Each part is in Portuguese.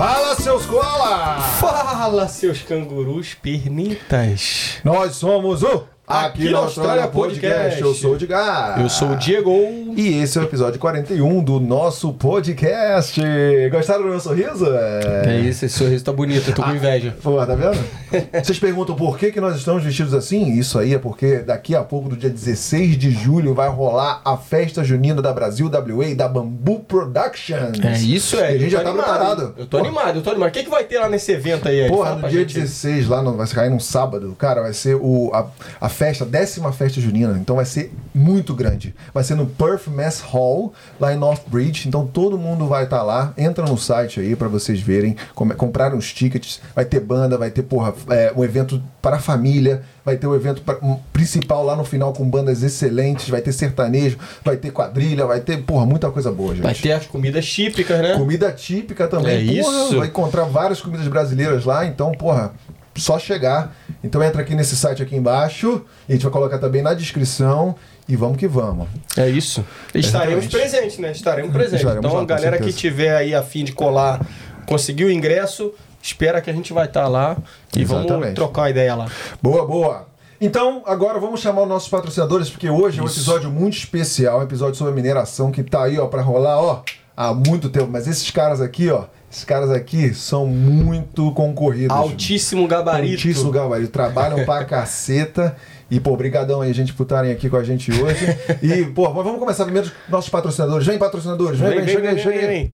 Fala, seus koala! Fala, seus cangurus pernitas. Nós somos o Aqui na Austrália Podcast. Eu sou o Edgar. Eu sou o Diego. E esse é o episódio 41 do nosso podcast. Gostaram do meu sorriso? É isso, esse sorriso tá bonito, eu tô com inveja. Pô, tá vendo? Vocês perguntam por que, que nós estamos vestidos assim? Isso aí é porque daqui a pouco, do dia 16 de julho, vai rolar a festa junina da Brasil WA da Bambu Productions. É isso, é. E a gente já tá animado, preparado. Eu tô Pô. animado, eu tô animado. O que, que vai ter lá nesse evento aí? Porra, no dia gente. 16 lá, no, vai cair num sábado, cara, vai ser o, a, a festa, a décima festa junina, então vai ser muito grande. Vai ser no Perth Mass Hall, lá em Northbridge, então todo mundo vai estar lá. Entra no site aí pra vocês verem, como, comprar os tickets, vai ter banda, vai ter, porra, é, um evento para a família, vai ter o evento principal lá no final com bandas excelentes, vai ter sertanejo, vai ter quadrilha, vai ter, porra, muita coisa boa, gente. Vai ter as comidas típicas, né? Comida típica também. É porra, isso. Vai encontrar várias comidas brasileiras lá, então, porra, só chegar. Então entra aqui nesse site aqui embaixo, e a gente vai colocar também na descrição, e vamos que vamos. É isso. Estaremos presentes, né? Estaremos presentes. Estaremos então, lá, a galera que tiver aí a fim de colar, conseguiu o ingresso, espera que a gente vai estar lá e vamos Exatamente. trocar uma ideia lá. Boa, boa. Então, agora vamos chamar os nossos patrocinadores, porque hoje é um Isso. episódio muito especial, um episódio sobre mineração que tá aí, ó, pra rolar, ó, há muito tempo. Mas esses caras aqui, ó, esses caras aqui são muito concorridos. Altíssimo gabarito. Altíssimo gabarito. Trabalham pra caceta. E, pô, brigadão aí, gente, por estarem aqui com a gente hoje. E, pô, mas vamos começar primeiro com nossos patrocinadores. Vem, patrocinadores. Vem, vem, chega aí, chega aí.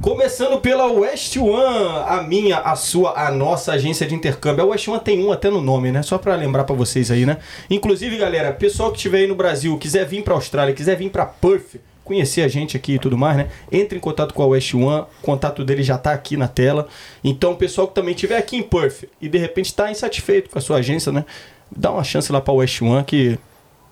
Começando pela West One, a minha, a sua, a nossa agência de intercâmbio. A West One tem um até no nome, né? Só pra lembrar pra vocês aí, né? Inclusive, galera, pessoal que estiver aí no Brasil, quiser vir pra Austrália, quiser vir pra Perth, conhecer a gente aqui e tudo mais, né? Entre em contato com a West One, o contato dele já tá aqui na tela. Então, pessoal que também estiver aqui em Perth e de repente tá insatisfeito com a sua agência, né? Dá uma chance lá pra West One que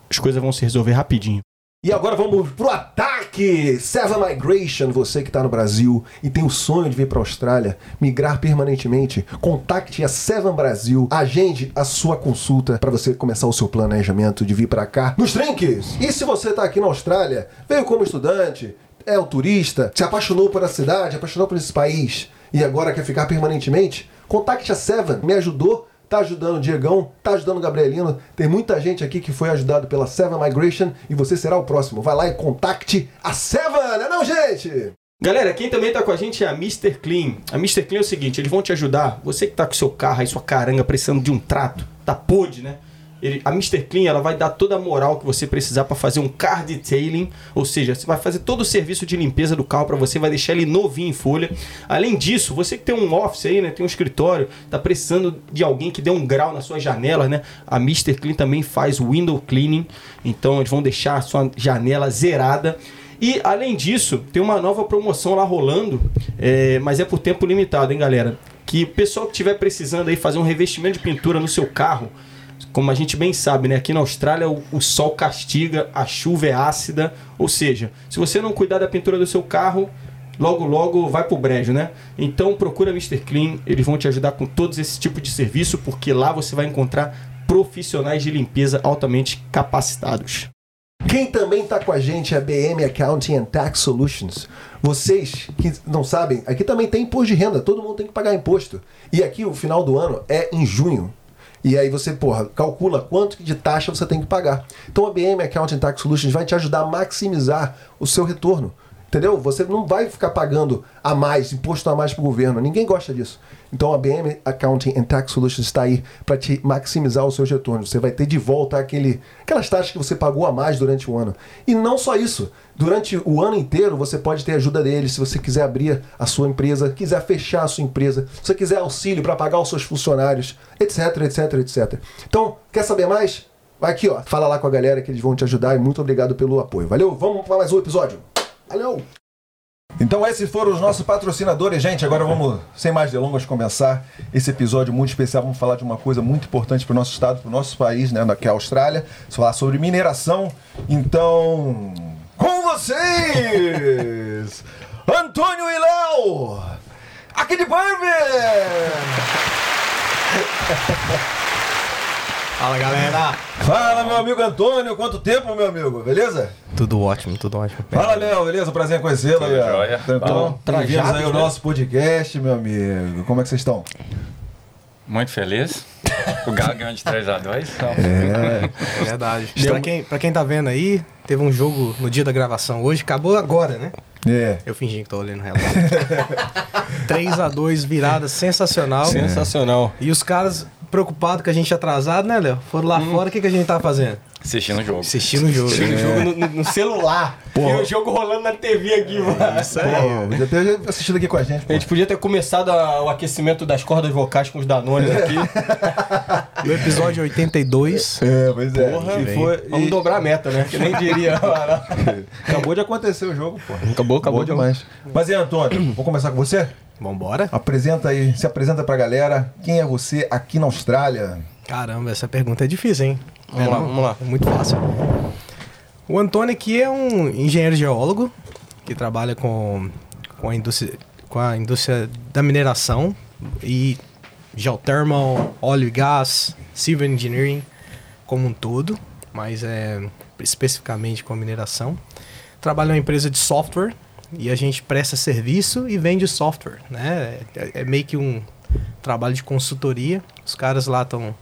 as coisas vão se resolver rapidinho. E agora vamos pro ataque! Seven Migration, você que está no Brasil e tem o sonho de vir para a Austrália, migrar permanentemente, contacte a Seven Brasil, agende a sua consulta para você começar o seu planejamento de vir para cá nos trinques. E se você está aqui na Austrália, veio como estudante, é um turista, se apaixonou por a cidade, apaixonou por esse país e agora quer ficar permanentemente, contacte a Seven, me ajudou tá ajudando o Diegão, tá ajudando o Gabrielino. Tem muita gente aqui que foi ajudado pela Seven Migration e você será o próximo. Vai lá e contacte a Seven, né não, gente? Galera, quem também tá com a gente é a Mr. Clean. A Mr. Clean é o seguinte, eles vão te ajudar. Você que tá com seu carro aí, sua caranga, precisando de um trato, tá podre, né? Ele- a Mr. Clean ela vai dar toda a moral que você precisar para fazer um car detailing, ou seja, você vai fazer todo o serviço de limpeza do carro para você, vai deixar ele novinho em folha. Além disso, você que tem um office aí, né, tem um escritório, tá precisando de alguém que dê um grau nas suas janelas, né? A Mr. Clean também faz window cleaning, então eles vão deixar a sua janela zerada. E além disso, tem uma nova promoção lá rolando, é, mas é por tempo limitado, hein, galera? Que o pessoal que estiver precisando aí fazer um revestimento de pintura no seu carro, como a gente bem sabe, né? Aqui na Austrália o, o sol castiga, a chuva é ácida, ou seja, se você não cuidar da pintura do seu carro, logo logo vai pro brejo, né? Então procura Mr. Clean, eles vão te ajudar com todos esse tipo de serviço, porque lá você vai encontrar profissionais de limpeza altamente capacitados. Quem também tá com a gente é a BM Accounting and Tax Solutions. Vocês que não sabem, aqui também tem imposto de renda, todo mundo tem que pagar imposto. E aqui o final do ano é em junho. E aí você, porra, calcula quanto de taxa você tem que pagar. Então a BM Accounting Tax Solutions vai te ajudar a maximizar o seu retorno. Entendeu? Você não vai ficar pagando a mais, imposto a mais para o governo. Ninguém gosta disso. Então a BM Accounting and Tax Solutions está aí para te maximizar os seus retornos. Você vai ter de volta aquele, aquelas taxas que você pagou a mais durante o ano. E não só isso. Durante o ano inteiro você pode ter ajuda deles se você quiser abrir a sua empresa, quiser fechar a sua empresa, se você quiser auxílio para pagar os seus funcionários, etc, etc, etc. Então, quer saber mais? Vai aqui, ó. Fala lá com a galera que eles vão te ajudar e muito obrigado pelo apoio. Valeu? Vamos para mais um episódio. Valeu! Então esses foram os nossos patrocinadores, gente. Agora vamos, sem mais delongas, começar esse episódio muito especial. Vamos falar de uma coisa muito importante para o nosso estado, para o nosso país, né, que é a Austrália. Vamos falar sobre mineração. Então, com vocês, Antônio e Léo, aqui de Bourbon! Fala galera! Fala, meu amigo Antônio, quanto tempo, meu amigo? Beleza? Tudo ótimo, tudo ótimo. Fala, Léo, beleza? Prazer em conhecê-lo? Bom, Bem-vindos aí ao trajados, né? nosso podcast, meu amigo. Como é que vocês estão? Muito feliz. O Galo ganhou de 3x2. Então, É. É verdade. Pra quem, pra quem tá vendo aí, teve um jogo no dia da gravação hoje, acabou agora, né? É. Eu fingi que tô olhando o relógio. 3x2, virada sensacional. Sensacional. E os caras preocupados com a gente atrasado, né, Léo? Foram lá fora, o que, que a gente tava fazendo? Assistindo o jogo. Assistindo o jogo. Tinha o jogo no, no- no celular. Porra. E o jogo rolando na TV aqui, mano. Isso aí. Pô, podia ter assistido aqui com a gente. A Pô. gente podia ter começado a- o aquecimento das cordas vocais com os Danones aqui. No episódio 82. É, pois é. Porra, E foi- Vamos e- dobrar a meta, né? Que nem diria. Acabou de acontecer o jogo, pô. Acabou, acabou demais. Mas e Antônio, vamos começar com você? Vambora? Apresenta aí, se apresenta pra galera. Quem é você aqui na Austrália? Caramba, essa pergunta é difícil, hein? Vamos É, lá, não? vamos lá. É muito fácil. O Antônio aqui é um engenheiro geólogo que trabalha com, com, a, indústria, com a indústria da mineração e geothermal, óleo e gás, civil engineering como um todo, mas é especificamente com a mineração. Trabalha numa empresa de software e a gente presta serviço e vende software, né? É, é meio que um trabalho de consultoria. Os caras lá estão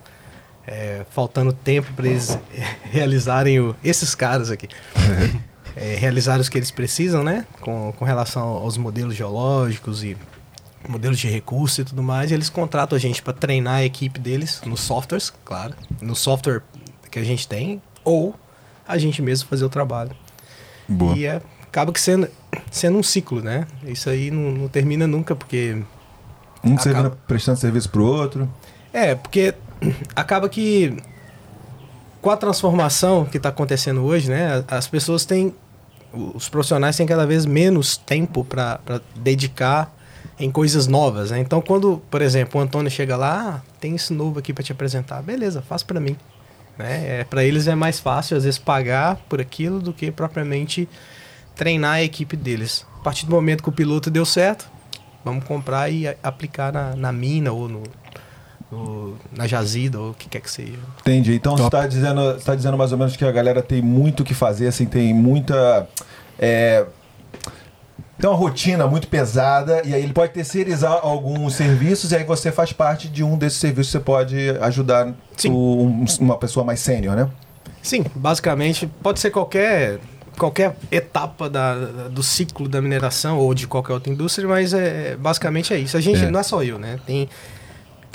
é, faltando tempo para eles realizarem o, esses caras aqui é, realizarem os que eles precisam, né? Com, com relação aos modelos geológicos e modelos de recurso e tudo mais. E eles contratam a gente para treinar a equipe deles nos softwares, claro, no software que a gente tem, ou a gente mesmo fazer o trabalho. Boa. E é, acaba que sendo, sendo um ciclo, né? Isso aí não, não termina nunca, porque Um Acaba- servindo, prestando serviço pro outro. é, porque acaba que com a transformação que está acontecendo hoje, né, as pessoas têm, os profissionais têm cada vez menos tempo para dedicar em coisas novas. Né? Então, quando, por exemplo, o Antônio chega lá, ah, tem isso novo aqui para te apresentar, beleza, faz para mim. Né? É, para eles é mais fácil, às vezes, pagar por aquilo do que propriamente treinar a equipe deles. A partir do momento que o piloto deu certo, vamos comprar e aplicar na, na mina ou no, na jazida ou o que quer que seja. Entendi. Então você está dizendo, tá dizendo mais ou menos que a galera tem muito o que fazer, assim, tem muita. é, tem uma rotina muito pesada, e aí ele pode terceirizar alguns serviços, e aí você faz parte de um desses serviços, você pode ajudar o- um- uma pessoa mais sênior, né? Sim, basicamente pode ser qualquer qualquer etapa da, da- do ciclo da mineração ou de qualquer outra indústria, mas é basicamente é isso. A gente É. não é só eu, né? Tem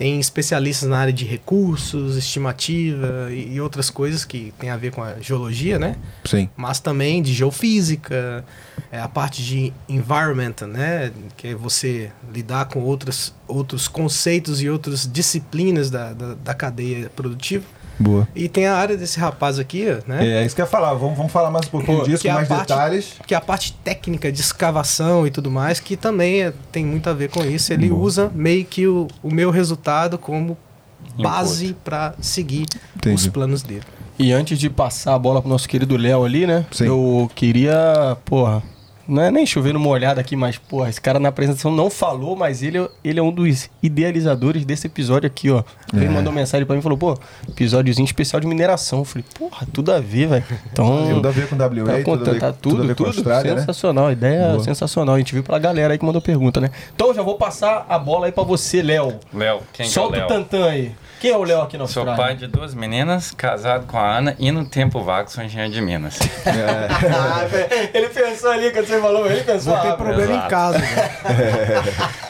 tem especialistas na área de recursos, estimativa e, e outras coisas que tem a ver com a geologia, né? Sim. mas também de geofísica, é, a parte de environment, né, que é você lidar com outros, outros conceitos e outras disciplinas da, da, da cadeia produtiva. Boa. E tem a área desse rapaz aqui, né, É isso que eu ia falar. Vamos, vamos falar mais um pouquinho Pô, disso, que é mais parte- detalhes. que é a parte técnica de escavação e tudo mais, que também é- tem muito a ver com isso. Ele Boa. usa meio que o, o meu resultado como base para seguir Entendi. os planos dele. E antes de passar a bola pro nosso querido Léo ali, né? Sim. Eu queria, porra, não é nem chover numa olhada aqui, mas, porra, esse cara na apresentação não falou, mas ele, ele é um dos idealizadores desse episódio aqui, ó. Ele É. mandou mensagem pra mim e falou, pô, episódiozinho especial de mineração. Eu falei, porra, tudo a ver, velho. Então. Tudo a ver com WA, Tá, tudo, a ver, contando, tá tudo a tudo, né? sensacional, a ideia Boa. sensacional. A gente viu pela galera aí que mandou pergunta, né? Então já vou passar a bola aí pra você, Léo. Léo, quem Solta que é o o Léo? tantã aí. Quem é o Léo aqui na Sou Austrália? pai de duas meninas, casado com a Ana e no tempo vago sou engenheiro de Minas. Velho, ele pensou ali quando você falou, ele pensou. Vou ter ah, problema em exato. casa. né?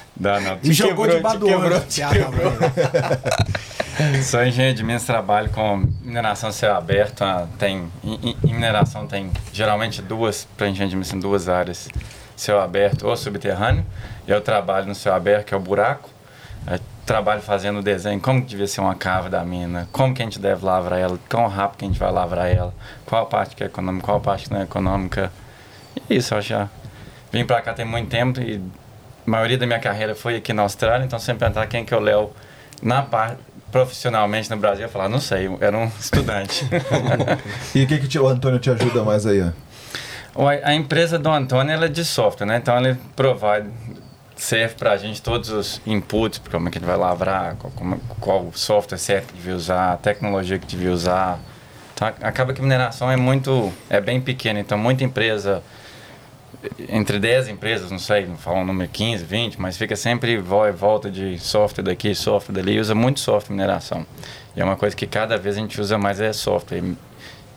Dá, não. Me jogou quebrou, debaixo te do ônibus. te Ah, quebrou. tá Sou engenheiro de Minas, trabalho com mineração céu aberto. ah, Tem, em, em- em mineração tem geralmente duas, para engenheiro de Minas, tem duas áreas. Céu aberto ou subterrâneo. E eu trabalho no céu aberto, que é o buraco. Eu trabalho fazendo desenho, como que devia ser uma cava da mina, como que a gente deve lavrar ela, quão rápido que a gente vai lavrar ela, qual parte que é econômica, qual parte que não é econômica. E isso, eu já vim pra cá tem muito tempo e a maioria da minha carreira foi aqui na Austrália, então sempre perguntar quem que é o Léo na parte profissionalmente no Brasil, eu falar, não sei, eu era um estudante. E o que, que o Antônio te ajuda mais aí? ó? A empresa do Antônio ela é de software, né? Então ele provide serve para a gente todos os inputs, como é que gente vai lavrar, qual, como, qual software certo que devia usar, a tecnologia que devia usar. Então, acaba que a mineração é muito, é bem pequena, então muita empresa, entre 10 empresas, não sei, não falo o número 15, 20, mas fica sempre volta de software daqui, software dali, usa muito software mineração. E é uma coisa que cada vez a gente usa mais é software.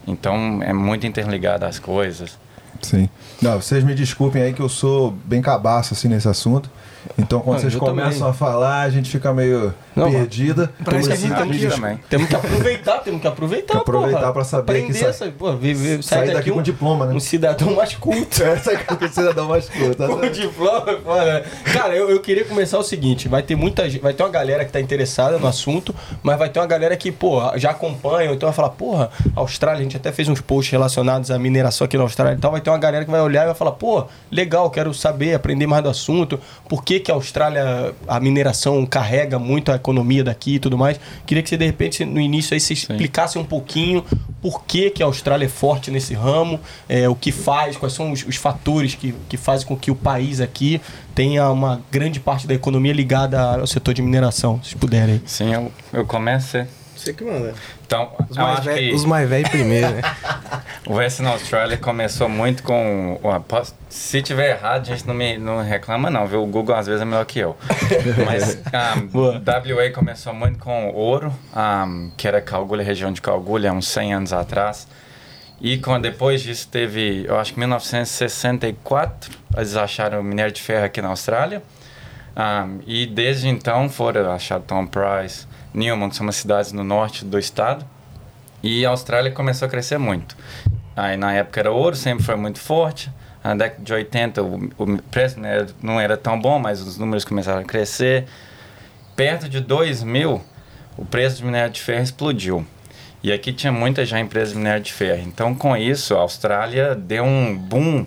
Então é muito interligado as coisas. Sim. Não, vocês me desculpem aí que eu sou bem cabaço assim nesse assunto. Então, quando vocês começam também. a falar, a gente fica meio não, perdida. Parece que a gente tem que, também. temos que aproveitar, temos que aproveitar, que aproveitar para saber Aprender que sai, pô, viver, sair daqui, daqui um, com diploma, né? Um cidadão mais culto. É, sair com um cidadão mais culto. Tá com diploma, pô, né? Cara, eu, eu queria começar o seguinte, vai ter muita vai ter uma galera que tá interessada no assunto, mas vai ter uma galera que, pô, já acompanha, então vai falar, porra, Austrália, a gente até fez uns posts relacionados à mineração aqui na Austrália e tal, vai ter uma galera que vai olhar e vai falar, pô, legal, quero saber, aprender mais do assunto, por que que a Austrália, a mineração carrega muito a economia daqui tudo mais. Queria que você, de repente, no início aí, você explicasse um pouquinho por que, que a Austrália é forte nesse ramo, é, o que faz, quais são os, os, fatores que, que fazem com que o país aqui tenha uma grande parte da economia ligada ao setor de mineração, se puderem. Sim, eu, eu começo você que manda. Então, os mais, velho, que... os mais velhos primeiro, né? o Western Australia começou muito com. Se tiver errado, a gente não me não reclama, não, viu? O Google às vezes é melhor que eu. Mas um, WA começou muito com ouro, um, que era Calgulha, região de Calgulha, uns 100 anos atrás. E com, depois disso teve, eu acho que 1964, eles acharam minério de ferro aqui na Austrália. Um, e desde então foram achados Tom Price, Newman, que são umas cidades no norte do estado. E a Austrália começou a crescer muito. Aí na época era ouro, sempre foi muito forte. Na década de 80 o, o preço não era, não era, tão bom, mas os números começaram a crescer. Perto de 2000, o preço de minério de ferro explodiu. E aqui tinha muita já empresa de minério de ferro. Então com isso a Austrália deu um boom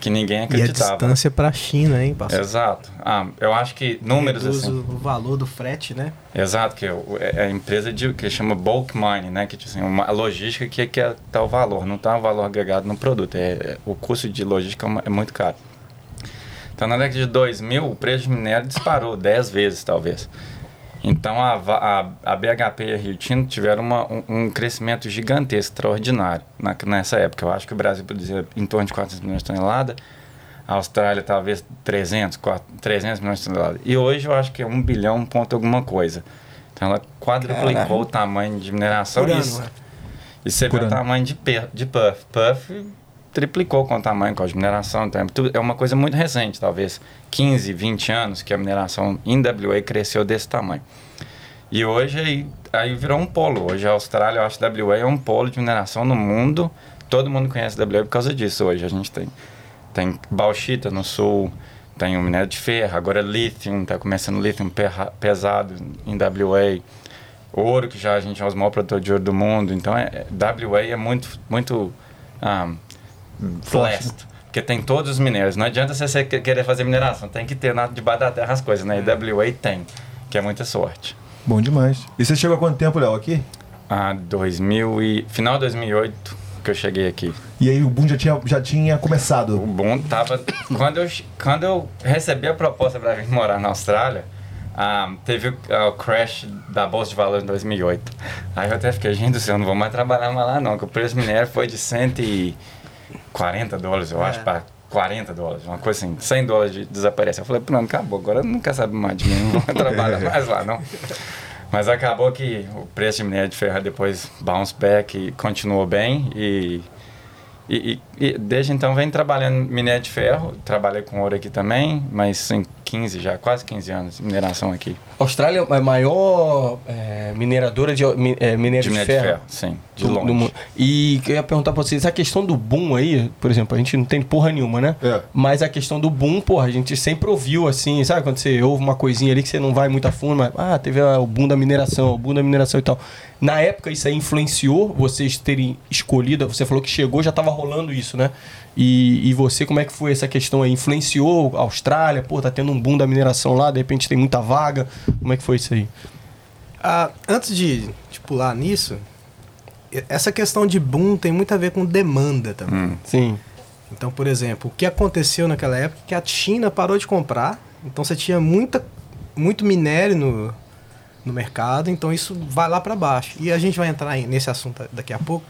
que ninguém acreditava. E a distância para a China, hein, pastor? Exato. Ah, eu acho que números Reduz assim... o valor do frete, né? Exato, que é, é a empresa de, que chama bulk mining, né? Que assim, uma logística que, que é tal tá valor, não está o valor agregado no produto. É, é, o custo de logística é, é muito caro. Então, na década de 2000, o preço de minério disparou 10 vezes, talvez. Então, a, a, a BHP e a Rio Tinto tiveram uma, um, um, crescimento gigantesco, extraordinário na, nessa época. Eu acho que o Brasil produzia em torno de 400 milhões de toneladas, a Austrália talvez 300, 4, 300 milhões de toneladas. E hoje eu acho que é 1 bilhão ponto alguma coisa. Então, ela quadruplicou Caramba. o tamanho de mineração. Por isso, ano, e você vê o tamanho de, de Puff. Puff triplicou com o tamanho, com a mineração. Então, é uma coisa muito recente, talvez 15, 20 anos, que a mineração em WA cresceu desse tamanho. E hoje aí, aí virou um polo. Hoje a Austrália, eu acho que WA é um polo de mineração no mundo. Todo mundo conhece WA por causa disso hoje. A gente tem, tem bauxita no sul, tem o minério de ferro, agora lithium, está começando lithium pesado em WA. Ouro, que já a gente é o maior produtor de ouro do mundo. Então, é, WA é muito, muito um, ah, Blast. Porque tem todos os minérios. Não adianta você querer fazer mineração, tem que ter na, debaixo da terra as coisas, né? E WA tem, que é muita sorte. Bom demais. E você chegou há quanto tempo, Léo, aqui? Ah, 2000 e... final de 2008 que eu cheguei aqui. E aí o boom já tinha, já tinha começado? O boom tava... quando, eu, quando eu recebi a proposta para vir morar na Austrália, ah, teve o, o, crash da Bolsa de Valores em 2008. Aí eu até fiquei, gente do céu, não vou mais trabalhar mais lá não, que o preço minério foi de 100 e... 40 dólares, eu é. acho, para 40 dólares, uma coisa assim, 100 dólares de desaparece. Eu falei, pronto, acabou, agora não quer saber mais de mim, não vou trabalhar mais lá, não. Mas acabou que o preço de minério de ferro depois bounce back e continuou bem e e, e, e, desde então vem trabalhando minério de ferro, trabalhei com ouro aqui também, mas em 15 já, quase 15 anos de mineração aqui. Austrália é a maior é, mineradora de é, minério de, de, ferro. de ferro. Sim, de do, longe. Do, e eu ia perguntar para vocês, a questão do boom aí, por exemplo, a gente não tem porra nenhuma, né? É. Mas a questão do boom, porra, a gente sempre ouviu assim, sabe quando você ouve uma coisinha ali que você não vai muito a fundo, mas ah, teve o boom da mineração, o boom da mineração e tal. Na época, isso aí influenciou vocês terem escolhido. Você falou que chegou, já estava rolando isso, né? E, e você, como é que foi essa questão aí? Influenciou a Austrália? Pô, tá tendo um boom da mineração lá, de repente tem muita vaga. Como é que foi isso aí? Ah, antes de, de pular nisso, essa questão de boom tem muito a ver com demanda também. Hum. Sim. Então, por exemplo, o que aconteceu naquela época é que a China parou de comprar Então você tinha muita, muito minério no, no mercado, então isso vai lá para baixo. E a gente vai entrar nesse assunto daqui a pouco.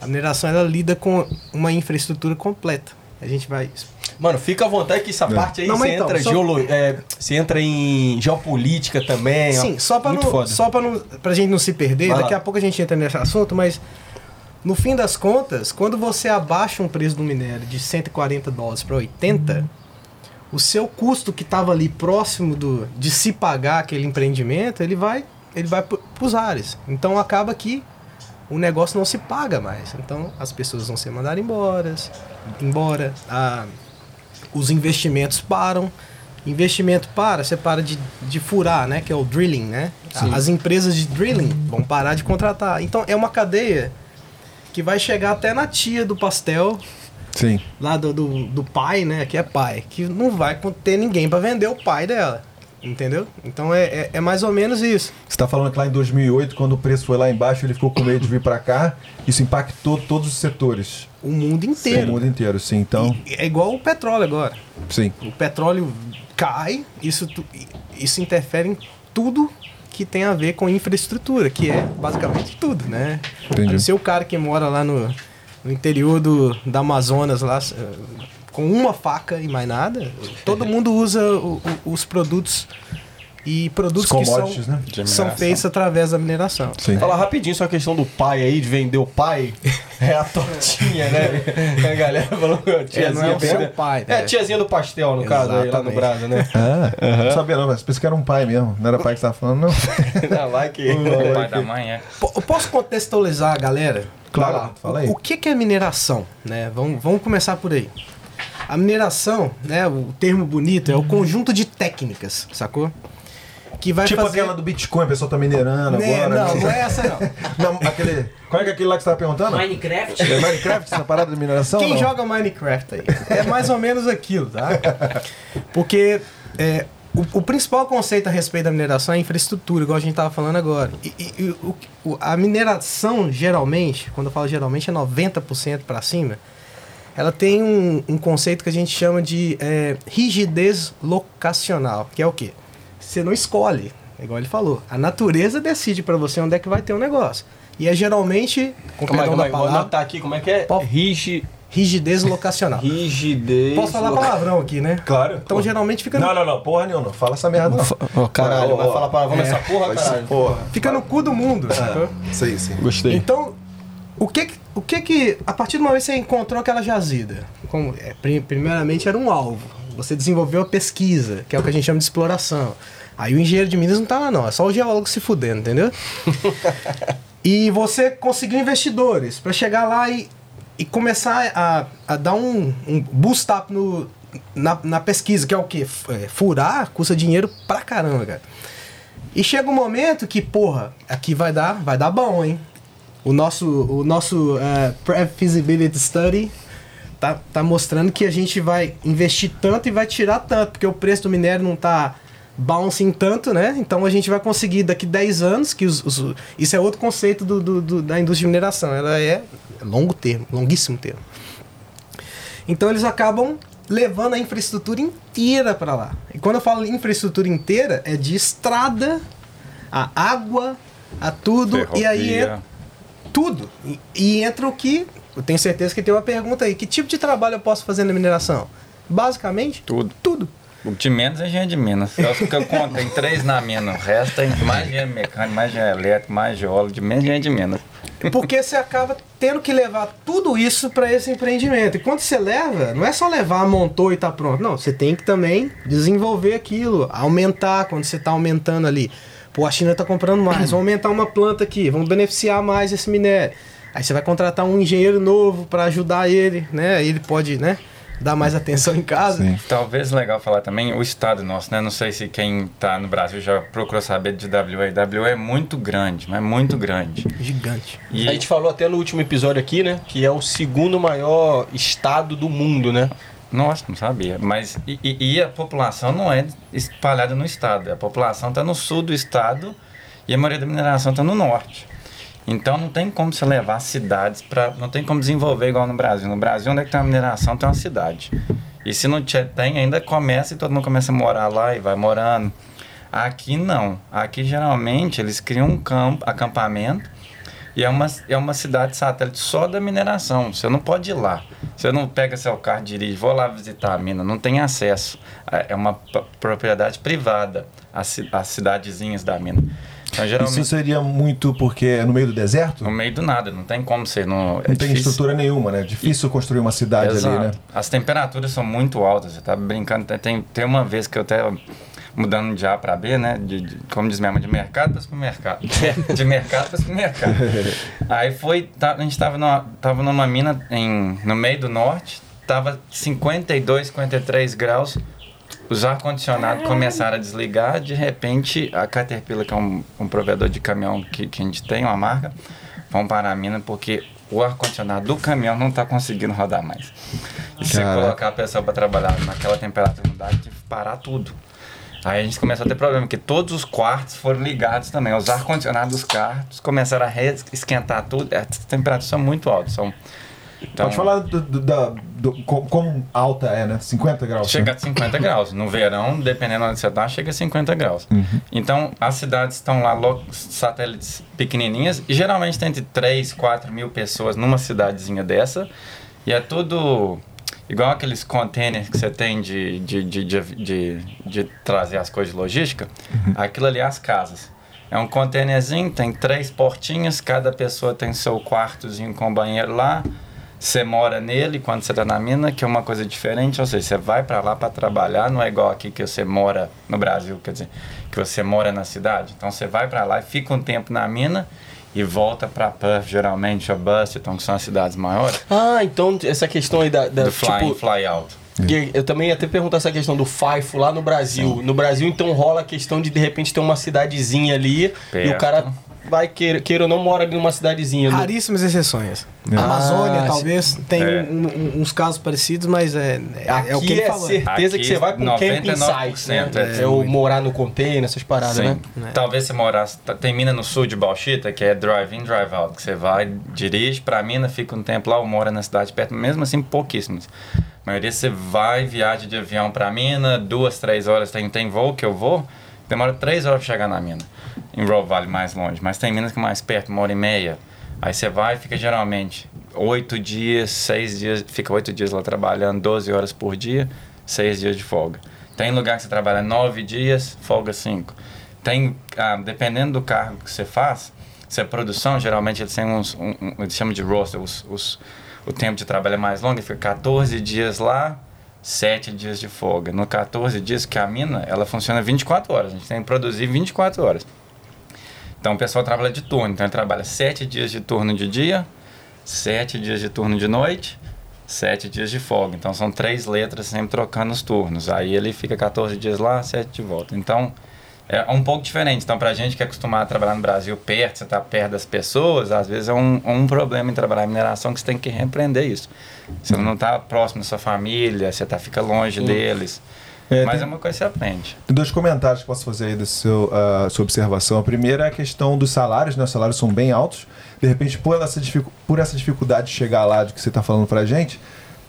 A mineração ela lida com uma infraestrutura completa. A gente vai. Mano, fica à vontade que essa é. parte aí não, você, então, entra só... geolo... É, você entra em geopolítica também. Sim, ó, só para não, só para não, pra gente não se perder, vai daqui lá. a pouco a gente entra nesse assunto, mas no fim das contas, quando você abaixa um preço do minério de 140 dólares para 80, o seu custo que estava ali próximo do, de se pagar aquele empreendimento, ele vai ele vai para os ares. Então acaba que o negócio não se paga mais. Então as pessoas vão ser mandadas embora, embora a, os investimentos param. Investimento para, você para de, de furar, né? Que é o drilling, né? Sim. As empresas de drilling vão parar de contratar. Então é uma cadeia que vai chegar até na tia do pastel. Sim. Lá do, do, do pai, né? Que é pai. Que não vai ter ninguém para vender o pai dela. Entendeu? Então é, é, é, mais ou menos isso. Você está falando que lá em 2008, quando o preço foi lá embaixo, ele ficou com medo de vir para cá. Isso impactou todos os setores. O mundo inteiro. Sim, o mundo inteiro, sim. Então... E é igual o petróleo agora. Sim. O petróleo cai, isso, isso interfere em tudo que tem a ver com infraestrutura, que é basicamente tudo, né? Entendi. Se o cara que mora lá no, no interior do, da Amazonas, lá, com uma faca e mais nada. Todo mundo usa o, o, os produtos e produtos que são, né? são feitos através da mineração. Sim. Falar rapidinho só a questão do pai aí, de vender o pai. É a tortinha, né? a galera falou tiazinha. É, não é o seu pai. É, né? tiazinha do pastel, no Exatamente. caso, aí lá no Brasa, né? Ah, uhum. não sabia não, mas pensei que era um pai mesmo. Não era pai que você tava falando, não. não, vai que... O pai da mãe, é. Eu posso contextualizar a galera? Claro, fala aí. O, o que, que é mineração? Né? Vamos, vamos começar por aí. A mineração, né, o termo bonito, é o conjunto de técnicas, sacou? Que vai tipo fazer... aquela do Bitcoin, a pessoa tá minerando né, agora. Não, né? não é essa não. não aquele... Qual é, é aquele lá que você tava perguntando? Minecraft? É Minecraft, essa parada de mineração? Quem joga Minecraft aí? É mais ou menos aquilo, tá? Porque é, o, o, principal conceito a respeito da mineração é a infraestrutura, igual a gente estava falando agora. E, e o, a mineração, geralmente, quando eu falo geralmente, é 90% para cima, ela tem um, um, conceito que a gente chama de é, rigidez locacional, que é o quê? Você não escolhe, igual ele falou. A natureza decide para você onde é que vai ter um negócio. E é geralmente, com calma, calma, palavra, vou anotar aqui, como é que é? Rigi... Rigidez locacional. Rigidez. Posso falar palavrão aqui, né? Claro. Então pô. geralmente fica. No... Não, não, não, porra nenhuma, não fala essa merda não. Oh, caralho, oh, vai falar palavrão é. nessa porra, caralho. Porra. Fica no cu do mundo. É. Isso aí, sim. Gostei. Então, o que, o que que, a partir do momento que você encontrou aquela jazida, como, é, primeiramente era um alvo, você desenvolveu a pesquisa, que é o que a gente chama de exploração. Aí o engenheiro de Minas não tá lá não, é só o geólogo se fudendo, entendeu? e você conseguiu investidores para chegar lá e, e começar a, a dar um, um boost up no, na, na pesquisa, que é o que? É, furar custa dinheiro pra caramba, cara. E chega um momento que, porra, aqui vai dar, vai dar bom, hein? O nosso, o nosso uh, Pre-Feasibility Study tá, tá mostrando que a gente vai investir tanto e vai tirar tanto, porque o preço do minério não tá bouncing tanto, né? Então a gente vai conseguir daqui 10 anos, que os, os isso é outro conceito do, do, do, da indústria de mineração, ela é longo termo, longuíssimo termo. Então eles acabam levando a infraestrutura inteira para lá. E quando eu falo infraestrutura inteira, é de estrada, a água, a tudo, Ferrovia. e aí entra tudo. E, e entra o que. Eu tenho certeza que tem uma pergunta aí. Que tipo de trabalho eu posso fazer na mineração? Basicamente, tudo. Tudo. De menos é engenheiro de minas. Acho que eu conto, tem três na mina. O resto tem mais engenheiro mecânico, mais engenheiro elétrico, mais geólogo, de menos engenheiro de minas. Porque você acaba tendo que levar tudo isso para esse empreendimento. E quando você leva, não é só levar, montou e tá pronto. Não, você tem que também desenvolver aquilo, aumentar quando você está aumentando ali. Pô, a China está comprando mais, vamos aumentar uma planta aqui, vamos beneficiar mais esse minério. Aí você vai contratar um engenheiro novo para ajudar ele, né? Ele pode, né? Dar mais atenção em casa. Sim. Talvez legal falar também o estado nosso, né? Não sei se quem está no Brasil já procurou saber de WA. WA é muito grande, mas muito grande. Gigante. E... A gente falou até no último episódio aqui, né? Que é o segundo maior estado do mundo, né? Nossa, não sabia. Mas e, e, a população não é espalhada no estado. A população está no sul do estado e a maioria da mineração está no norte. Então não tem como você levar cidades para. Não tem como desenvolver igual no Brasil. No Brasil, onde é que tem a mineração, tem uma cidade. E se não tem, ainda começa e todo mundo começa a morar lá e vai morando. Aqui não. Aqui geralmente eles criam um campo, acampamento e é uma, é uma cidade satélite só da mineração. Você não pode ir lá. Você não pega seu carro, dirige, vou lá visitar a mina. Não tem acesso. É, é uma propriedade privada, as, as cidadezinhas da mina. Então, geralmente... Isso seria muito porque é no meio do deserto? No meio do nada, não tem como ser. No, é não tem estrutura nenhuma, né? Difícil construir uma cidade Exato. ali, né? As temperaturas são muito altas. Você tá brincando. Tem, tem uma vez que eu até mudando de A para B, né? De, de, como diz minha mãe, de mercado para supermercado. de mercado para supermercado. Aí foi, tá, a gente estava numa, tava numa mina em, no meio do norte, tava 52, 53 graus. Os ar-condicionados começaram a desligar. De repente, a Caterpillar, que é um, um provedor de caminhão que, que a gente tem, uma marca, vão parar a mina porque o ar-condicionado do caminhão não está conseguindo rodar mais. E se colocar a pessoa para trabalhar naquela temperatura, não dá, tem que parar tudo. Aí a gente começou a ter problema, porque todos os quartos foram ligados também. Os ar-condicionados dos quartos começaram a esquentar tudo. As temperaturas são muito altas. São, então, Pode falar do, do, da, do, como alta é, né? 50 graus. Chega né? a 50 graus. No verão, dependendo onde você está, chega a 50 graus. Uhum. Então, as cidades estão lá, satélites pequenininhas, e geralmente tem entre 3, 4 mil pessoas numa cidadezinha dessa. E é tudo igual aqueles containers que você tem de, de, de, de, de, de trazer as coisas de logística, uhum. aquilo ali é as casas. É um containerzinho, tem três portinhas, cada pessoa tem seu quartozinho com banheiro lá. Você mora nele quando você está na mina, que é uma coisa diferente, ou seja, você vai para lá para trabalhar, não é igual aqui que você mora no Brasil, quer dizer, que você mora na cidade. Então você vai para lá e fica um tempo na mina e volta para Perth, geralmente, ou Buston, que são as cidades maiores. Ah, então essa questão aí da. da do fly tipo, in, fly out. Eu também ia até perguntar essa questão do FIFO lá no Brasil. Sim. No Brasil, então, rola a questão de de repente ter uma cidadezinha ali Perto. e o cara vai queira, queira ou não mora ali numa cidadezinha. Raríssimas exceções. É. Amazônia, ah, talvez, tem é. um, uns casos parecidos, mas é, é, é o que ele é certeza Aqui, que você vai com camping site, né? É, é o morar no container, essas paradas, Sim. né? Talvez você morar... Tem mina no sul de Bauxita, que é drive-in, drive-out, que você vai, dirige pra mina, fica um tempo lá, ou mora na cidade perto, mesmo assim, pouquíssimos. A maioria você vai, viaja de avião pra mina, duas, três horas, tem, tem voo que eu vou, demora três horas pra chegar na mina. Em Roll Valley, mais longe. Mas tem minas que é mais perto, uma hora e meia. Aí você vai e fica geralmente oito dias, seis dias, fica oito dias lá trabalhando, 12 horas por dia, seis dias de folga. Tem lugar que você trabalha nove dias, folga cinco. Tem, ah, dependendo do cargo que você faz, se é produção, geralmente eles têm uns, um, um, eles chamam de roster, os, os, o tempo de trabalho é mais longo, fica 14 dias lá, sete dias de folga. No 14 dias que a mina, ela funciona 24 horas, a gente tem que produzir 24 horas. Então o pessoal trabalha de turno. Então ele trabalha sete dias de turno de dia, sete dias de turno de noite, sete dias de folga. Então são três letras sempre trocando os turnos. Aí ele fica 14 dias lá, sete de volta. Então é um pouco diferente. Então, para a gente que é acostumado a trabalhar no Brasil perto, você está perto das pessoas, às vezes é um, um problema em trabalhar em mineração que você tem que repreender isso. Você não está próximo da sua família, você tá, fica longe Sim. deles. É, Mas tem, é uma coisa que você aprende. Tem dois comentários que posso fazer aí da seu, uh, sua observação. A primeira é a questão dos salários, né? Os salários são bem altos. De repente, por essa, por essa dificuldade de chegar lá de que você está falando para a gente,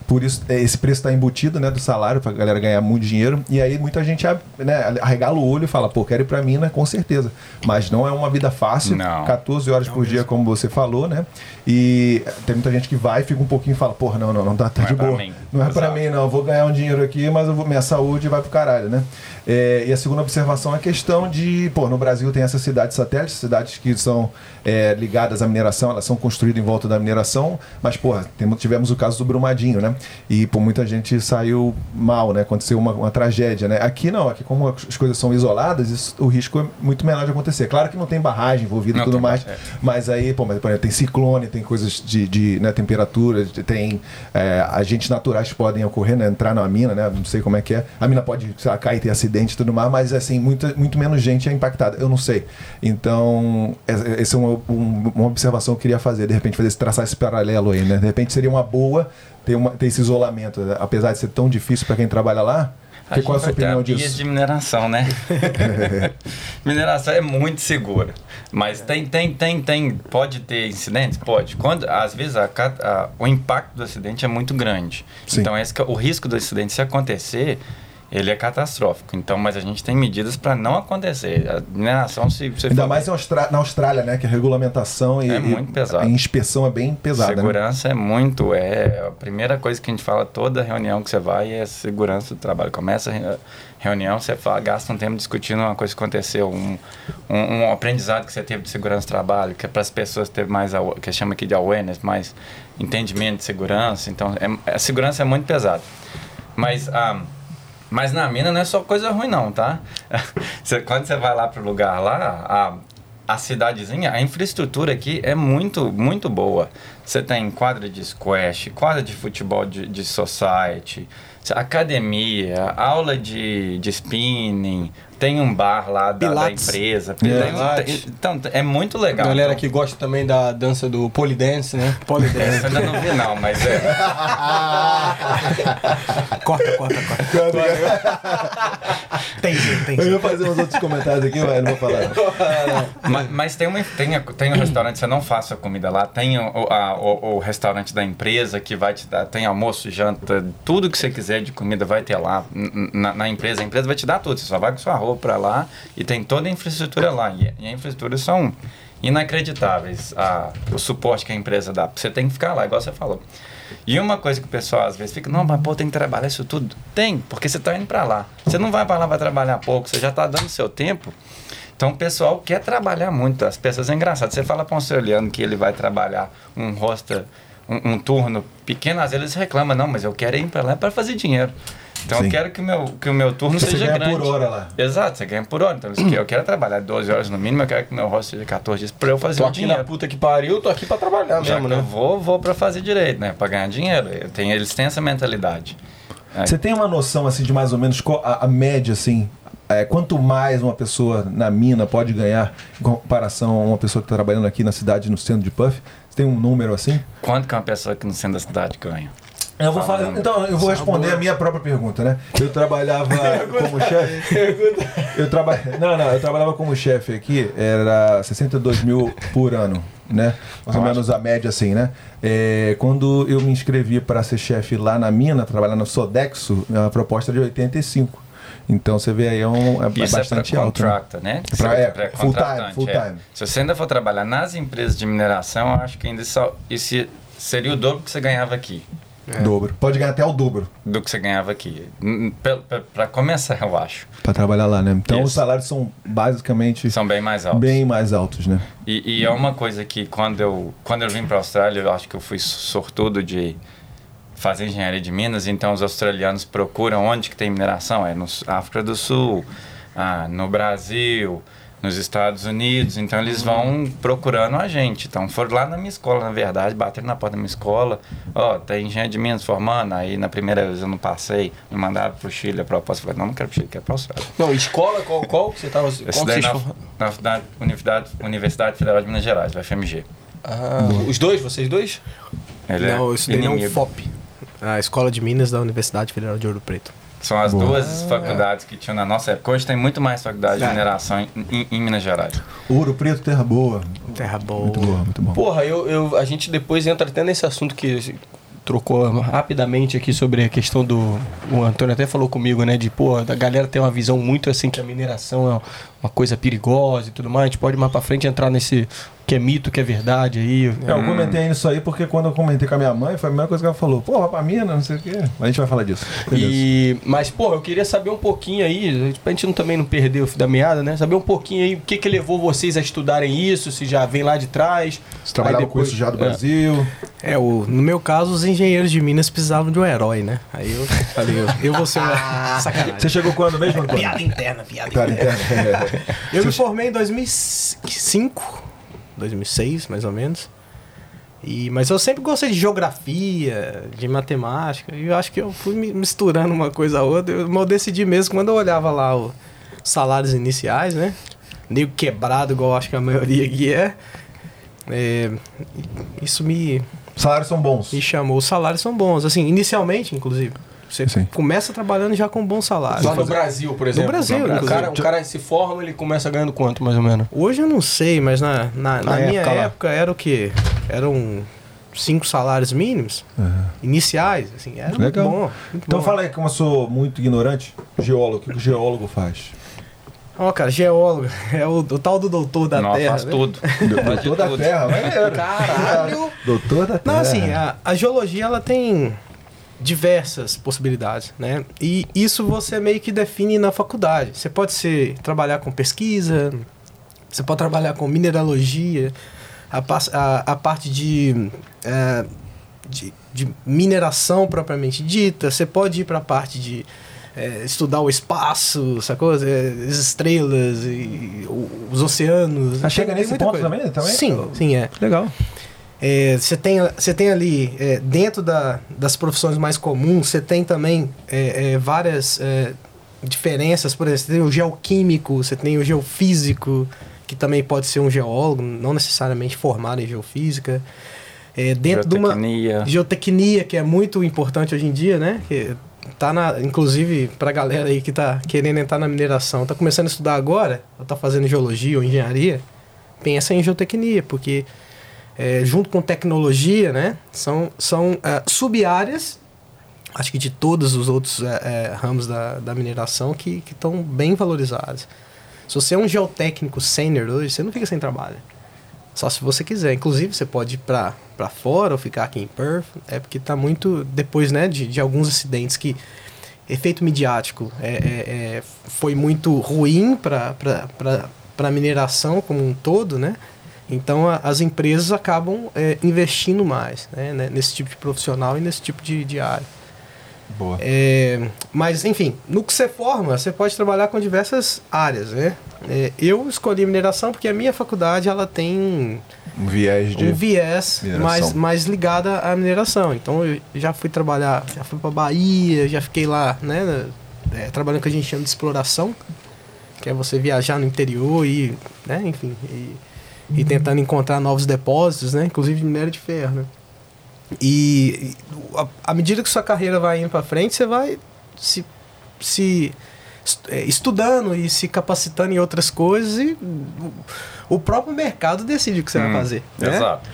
por isso é, esse preço está embutido né, do salário para a galera ganhar muito dinheiro e aí muita gente né, arregala o olho e fala pô quero ir para mina com certeza mas não é uma vida fácil não. 14 horas não por mesmo. dia como você falou né e tem muita gente que vai fica um pouquinho e fala porra não não não tá, tá não de é boa não é para mim não eu vou ganhar um dinheiro aqui mas eu vou, minha saúde vai pro caralho né é, e a segunda observação é a questão de pô no Brasil tem essas cidades satélites cidades que são é, ligadas à mineração elas são construídas em volta da mineração mas porra tivemos o caso do Brumadinho né e por muita gente saiu mal, né? Aconteceu uma, uma tragédia, né? Aqui não, aqui como as coisas são isoladas, isso, o risco é muito menor de acontecer. Claro que não tem barragem envolvida e tudo mais, é. mas aí, pô, mas, por exemplo, tem ciclone, tem coisas de, de né, temperatura, tem é, agentes naturais que podem ocorrer, né? Entrar na mina, né? Não sei como é que é. A mina pode lá, cair, ter acidente e tudo mais, mas assim, muito, muito menos gente é impactada. Eu não sei. Então, essa é uma, uma observação que eu queria fazer, de repente, fazer esse, traçar esse paralelo aí, né? De repente seria uma boa ter, uma, ter esse isolamento, né? apesar de ser tão difícil para quem trabalha lá? Que, qual a sua opinião disso? de mineração, né? mineração é muito segura. Mas tem, tem, tem, tem. Pode ter incidentes? Pode. Quando, às vezes a a- o impacto do acidente é muito grande. Sim. Então esse, é- o risco do acidente, se acontecer, ele é catastrófico. Então, mas a gente tem medidas para não acontecer. A mineração, se você Ainda for- mais Austra- na Austrália, né? Que a regulamentação e, É muito e pesado. a inspeção é bem pesada. né? Segurança é muito, é a primeira coisa que a gente fala toda reunião que você vai é segurança do trabalho. Começa a re- reunião, você fala, gasta um tempo discutindo uma coisa que aconteceu, um, um, um aprendizado que você teve de segurança do trabalho, que é para as pessoas ter mais, que chama aqui de awareness, mais entendimento de segurança. Então, é, a segurança é muito pesada. Mas a mas na mina não é só coisa ruim não, tá? Quando você vai lá pro lugar lá, a, a cidadezinha, a infraestrutura aqui é muito, muito boa. Você tem quadra de squash, quadra de futebol de, de society, academia, aula de, de spinning, tem um bar lá da, da empresa. Pilates. Tem- então, é muito legal. Galera Então, que gosta também da dança do polidense, né? eu ainda não vi não, mas é. Corta, corta, corta. tem jeito, tem Eu ia jeito. fazer uns outros comentários aqui, mas não vou falar. Mas, mas tem, uma, tem, tem um restaurante, você não faça comida lá, tem o, a- o- o restaurante da empresa que vai te dar, tem almoço, janta, tudo que você quiser de comida vai ter lá na, na empresa. A empresa vai te dar tudo, você só vai com sua roupa pra lá e tem toda a infraestrutura lá. E, e a infraestrutura são inacreditáveis, a, o suporte que a empresa dá. Você tem que ficar lá, igual você falou. E uma coisa que o pessoal às vezes fica, não, mas pô, tem que trabalhar isso tudo. Tem, porque você está indo para lá. Você não vai para lá, vai trabalhar pouco, você já está dando seu tempo. Então o pessoal quer trabalhar muito. As pessoas é engraçado. Você fala para um australiano que ele vai trabalhar um roster, um, um turno pequeno, às vezes eles reclamam, não, mas eu quero ir para lá para fazer dinheiro. Então Sim. eu quero que o meu, que o meu turno Você seja ganha grande. por hora lá. Exato, você ganha por hora. Então querem- eu quero trabalhar 12 horas no mínimo, eu quero que meu rosto seja 14 dias para eu fazer Tô o aqui dinheiro. na puta que pariu, tô aqui pra trabalhar Já mesmo, que eu né? vou, vou para fazer direito, né? Para ganhar dinheiro. Eu tenho, eles têm essa mentalidade. É. Você tem uma noção assim de mais ou menos a, a média assim? é, quanto mais uma pessoa na mina pode ganhar em comparação a uma pessoa que está trabalhando aqui na cidade, no centro de Puff? Você tem um número assim? Quanto que uma pessoa aqui no centro da cidade ganha? Eu vou falar, então eu vou responder a minha própria pergunta, né? Eu trabalhava como chefe. Eu traba... Não, não, eu trabalhava como chefe aqui, era 62 mil por ano, né? Mais ou menos a média assim, né? É, quando eu me inscrevi para ser chefe lá na mina, trabalhar no Sodexo, a proposta era de 85. Então você vê aí é, um, é Isso bastante é alto. né? contractor, né? Pra- Você- é, pra full time, full é. time. Se você ainda for trabalhar nas empresas de mineração, eu acho que ainda só, isso seria o dobro que você ganhava aqui. Dobro. Pode ganhar até o dobro Do que você ganhava aqui. Para começar, eu acho. para trabalhar lá, né? Então Isso. os salários são basicamente São bem mais altos. bem mais altos, né? E, e é uma coisa que quando eu, quando eu vim para a Austrália, eu acho que eu fui sortudo de fazer engenharia de minas, então os australianos procuram onde que tem mineração, é no África do Sul, ah, no Brasil, nos Estados Unidos, então eles vão procurando a gente. Então foram lá na minha escola, na verdade, bateram na porta da minha escola, ó, tem engenharia de minas formando, aí na primeira vez eu não passei, me mandaram pro Chile a proposta, falei, não, não quero pro Chile, quero pra Austrália. Não, escola, qual, qual que você tava. Eu Qual que na, for- na Universidade- Universidade, Federal de Minas Gerais, FMG. Ah, os dois, vocês dois? Ele é não, eu estudei. FOP. A Escola de Minas da Universidade Federal de Ouro Preto. São as Boa. duas faculdades que tinham na nossa época. Hoje tem muito mais faculdade de É. mineração em, em- em Minas Gerais. Ouro Preto, terra boa. Terra boa. Muito boa, muito bom. Porra, eu, eu, a gente depois entra até nesse assunto que trocou rapidamente aqui sobre a questão do. O Antônio até falou comigo, né? De, pô, a galera tem uma visão muito assim que a mineração é uma coisa perigosa e tudo mais. A gente pode mais pra frente entrar nesse que é mito, que é verdade aí. É, eu comentei isso aí porque quando eu comentei com a minha mãe, foi a primeira coisa que ela falou. Pô, vai pra mina, não sei o quê. A gente vai falar disso. E, mas, pô, eu queria saber um pouquinho aí, pra gente não, também não perder o fio da meada, né? Saber um pouquinho aí o que que levou vocês a estudarem isso, se já vem lá de trás. Você trabalhava Aí com isso já do é. Brasil. É, o, no meu caso, os engenheiros de Minas precisavam de um herói, né? Aí eu falei, eu, eu vou ser um sacanagem. Você chegou quando mesmo, Antônio? Piada interna, piada Piada interna. interna. Eu me formei em 2005, 2006, mais ou menos. E, mas eu sempre gostei de geografia, de matemática. E eu acho que eu fui mi- misturando uma coisa a outra. Eu, eu decidi mesmo quando eu olhava lá os salários iniciais, né? Meio quebrado, igual acho que a maioria aqui é. É, isso me, Salários são bons. Me chamou. Os salários são bons. Assim, inicialmente, inclusive. Você Sim. começa trabalhando já com bons salários. Lá no Brasil, por exemplo. Brasil, o inclusive. cara, o cara se forma, ele começa ganhando quanto, mais ou menos? Hoje eu não sei, mas na, na, na Na minha época lá. época era o quê? Eram cinco salários mínimos iniciais, assim, era Legal. muito bom. muito Então bom. fala aí, como eu sou muito ignorante, geólogo, o que o geólogo faz? Ó, cara, geólogo, é o, o tal do doutor da Não, Terra. faz né? tudo. Doutor da tudo. Terra, maneiro. Caralho! Doutor da Terra. Não, assim, a, a geologia ela tem diversas possibilidades, né? E isso você meio que define na faculdade. Você pode ser trabalhar com pesquisa, você pode trabalhar com mineralogia, a, a, a parte de, eh, de, de mineração propriamente dita. Você pode ir para a parte de eh, estudar o espaço, sacou? As estrelas e os oceanos. Ah, chega nesse ponto coisa. também, também? Sim, sim, é. Legal. É, Você tem, você tem ali, é, dentro da, das profissões mais comuns, você tem também é, é, várias é, diferenças. Por exemplo, você tem o geoquímico, você tem o geofísico, que também pode ser um geólogo, não necessariamente formado em geofísica. É, dentro de uma Geotecnia. geotecnia, que é muito importante hoje em dia, né? Que tá na, inclusive, pra galera aí que tá querendo entrar na mineração, tá começando a estudar agora, ou tá fazendo geologia ou engenharia, pensa em geotecnia, porque é, junto com tecnologia, né? São, são é, sub-áreas, acho que de todos os outros é, é, ramos da, da mineração que estão bem valorizados. Se você é um geotécnico sênior hoje, você não fica sem trabalho. Só se você quiser. Inclusive, você pode ir pra fora ou ficar aqui em Perth. É porque tá muito. Depois, né, de, de alguns acidentes que. Efeito midiático é, é- é- foi muito ruim para a mineração como um todo, né? Então a- as empresas acabam é, investindo mais né, né, nesse tipo de profissional e nesse tipo de, de área. Boa. É, mas, enfim, no que você forma, você pode trabalhar com diversas áreas, né? É, eu escolhi mineração porque a minha faculdade ela tem Um viés de. um viés mineração. mais, mais ligado à mineração. Então eu já fui trabalhar, já fui para Bahia, já fiquei lá, né? é, trabalhando com o que a gente chama de exploração, que é você viajar no interior e, né, enfim, e, e tentando encontrar novos depósitos, né? Inclusive de minério de ferro, né? E, a- à medida que sua carreira vai indo para frente, você vai se, se é, estudando e se capacitando em outras coisas e o, próprio mercado decide o que você vai Hum, fazer. né? Exato.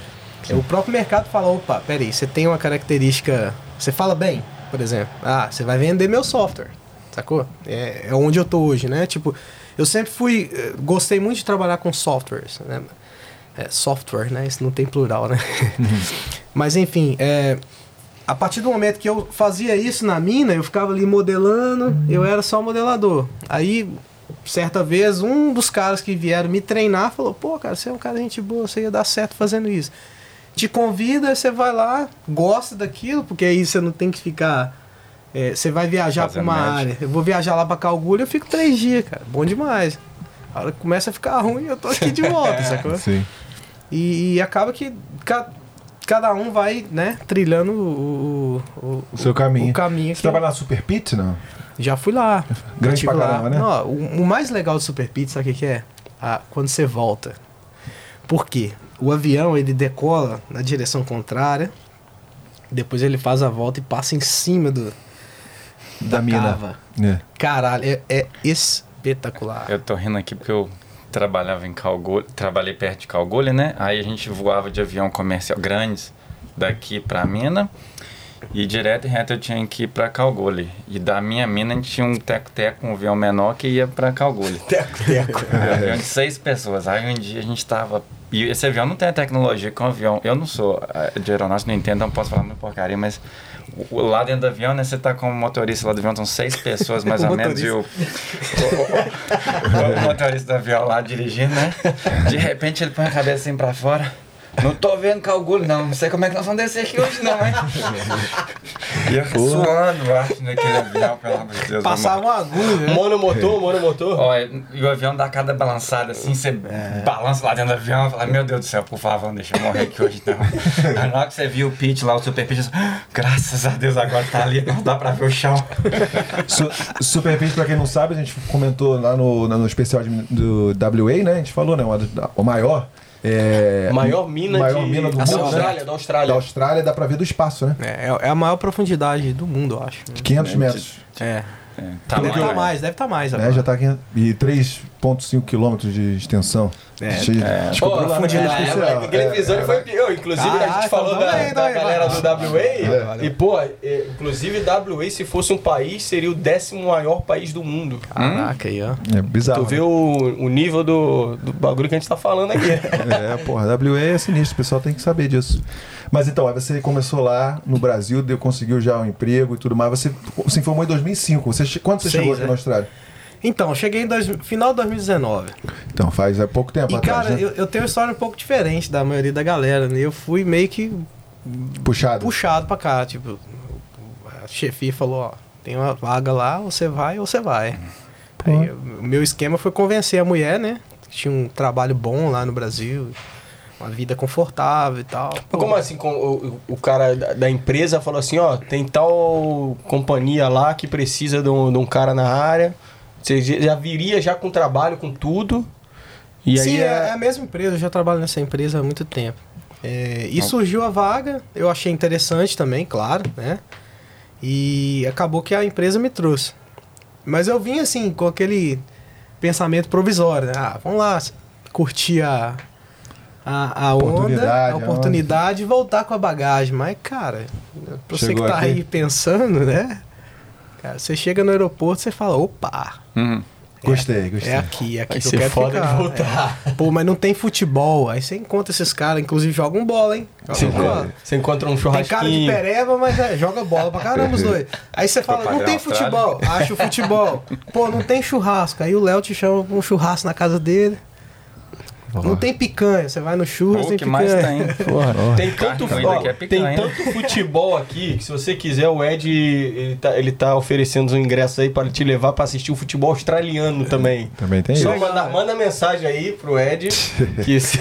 É, O próprio mercado fala, opa, peraí, você tem uma característica. Você fala bem, por exemplo. Ah, você vai vender meu software. Sacou? É, é onde eu tô hoje, né? Tipo, eu sempre fui. eh, Gostei muito de trabalhar com softwares, né? É, software, né? Isso não tem plural, né? Mas enfim, é, a partir do momento que eu fazia isso na mina, eu ficava ali modelando, eu era só modelador. Aí, certa vez, um dos caras que vieram me treinar falou: pô, cara, você é um cara de gente boa, você ia dar certo fazendo isso. Te convida, você vai lá, gosta daquilo, porque aí você não tem que ficar. é, você vai viajar para uma área. Eu vou viajar lá para Calgulho, eu fico três dias, cara. Bom demais. A hora que começa a ficar ruim, eu tô aqui de volta, sacou? Sim. E, e acaba que ca- cada um vai, né, trilhando o, o, O seu caminho. O caminho Você que trabalha na Super Pit, não? já fui lá. Grande pra lá. caramba, né? Não, o, o mais legal do Super Pizza, sabe o que, que é? Ah, quando você volta. Por quê? O avião ele decola na direção contrária, depois ele faz a volta e passa em cima do Da mina. cava. É. Caralho, é, é espetacular. Eu tô rindo aqui porque eu trabalhava em Calgulho, trabalhei perto de Calgulho, né? Aí a gente voava de avião comercial grandes daqui pra mina e direto e reto eu tinha que ir pra Calgulho. E da minha mina a gente tinha um teco-teco, um avião menor que ia pra Calgulho. Teco-teco. Um avião de seis pessoas. Aí um dia a gente tava. E esse avião não tem a tecnologia que um avião. Eu não sou eh, de aeronáutica, não entendo, não posso falar muito porcaria, mas lá dentro do avião, né? Você tá com o motorista lá do avião, são seis pessoas mais ou menos, e o, o, o- o motorista do avião lá dirigindo, né? De repente ele põe a cabeça assim pra fora. Não tô vendo calgulho, não. Não sei como é que nós vamos descer aqui hoje, não, hein? E eu suando baixo naquele avião, pelo amor de Deus. Passava uma agulha, né? Monomotor, monomotor. Olha, e o avião dá cada balançada assim, você balança lá dentro do avião e fala, meu Deus do céu, por favor, não deixa eu morrer aqui hoje não. Aí na hora que você viu o pitch lá, o super pitch, você, "Ah, graças a Deus agora tá ali, não dá pra ver o chão. Su Super Pit, pra quem não sabe, a gente comentou lá no, no especial de- do WA, né? A gente falou, né? O maior. É, Maior mina maior de... mina do da mundo, né? Austrália, da Austrália. da Austrália dá pra ver do espaço, né? É, é a maior profundidade do mundo, eu acho. 500 metros. É. É, deve estar né? mais, deve estar mais Né? agora. Já tá aqui e 3,5 quilômetros de extensão. É, Cheio de- é. Lá na profundidade. rede É, social. mas aquele episódio É, foi pior. Inclusive, a Caraca, gente falou então da, vai, da vai, galera do WA. É. E, pô, é, inclusive, WA, se fosse um país, seria o décimo maior país do mundo. Caraca, aí, ó. É bizarro. Tu vê o, o nível do, do bagulho que a gente tá falando aqui. É, porra, WA é sinistro, o pessoal tem que saber disso. Mas então, aí você começou lá no Brasil, deu, conseguiu já um emprego e tudo mais. Você se formou em 2005. Você, quando você Seis, chegou aqui é. na Austrália? Então, cheguei em dois, final de 2019. Então, faz há pouco tempo E, atrás, cara, né? eu, eu tenho uma história um pouco diferente da maioria da galera, né? Eu fui meio que Puxado. puxado pra cá, tipo, a chefia falou, ó, tem uma vaga lá, você vai ou você vai. Aí, o meu esquema foi convencer a mulher, né? Que tinha um trabalho bom lá no Brasil, uma vida confortável e tal. Como assim, com- o, o cara da, empresa falou assim, ó, tem tal companhia lá que precisa de um, de um cara na área. Você já já viria já com trabalho, com tudo. E Sim, aí é, é- é a mesma empresa, eu já trabalho nessa empresa há muito tempo. É, e surgiu a vaga, eu achei interessante também, claro, né? E acabou que a empresa me trouxe. Mas eu vim assim, com aquele pensamento provisório, né? Ah, vamos lá, curtir a, a, a onda, Oportunidade, a oportunidade e voltar com a bagagem. Mas, cara, pra você que tá aqui. aí pensando, né? Cara, você chega no aeroporto e você fala, opa, Uhum. Gostei, gostei. é aqui, é aqui vai que eu quero foda ficar. de voltar. É. Pô, mas não tem futebol. Aí você encontra esses caras, inclusive jogam bola, hein? Você bola. encontra, você encontra um Tem cara de churrasquinho. pereba, mas é, joga bola pra caramba os dois. Aí você fala, não tem futebol. Acha o futebol. Pô, não tem churrasco. Aí o Léo te chama pra um churrasco na casa dele. Não tem picanha. Você vai no churras, O tem que picanha. mais tem? Tem tanto, ó, é tem tanto futebol aqui que se você quiser, o Ed ele tá, ele tá oferecendo os ingressos aí para te levar para assistir o futebol australiano também. Também tem Só isso. manda, manda mensagem aí pro Ed que esse...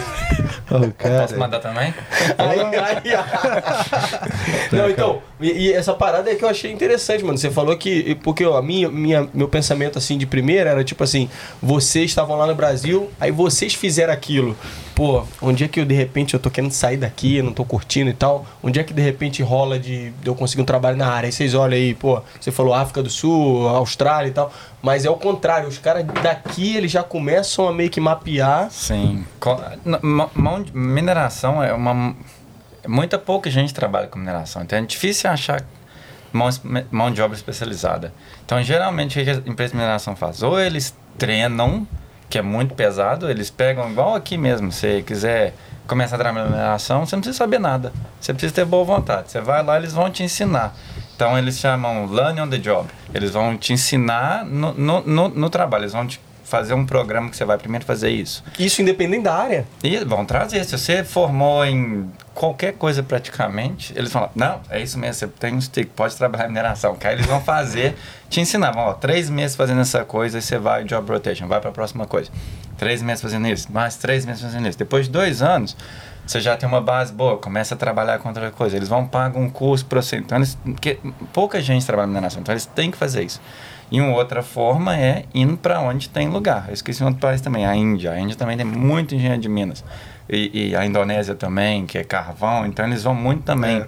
Oh, cara. Posso mandar também? Aí, aí, ó. Não, então, e, e essa parada é que eu achei interessante, mano. Você falou que. Porque ó, a minha, minha, meu pensamento assim de primeira era tipo assim: vocês estavam lá no Brasil, aí vocês fizeram aquilo. Pô, onde é que eu de repente eu tô querendo sair daqui, não tô curtindo e tal? Onde é que de repente rola de, de eu conseguir um trabalho na área? Aí vocês olham aí, pô, você falou África do Sul, Austrália e tal. Mas é o contrário, os caras daqui eles já começam a meio que mapear. Sim. Mineração é uma. Muita pouca gente trabalha com mineração. Então é difícil achar mão, mão de obra especializada. Então, geralmente, o que a empresa de mineração faz? Ou eles treinam, que é muito pesado, eles pegam igual aqui mesmo. Se quiser começar a mineração, você não precisa saber nada. Você precisa ter boa vontade. Você vai lá, eles vão te ensinar. Então, eles chamam Learn on the Job. Eles vão te ensinar no, no, no, no trabalho. Eles vão te fazer um programa que você vai primeiro fazer isso. Isso independente da área. E vão trazer. Se você formou em qualquer coisa praticamente, eles falam, não, é isso mesmo, você tem um stick, pode trabalhar em mineração. Que aí eles vão fazer, te ensinar, vão, ó, três meses fazendo essa coisa, aí você vai job rotation, vai para a próxima coisa. Três meses fazendo isso, mais três meses fazendo isso. Depois de dois anos, você já tem uma base boa, começa a trabalhar com outra coisa. Eles vão pagar um curso para você. Então, eles, porque pouca gente trabalha em mineração, então eles têm que fazer isso. E uma outra forma é indo para onde tem lugar. Eu esqueci um outro país também, a Índia. A Índia também tem muito engenheiro de minas. E, e a Indonésia também, que é carvão. Então eles vão muito também.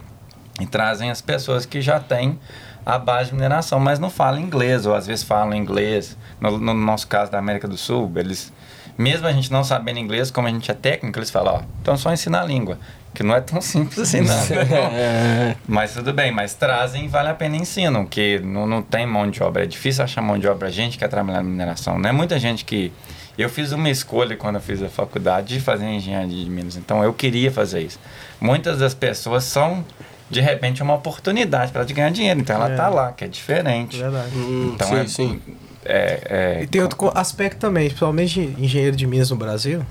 E trazem as pessoas que já têm a base de mineração, mas não falam inglês, ou às vezes falam inglês. No, no nosso caso da América do Sul, eles, mesmo a gente não sabendo inglês, como a gente é técnico, eles falam, ó, então é só ensinar a língua. Que não é tão simples assim, não. Mas tudo bem, mas trazem vale a pena ensinam, que não, não tem mão de obra. É difícil achar mão de obra, gente que quer trabalhar na mineração. Não é muita gente que. Eu fiz uma escolha quando eu fiz a faculdade de fazer engenharia de minas, então eu queria fazer isso. Muitas das pessoas são, de repente, uma oportunidade para ela de ganhar dinheiro, então ela É. tá lá, que é diferente. Verdade. Hum, Então sim, é, sim. É, é, E tem outro aspecto também, principalmente de engenheiro de Minas no Brasil,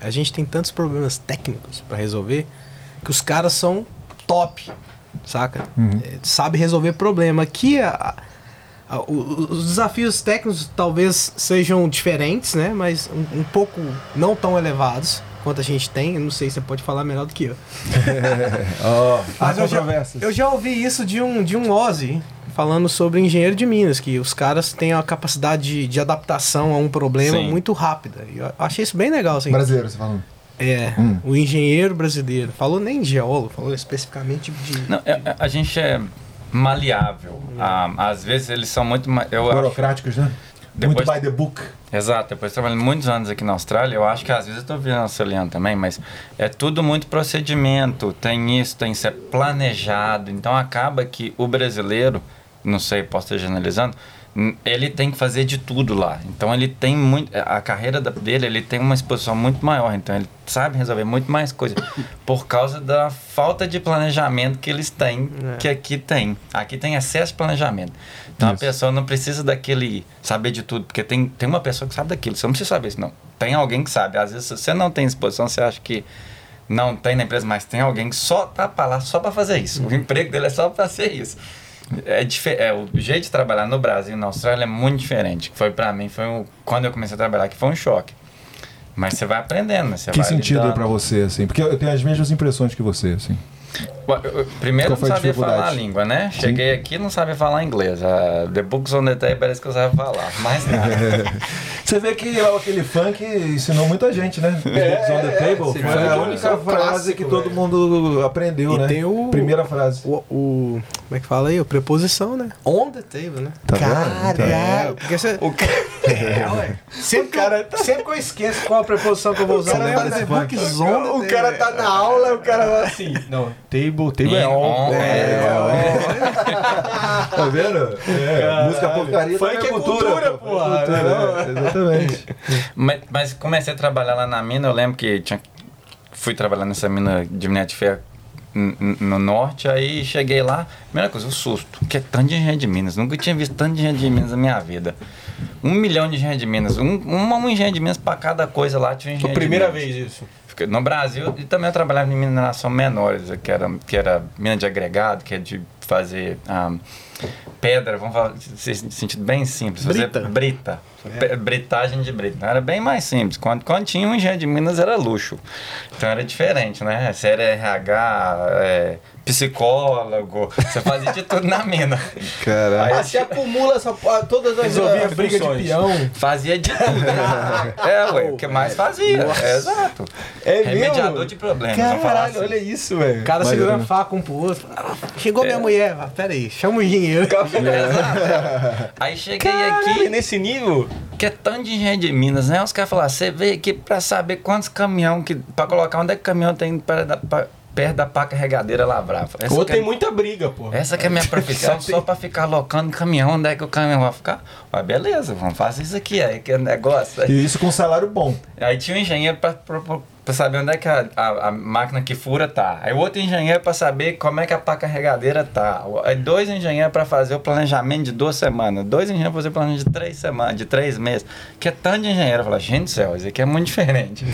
a gente tem tantos problemas técnicos pra resolver que os caras são top, saca? É, sabe resolver problema. Aqui a- a- os desafios técnicos talvez sejam diferentes, né? Mas um, um pouco não tão elevados quanto a gente tem. Eu não sei se você pode falar melhor do que eu. Ó, Mas há eu já, controvérsias. eu já ouvi isso de um, de um Ozzy falando sobre engenheiro de Minas, que os caras têm a capacidade de, de adaptação a um problema Sim. muito rápida. E eu achei isso bem legal, assim. Brasileiro, você falando. É, o engenheiro brasileiro. Falou nem geólogo, falou especificamente de. Não, é- é- a gente é maleável. Ah, às vezes eles são muito. Eu acho, Burocráticos, né? Depois- Muito by the book. exato, depois de trabalhando muitos anos aqui na Austrália, eu acho que às vezes eu tô vendo australiano também, mas é tudo muito procedimento. Tem isso, tem isso, é planejado. Então acaba que o brasileiro, não sei, posso estar generalizando, ele tem que fazer de tudo lá. Então ele tem muito. A carreira dele, ele tem uma exposição muito maior. Então ele sabe resolver muito mais coisas. por causa da falta de planejamento que eles têm, que aqui tem. Aqui tem excesso de planejamento. Então a Isso. pessoa não precisa daquele saber de tudo, porque tem, tem uma pessoa que sabe daquilo. Você não precisa saber isso, não. Tem alguém que sabe. Às vezes se você não tem exposição, você acha que não tem na empresa, mas tem alguém que só tá para lá só para fazer isso. O emprego dele é só para ser isso. É, é, o jeito de trabalhar no Brasil e na Austrália é muito diferente. Foi para mim, foi um, quando eu comecei a trabalhar aqui, foi um choque. Mas você vai aprendendo? Você Que vai sentido lidando. pra você, assim? Porque eu tenho as mesmas impressões que você, assim. Primeiro não sabia falar a língua, né? Cheguei aqui e não sabia falar inglês. Ah, the books on the table parece que eu sabia falar. Mas nada. Você vê que lá aquele funk ensinou muita gente, né? Books on the table. esse Foi a é única um frase clássico, que todo mundo aprendeu, E né? tem o- Primeira frase. O, o- Como é que fala aí? A preposição, né? On the table, né? Tá vendo? Então, É, porque você. O cara, É, ué. Sempre, que eu, sempre que eu esqueço qual a preposição que eu vou usar, eu Cara, funk. the o table. cara tá na aula, o cara vai assim. Não, table, table é on. On, É, Tá vendo? É, música porcaria Funk também é cultura, pô. porra. Cultura, é, exatamente. mas, mas comecei a trabalhar lá na mina, eu lembro que tinha, fui trabalhar nessa mina de minério de ferro no norte, aí cheguei lá, primeira coisa, o susto, que é tanto de engenho de Minas, nunca tinha visto tanto de engenho de Minas na minha vida. Um milhão de engenho de Minas, um, uma, um engenho de Minas pra cada coisa lá tinha um Foi engenho a primeira de Minas. vez isso. No Brasil, e também eu trabalhava em mineração menores, que era, que era mina de agregado, que é de fazer ah, pedra, vamos falar sentido bem simples. fazer Brita. brita. Pe- Britagem de brita. Era bem mais simples. Quando, quando tinha um engenho de Minas era luxo. Então era diferente, né? Você era RH, é, psicólogo, você fazia de tudo na mina. Caralho. Aí você acumula essa, ah, todas as Resolvia as briga de peão. Fazia de tudo. é, ué, o que mais fazia. Exato. É mesmo? Remediador de problemas. Caralho, assim. olha isso, velho. O cara segurando né? faca um pro outro. Ah, Chegou minha mulher. Ah, Pera aí, chama o engenheiro. Exato. Aí cheguei Caralho, aqui, nesse nível? que é tanto de engenho de Minas, né? Os caras falaram, você veio aqui pra saber quantos caminhão que. pra colocar onde é que o caminhão tem pra, pra- perto da pá carregadeira lavrar. Essa Ou tem é, muita briga, pô. essa que é a minha profissão, só pra ficar locando caminhão, onde é que o caminhão vai ficar? Ué, beleza, vamos fazer isso aqui, aí que é negócio. Aí, E isso com salário bom. aí tinha um engenheiro pra, pra, saber onde é que a, a, a máquina que fura tá. Aí outro engenheiro pra saber como é que a pá carregadeira tá. Aí dois engenheiros pra fazer o planejamento de duas semanas. Dois engenheiros pra fazer o planejamento de três semanas, de três meses. Que é tanto de engenheiro. Eu falo, gente do céu, isso aqui é muito diferente.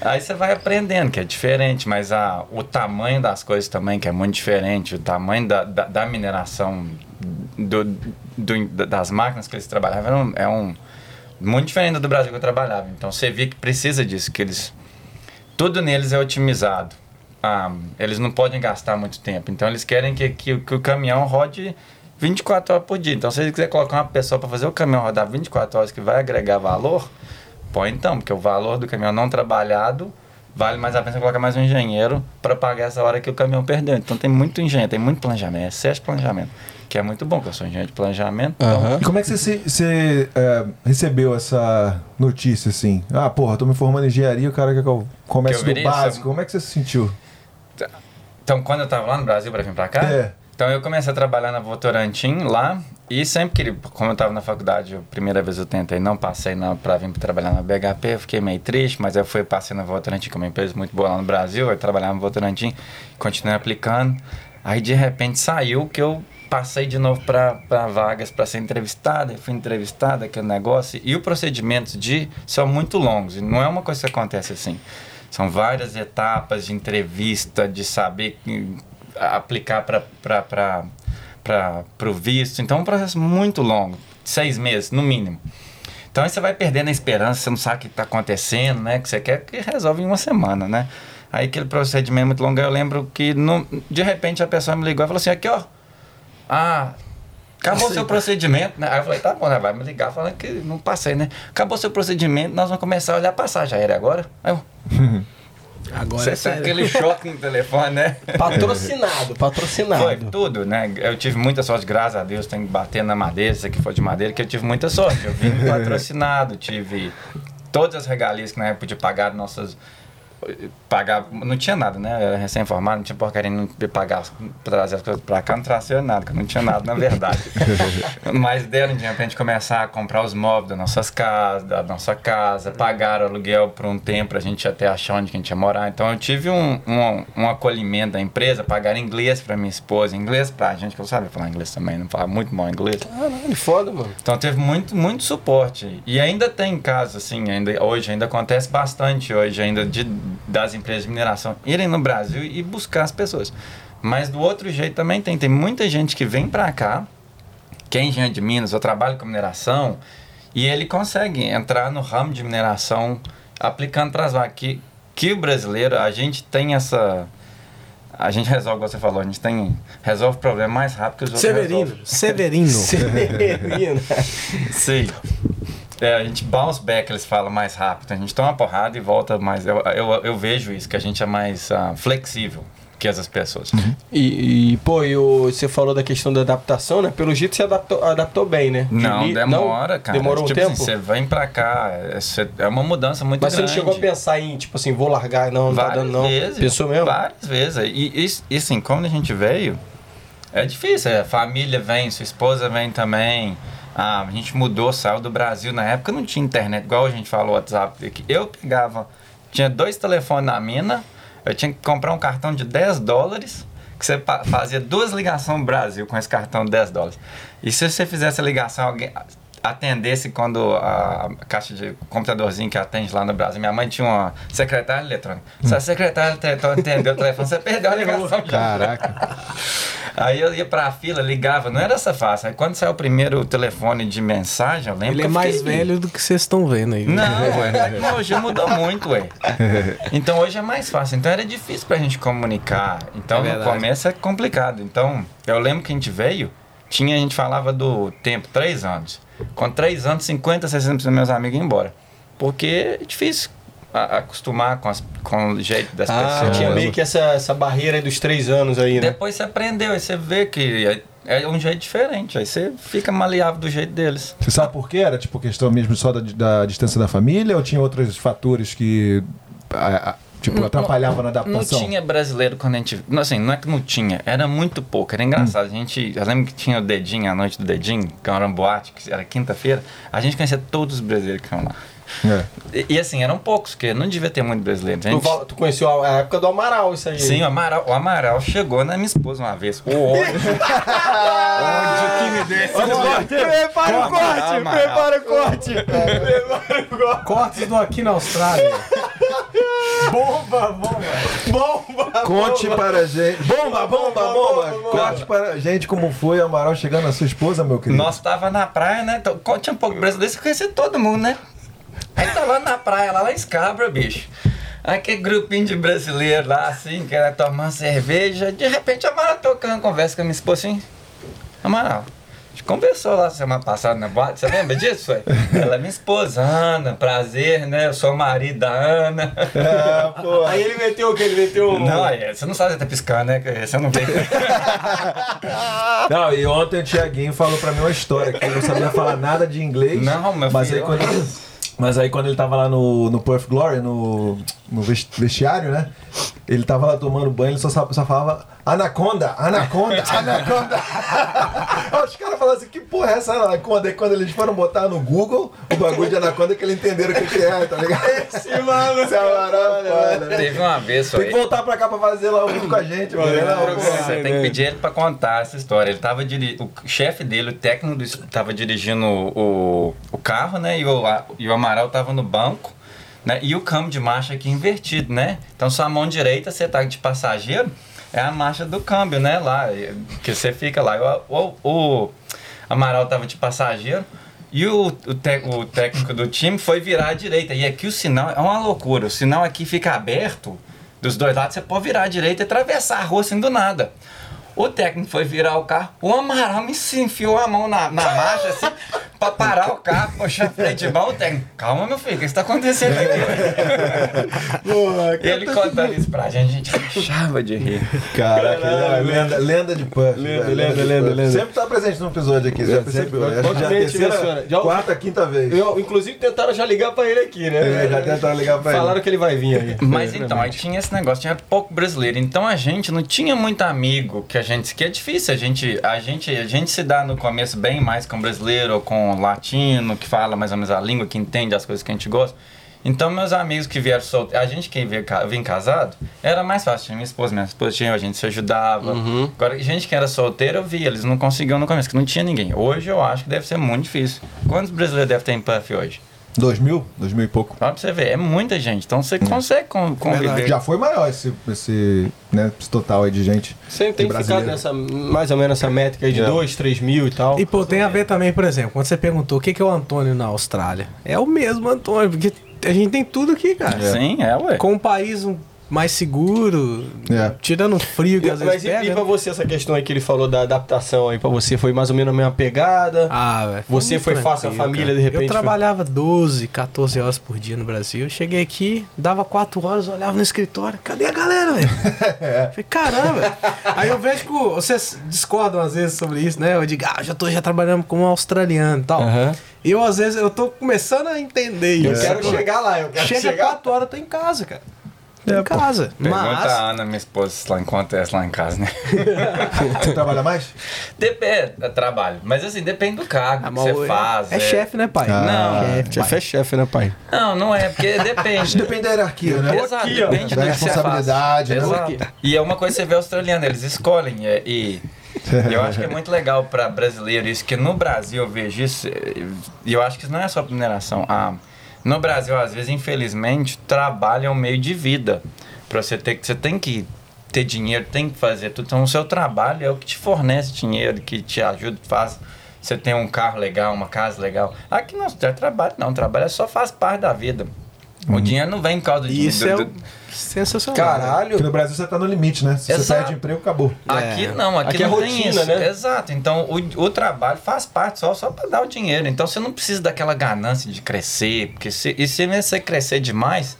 Aí você vai aprendendo que é diferente, mas a, o tamanho das coisas também que é muito diferente. O tamanho da, da, da mineração do, do- das máquinas que eles trabalhavam é um, é um muito diferente do Brasil que eu trabalhava. Então você vê que precisa disso, que eles tudo neles é otimizado. Ah, eles não podem gastar muito tempo. Então eles querem que, que, que o caminhão rode 24 horas por dia. Então se eles quiser colocar uma pessoa para fazer o caminhão rodar 24 horas que vai agregar valor, põe então, porque o valor do caminhão não trabalhado vale mais a pena você colocar mais um engenheiro para pagar essa hora que o caminhão perdeu. Então tem muito engenheiro, tem muito planejamento, excesso planejamento. Que é muito bom, porque eu sou engenheiro de planejamento. Então, E como é que você, se- você, é, recebeu essa notícia, assim? Ah, porra, tô me formando em engenharia, o cara quer que eu comece Que eu do básico. Como é que você se sentiu? Então, quando eu tava lá no Brasil para vir para cá, É. então eu comecei a trabalhar na Votorantim lá e sempre que, como eu tava na faculdade, a primeira vez eu tentei, não passei para vir pra trabalhar na BHP, eu fiquei meio triste, mas eu fui passei na Votorantim, que é uma empresa muito boa lá no Brasil, eu trabalhava na Votorantim, continuei aplicando, aí de repente saiu que eu passei de novo para vagas para ser entrevistada, fui entrevistada, aquele negócio, e os procedimentos de são muito longos, não é uma coisa que acontece assim. São várias etapas de entrevista, de saber hum, aplicar para o visto. Então é um processo muito longo, seis meses no mínimo. Então aí você vai perdendo a esperança, você não sabe o que está acontecendo, né? Que você quer que resolve em uma semana, né? Aí aquele procedimento muito longo, eu lembro que no, de repente a pessoa me ligou e falou assim, aqui ó, ah, acabou o seu procedimento, né? Aí eu falei, tá bom, né? Vai me ligar falando que não passei, né? Acabou o seu procedimento, nós vamos começar a olhar a passagem aérea agora. Aí eu, Agora Você é tem sério. aquele choque no telefone, né? Patrocinado, patrocinado. Foi tudo, né? Eu tive muita sorte, graças a Deus, tem que bater na madeira, isso aqui foi de madeira, que eu tive muita sorte. Eu vim patrocinado, tive todas as regalias que na época podia pagar nossas. Pagar, não tinha nada, né? Eu era recém-formado, não tinha porcaria não pagar, trazer as coisas pra cá, não trazia nada, não tinha nada, na verdade. Mas deram dinheiro pra gente começar a comprar os móveis das nossas casas, da nossa casa, pagar aluguel por um tempo pra gente até achar onde que a gente ia morar. Então eu tive um, um, um acolhimento da empresa, pagar inglês pra minha esposa, inglês pra gente, que eu sabia falar inglês também, não falava muito mal inglês. Caralho, foda, mano. Então teve muito, muito suporte. E ainda tem casos, assim, ainda, hoje ainda acontece bastante hoje, ainda de, das empresas de mineração irem no Brasil e buscar as pessoas. Mas do outro jeito também tem. Tem muita gente que vem pra cá, que é engenheiro de Minas ou trabalha com mineração, e ele consegue entrar no ramo de mineração aplicando para as vagas. Que, que o brasileiro, a gente tem essa. A gente resolve, como você falou, a gente tem. Resolve o problema mais rápido que os outros Severino. resolvem. Severino. Severino. Sim. É, a gente bounce back, eles falam, mais rápido. A gente toma uma porrada e volta mais. Eu, eu, eu vejo isso, que a gente é mais ah, flexível que essas pessoas. E, e, pô, e o- você falou da questão da adaptação, né? Pelo jeito você adaptou, adaptou bem, né? Não, li- demora, cara. Demorou um tipo tempo? Assim, você vem pra cá, é, é uma mudança muito Mas você não grande. chegou a pensar em, tipo assim, vou largar, não, não tá Várias dando não. vezes. Pensou mesmo? Várias vezes. E, e, e assim, quando a gente veio, é difícil. é, A família vem, sua esposa vem também. Ah, a gente mudou, saiu do Brasil. Na época não tinha internet, igual a gente falou, WhatsApp. aqui. Eu pegava, tinha dois telefones na mina, eu tinha que comprar um cartão de 10 dólares, que você fazia duas ligações no Brasil com esse cartão de 10 dólares. E se você fizesse a ligação, alguém atendesse quando a caixa de computadorzinho que atende lá no Brasil. Minha mãe tinha uma secretária eletrônica. Se a secretária eletrônica atendeu o telefone, você perdeu a ligação. Caraca. Aí eu ia pra fila, ligava, não era essa fácil. Aí quando saiu o primeiro telefone de mensagem, eu lembro Ele que é mais fiquei- velho do que vocês estão vendo aí. Não, ué, hoje mudou muito, ué. Então hoje é mais fácil. Então era difícil pra gente comunicar. Então É no começo é complicado. Então, eu lembro que a gente veio, tinha, a gente falava do tempo, três anos. Com três anos, 50, 60% dos meus amigos iam embora. Porque é difícil acostumar com, as- com o jeito das Ah, pessoas. tinha meio que essa, essa barreira aí dos três anos aí, né? Depois você aprendeu, aí você vê que é, é um jeito diferente. Aí você fica maleável do jeito deles. Você sabe por quê? Era tipo questão mesmo só da, da distância da família ou tinha outros fatores que a- a- tipo, atrapalhavam na Não adaptação? tinha brasileiro quando a gente. não, Assim, não é que não tinha, era muito pouco, era engraçado. A gente. Eu lembro que tinha o dedinho, a noite do dedinho, que era uma boate, que era quinta-feira. A gente conhecia todos os brasileiros que iam lá. É. E, e, assim, eram poucos, porque não devia ter muito brasileiro. A Tu, gente- val- tu conheceu a, a época do Amaral, isso aí. Sim, o Amaral, o Amaral chegou na minha esposa uma vez. O ódio. ódio que me deu esse Prepara o corte, prepara o corte. Prepara o corte. Cortes do aqui na Austrália. Bomba, bomba. Bomba. Conte para a gente. Bomba, bomba, bomba! Conte para a gente como foi o Amaral chegando na sua esposa, meu querido. Nós tava na praia, né? Então, tinha um pouco de brasileiro, você conhecia todo mundo, né? Aí tava na praia, lá, lá em Scabra, bicho. Aquele grupinho de brasileiro lá, assim, que era tomando cerveja. De repente, a Amaral tocando conversa com a minha esposa assim. Amaral, a gente conversou lá semana passada na boate, você lembra disso? Ué? Ela é minha esposa, Ana, prazer, né? Eu sou o marido da Ana. É, pô. Aí ele meteu o que? Ele meteu. Não, é, você não sabe se tá piscando, né? Você não vê. Não, e ontem o Tiaguinho falou pra mim uma história que ele não sabia falar nada de inglês. Não, meu mas filho, Aí quando, mas aí quando ele tava lá no, no Perth Glory, no, no ves- vestiário, né? Ele tava lá tomando banho, ele só, só falava Anaconda, Anaconda, Anaconda. Os caras falaram assim, que porra é essa Anaconda? Aí quando eles foram botar no Google o bagulho de Anaconda que eles entenderam o que, que é, tá ligado? Esse mano. Esse é maravilhoso, né? Teve uma vez só. Tem que voltar pra cá pra fazer lá o vídeo com a gente, mano. Você tem que pedir ele pra contar essa história. Ele tava diri... O chefe dele, o técnico, do- tava dirigindo o, o carro, né? E o, a- e o Amaral tava no banco, né? E o câmbio de marcha aqui invertido, né? Então sua mão direita, você tá de passageiro, é a marcha do câmbio, né? Lá, e- que você fica lá. O, o, o Amaral tava de passageiro. E o, o, tec- o técnico do time foi virar à direita. E aqui o sinal é uma loucura. O sinal aqui fica aberto dos dois lados. Você pode virar à direita e atravessar a rua assim do nada. O técnico foi virar o carro. O Amaral me enfiou a mão na, na marcha assim. Pra parar o carro, puxar freio de mão, tem. Calma, meu filho, o que está acontecendo aqui? e ele contando isso pra gente, a gente rachava de rir. Caraca, é, lenda, lenda de Puff. Lenda, velho, lenda, lenda, lenda. Sempre tá presente no episódio aqui. Já percebeu? Acho que já é a terceira, Já- quarta, quinta vez. Eu, inclusive, tentaram já ligar pra ele aqui, né? É, já tentaram ligar pra ele. Falaram que ele vai vir aí. Mas então, aí tinha esse negócio, tinha pouco brasileiro. Então a gente não tinha muito amigo que a gente. que é difícil. A gente, a gente, a gente se dá no começo bem mais com brasileiro ou com latino, que fala mais ou menos a língua, que entende as coisas que a gente gosta. Então, meus amigos que vieram solteiros, a gente que veio, vim casado, era mais fácil. Tinha minha esposa, minha esposa tinha, a gente se ajudava. Agora, gente que era solteiro, eu via, eles não conseguiam no começo, que não tinha ninguém. Hoje eu acho que deve ser muito difícil. Quantos brasileiros deve ter em Puff hoje? Dois mil? Dois mil e pouco. Só pra você ver, é muita gente. Então você consegue con- conviver. Já foi maior esse, esse, né, esse total aí de gente. Sempre tem de que ficar brasileiro. nessa, mais ou menos essa métrica aí de É. 2, 3 mil e tal. E pô, tem a ver também, por exemplo, quando você perguntou o que que é o Antônio na Austrália. É o mesmo Antônio, porque a gente tem tudo aqui, cara. Sim, é, ué. Com um país um- mais seguro, É. tirando o frio que às Mas vezes e, e pega. pra né? você essa questão aí que ele falou da adaptação aí pra você? Foi mais ou menos a mesma pegada? Ah, velho. Você foi fácil, a família, cara. de repente, Eu foi- trabalhava 12, 14 horas por dia no Brasil. Eu cheguei aqui, dava 4 horas, olhava no escritório. Cadê a galera, velho? Falei, caramba. Aí eu vejo que vocês discordam às vezes sobre isso, né? Eu digo, ah, já tô já trabalhando como um australiano e tal. E eu, às vezes, eu tô começando a entender Eu isso. quero chegar lá, eu quero Chega chegar. 4 horas, eu tô em casa, cara. É, em casa. Pergunta Mas. a Ana, minha esposa, se lá acontece lá em casa, né? Você trabalha mais? Depende, é trabalho. Mas assim, depende do cargo Ah, que você o- faz. É chefe, né, pai? Ah, Não, chefe, Chefe é chefe, né, pai? Não, não é, porque depende. Depende da hierarquia, né? Exato, Aqui, depende Da responsabilidade, né? Exato. E é uma coisa que você vê australiano, eles escolhem. é, E, eu acho que é muito legal para brasileiro isso, que no Brasil eu vejo isso, e eu acho que isso não é só mineração. Ah, no Brasil, às vezes, infelizmente, trabalho é um meio de vida. Pra você ter que. Você tem que ter dinheiro, tem que fazer tudo. Então, o seu trabalho é o que te fornece dinheiro, que te ajuda, faz. Você tem um carro legal, uma casa legal. Aqui não é trabalho, não. Trabalho é só faz parte da vida. O dinheiro não vem por causa do dinheiro. Isso é sensacional. Porque Caralho. no Brasil você tá no limite, né? Se você Exato. perde emprego, acabou. Aqui É. não, aqui, Aqui é não tem rotina, isso. né? Exato. Então o, o trabalho faz parte só, só para dar o dinheiro. Então você não precisa daquela ganância de crescer, porque se, e se você crescer demais,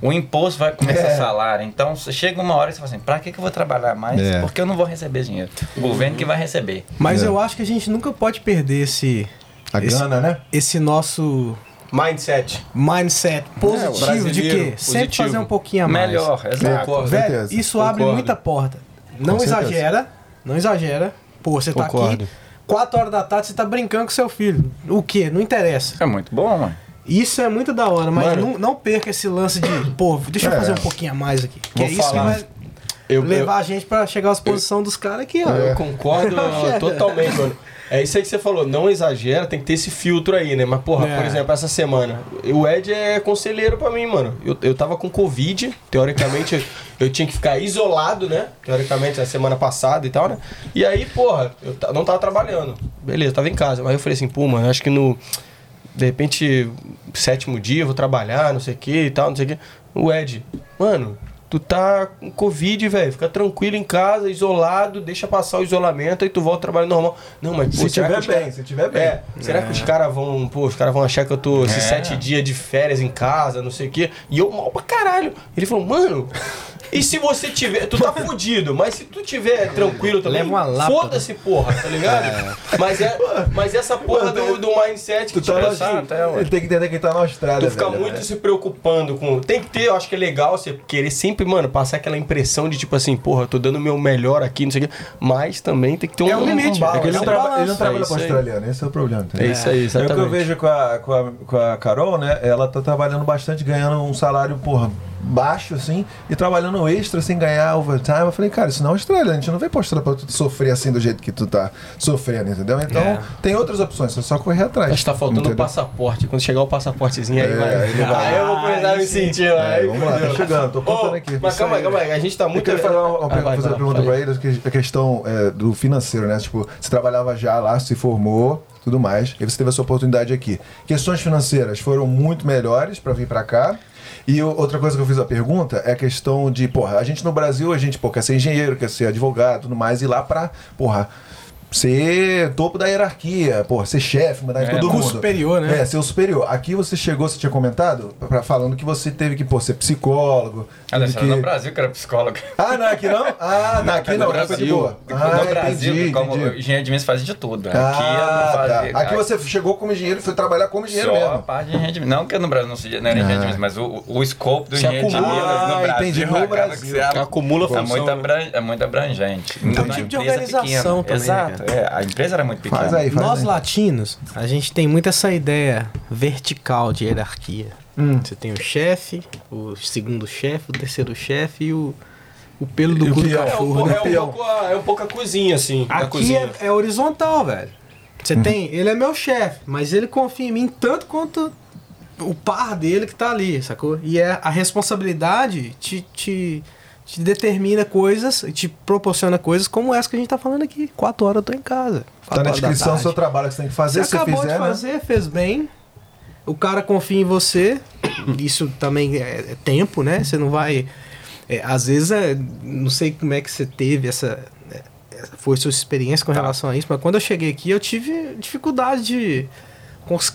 o imposto vai começar É. o salário. Então você chega uma hora e você fala assim: pra que, que eu vou trabalhar mais? É. Porque eu não vou receber dinheiro. O governo que vai receber. Mas É. eu acho que a gente nunca pode perder esse, A Esse- gana, né? esse nosso Mindset. mindset positivo de brasileiro, quê? Sempre fazer um pouquinho a mais. Melhor, exato. Concordo. Velho, certeza. isso abre Concordo. muita porta. Não Com certeza. exagera, não exagera. Pô, você tá Concordo. aqui, 4 horas da tarde, você tá brincando com seu filho. O quê? Não interessa. É muito bom, mano. Isso é muito da hora, mas Mano. não, não perca esse lance de, pô, deixa eu É. fazer um pouquinho a mais aqui. Que Vou é isso falar. que vai Eu, levar a gente pra chegar às posições dos caras aqui, ó. eu concordo totalmente, mano. É isso aí que você falou, não exagera, tem que ter esse filtro aí, né? Mas, porra, É. por exemplo, essa semana, o Ed é conselheiro pra mim, mano. Eu, eu tava com Covid, teoricamente eu, eu tinha que ficar isolado, né? Teoricamente, na semana passada e tal, né? E aí, porra, eu não tava trabalhando. Beleza, tava em casa. Mas eu falei assim, pô, mano, acho que no. De repente, sétimo dia, eu vou trabalhar, não sei o que e tal, não sei o que. O Ed, mano, tu tá com Covid, velho. Fica tranquilo em casa, isolado, deixa passar o isolamento e tu volta ao trabalho normal. Não, mas pô, Se tiver bem, caras- se tiver bem. É, será que os caras vão, pô, os caras vão achar que eu tô esses É. sete dias de férias em casa, não sei o quê, e eu mal pra caralho. Ele falou, mano, e se você tiver, tu tá fudido, mas se tu tiver tranquilo também, Leva uma lapa, foda-se, porra, tá ligado? Mas, é, mas essa porra do, do mindset que Tu tá tipo no- assim, Ele tem que entender que ele tá na Austrália. Tu fica velho. muito se preocupando com. Tem que ter, eu acho que é legal você querer sempre, mano, passar aquela impressão de tipo assim, porra, eu tô dando o meu melhor aqui, não sei o quê. Mas também tem que ter um, É um limite, balance. É ele não, É um ele não trabalha é com australiano, esse é o problema. É entendeu? isso aí, É o exatamente. que eu vejo com a, com, a, com a Carol, né? Ela tá trabalhando bastante, ganhando um salário, porra, baixo, assim, e trabalhando extra sem ganhar overtime. Eu falei, cara, isso não é Austrália, a gente não vem pra Austrália pra tu sofrer assim do jeito que tu tá sofrendo, entendeu? Então, É. tem outras opções, é só correr atrás. Acho que tá faltando o entendeu? passaporte. Quando chegar o passaportezinho aí, É, vai. ele vai. Aí eu vou começar a me sentir. É, aí, vamos lá, tá chegando, tô contando Ô, aqui. Mas calma aí, aí. calma aí. A gente tá Eu muito. queria fazer uma, uma, Ah, vai, fazer vai, uma pergunta pra aí. ele, que- a questão é, do financeiro, né? Tipo, você trabalhava já lá, se formou, tudo mais, e você teve a sua oportunidade aqui. Questões financeiras foram muito melhores pra vir pra cá. E outra coisa que eu fiz a pergunta é a questão de, porra, a gente no Brasil, a gente, pô, quer ser engenheiro, quer ser advogado, tudo mais, e lá pra, porra, ser topo da hierarquia, porra, ser chefe, mandar em É, todo mundo. superior, né? É, ser o superior. Aqui você chegou, você tinha comentado, pra, falando que você teve que, pô, ser psicólogo. Ah, que... no Brasil que era psicólogo. Ah, não, aqui não? Ah, não, aqui no não, aqui foi de boa. Ah, no Brasil, entendi, como entendi. engenheiro de mim fazia de tudo. aqui Ah, eu não fazia. tá. Aqui você chegou como engenheiro e foi trabalhar como engenheiro só a mesmo. parte de engenheiro de Minas. Não que no Brasil não seja não era engenheiro de Minas, mas o, o escopo do Você engenheiro de acumula. Minas no Ah, Brasil entendi, no Brasil. você Acumula é função, muito, né? abran- é muito abrangente. Então, Numa tipo de organização também, Exato, é, a empresa era muito pequena. Faz aí, faz Nós aí. latinos, a gente tem muito essa ideia vertical de hierarquia. Hum. Você tem o chefe, o segundo chefe, o terceiro chefe e o, o pelo do cu do peão. É um, cachorro. pouco, né? é, um pouco a, é um pouco a cozinha, assim. Aqui cozinha. é, é horizontal, velho. Você tem, ele é meu chefe, mas ele confia em mim tanto quanto o par dele que tá ali, sacou? E é, a responsabilidade te, te, te determina coisas, te proporciona coisas como essa que a gente tá falando aqui. Quatro horas eu tô em casa. Tá na descrição do seu trabalho que você tem que fazer, Você se acabou fizer, de né? fazer, fez bem. O cara confia em você. Isso também é, é tempo, né? Você não vai. é, às vezes, é, não sei como é que você teve essa. é, foi sua experiência com relação a isso, mas quando eu cheguei aqui, eu tive dificuldade de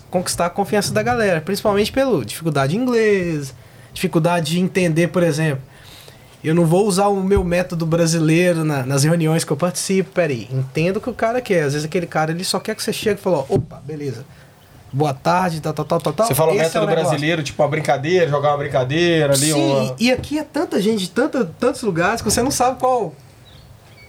conquistar a confiança da galera, principalmente pelo dificuldade em inglês, dificuldade de entender, por exemplo. Eu não vou usar o meu método brasileiro na- nas reuniões que eu participo. Peraí, entendo o que o cara quer. Às vezes aquele cara ele só quer que você chegue e fale, ó, opa, beleza. Boa tarde, tal, tal, tal, tal. Você fala o é método negócio. brasileiro, tipo uma brincadeira, jogar uma brincadeira ali. Sim, uma... e, aqui é tanta gente de tanta, tantos lugares que você não sabe qual,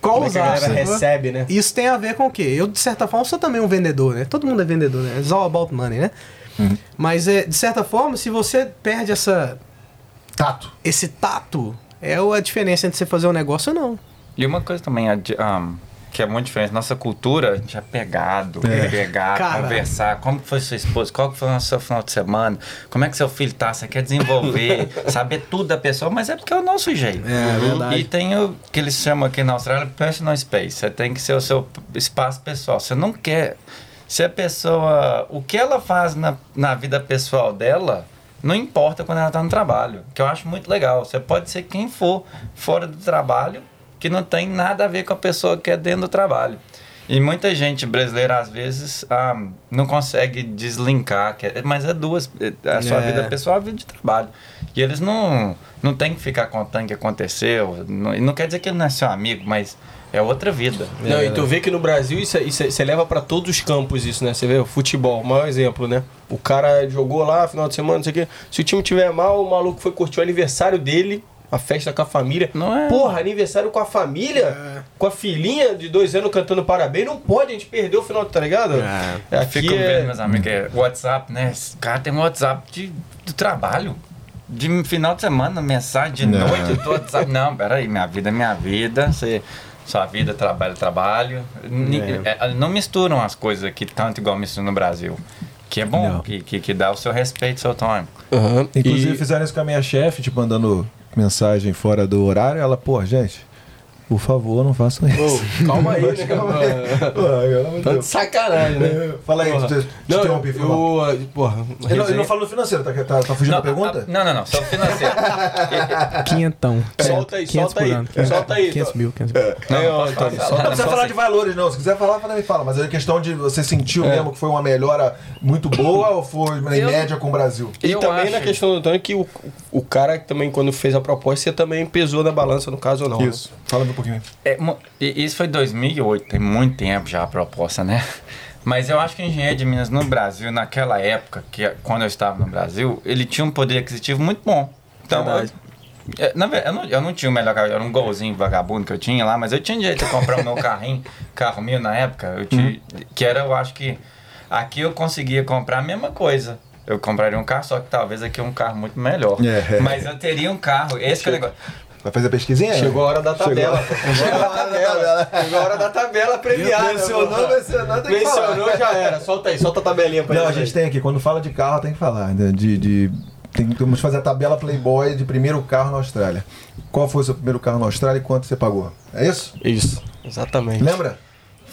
qual Como é que a usar. galera recebe, né? Isso tem a ver com o quê? Eu, de certa forma, sou também um vendedor, né? Todo mundo é vendedor, né? It's all about money, né? Uhum. Mas, é, de certa forma, se você perde essa, Tato. esse tato, é a diferença entre você fazer um negócio ou não. E uma coisa também um, que é muito diferente, nossa cultura, a gente é pegado, É. pegar, Cara. conversar, como foi sua esposa, qual foi o seu final de semana, como é que seu filho tá, você quer desenvolver, saber tudo da pessoa, mas é porque é o nosso jeito. É, verdade. E tem o que eles chamam aqui na Austrália personal space, você tem que ser o seu espaço pessoal, você não quer, se a pessoa, o que ela faz na, na vida pessoal dela, não importa quando ela está no trabalho, que eu acho muito legal. Você pode ser quem for fora do trabalho, que não tem nada a ver com a pessoa que é dentro do trabalho. E muita gente brasileira, às vezes, ah, não consegue deslinkar, é- mas é duas, é a sua É. vida pessoal e a vida de trabalho. E eles não, não tem que ficar contando o que aconteceu. Não, não quer dizer que ele não é seu amigo, mas é outra vida. Não, e tu vê que no Brasil isso, é- isso é- você leva pra todos os campos isso, né? Você vê o futebol, o maior exemplo, né? O cara jogou lá final de semana, não sei o quê. Se o time tiver mal, o maluco foi curtir o aniversário dele, a festa com a família. Não é? Porra, aniversário com a família, com a filhinha de dois anos cantando parabéns, não pode, a gente perdeu o final, tá ligado? Eu Aqui fico é- vendo, meus amigos, é WhatsApp, né? Esse cara tem um WhatsApp de, do trabalho. De final de semana, mensagem de Não. noite, do WhatsApp. Não, peraí, minha vida é minha vida. Você, sua vida, é trabalho, é trabalho. Ni- é, não misturam as coisas aqui tanto igual misturam no Brasil. Que é bom, Não. que, que, que dá o seu respeito, seu time. Aham. Inclusive E- fizeram isso com a minha chefe, tipo, mandando mensagem fora do horário. Ela, pô, gente, por favor, não façam isso. Ô, calma aí, né? Amor de Tá de sacanagem, né? Fala aí, Porra. te, te Não, interrompi, mal. eu, porra, Ele não, ele não fala do financeiro, tá, tá, tá fugindo da pergunta? a- não, não, não, só financeiro. Quinhentão. Solta aí, 500 solta aí, por ano. solta aí. 500 mil, 500 mil. Não, Antônio, Não solta, precisa solta falar de valores, não. Se quiser falar, também fala. Mas é questão de você sentiu mesmo que foi uma melhora muito boa ou foi em Eu- média com o Brasil? E Eu também na questão do Antônio que o, o cara que também quando fez a proposta, você também pesou na balança no caso ou não. né? Isso. Fala um pouquinho. É, isso foi 2008, tem muito tempo já a proposta, né? Mas eu acho que o engenheiro de Minas no Brasil, naquela época, que quando eu estava no Brasil, ele tinha um poder aquisitivo muito bom. Então, eu, é, na verdade, eu não, eu não tinha o melhor carro, era um golzinho vagabundo que eu tinha lá, mas eu tinha direito de comprar o meu carrinho, carro meu na época, eu tinha, que era, eu acho que aqui eu conseguia comprar a mesma coisa. Eu compraria um carro, só que talvez aqui um carro muito melhor. É. Mas eu teria um carro, esse que é o negócio. Vai fazer a pesquisinha? Chegou a hora da tabela. Chegou. Chegou a hora da tabela. Chegou a hora da tabela premiada. Mencionou, mencionou, tem que falar. Mencionou, já era. Solta aí, solta a tabelinha pra Não, a gente aí. tem aqui, quando fala de carro, tem que falar. né? De, de, tem, temos que fazer a tabela Playboy de primeiro carro na Austrália. Qual foi o seu primeiro carro na Austrália e quanto você pagou? É isso? Isso, exatamente. Lembra?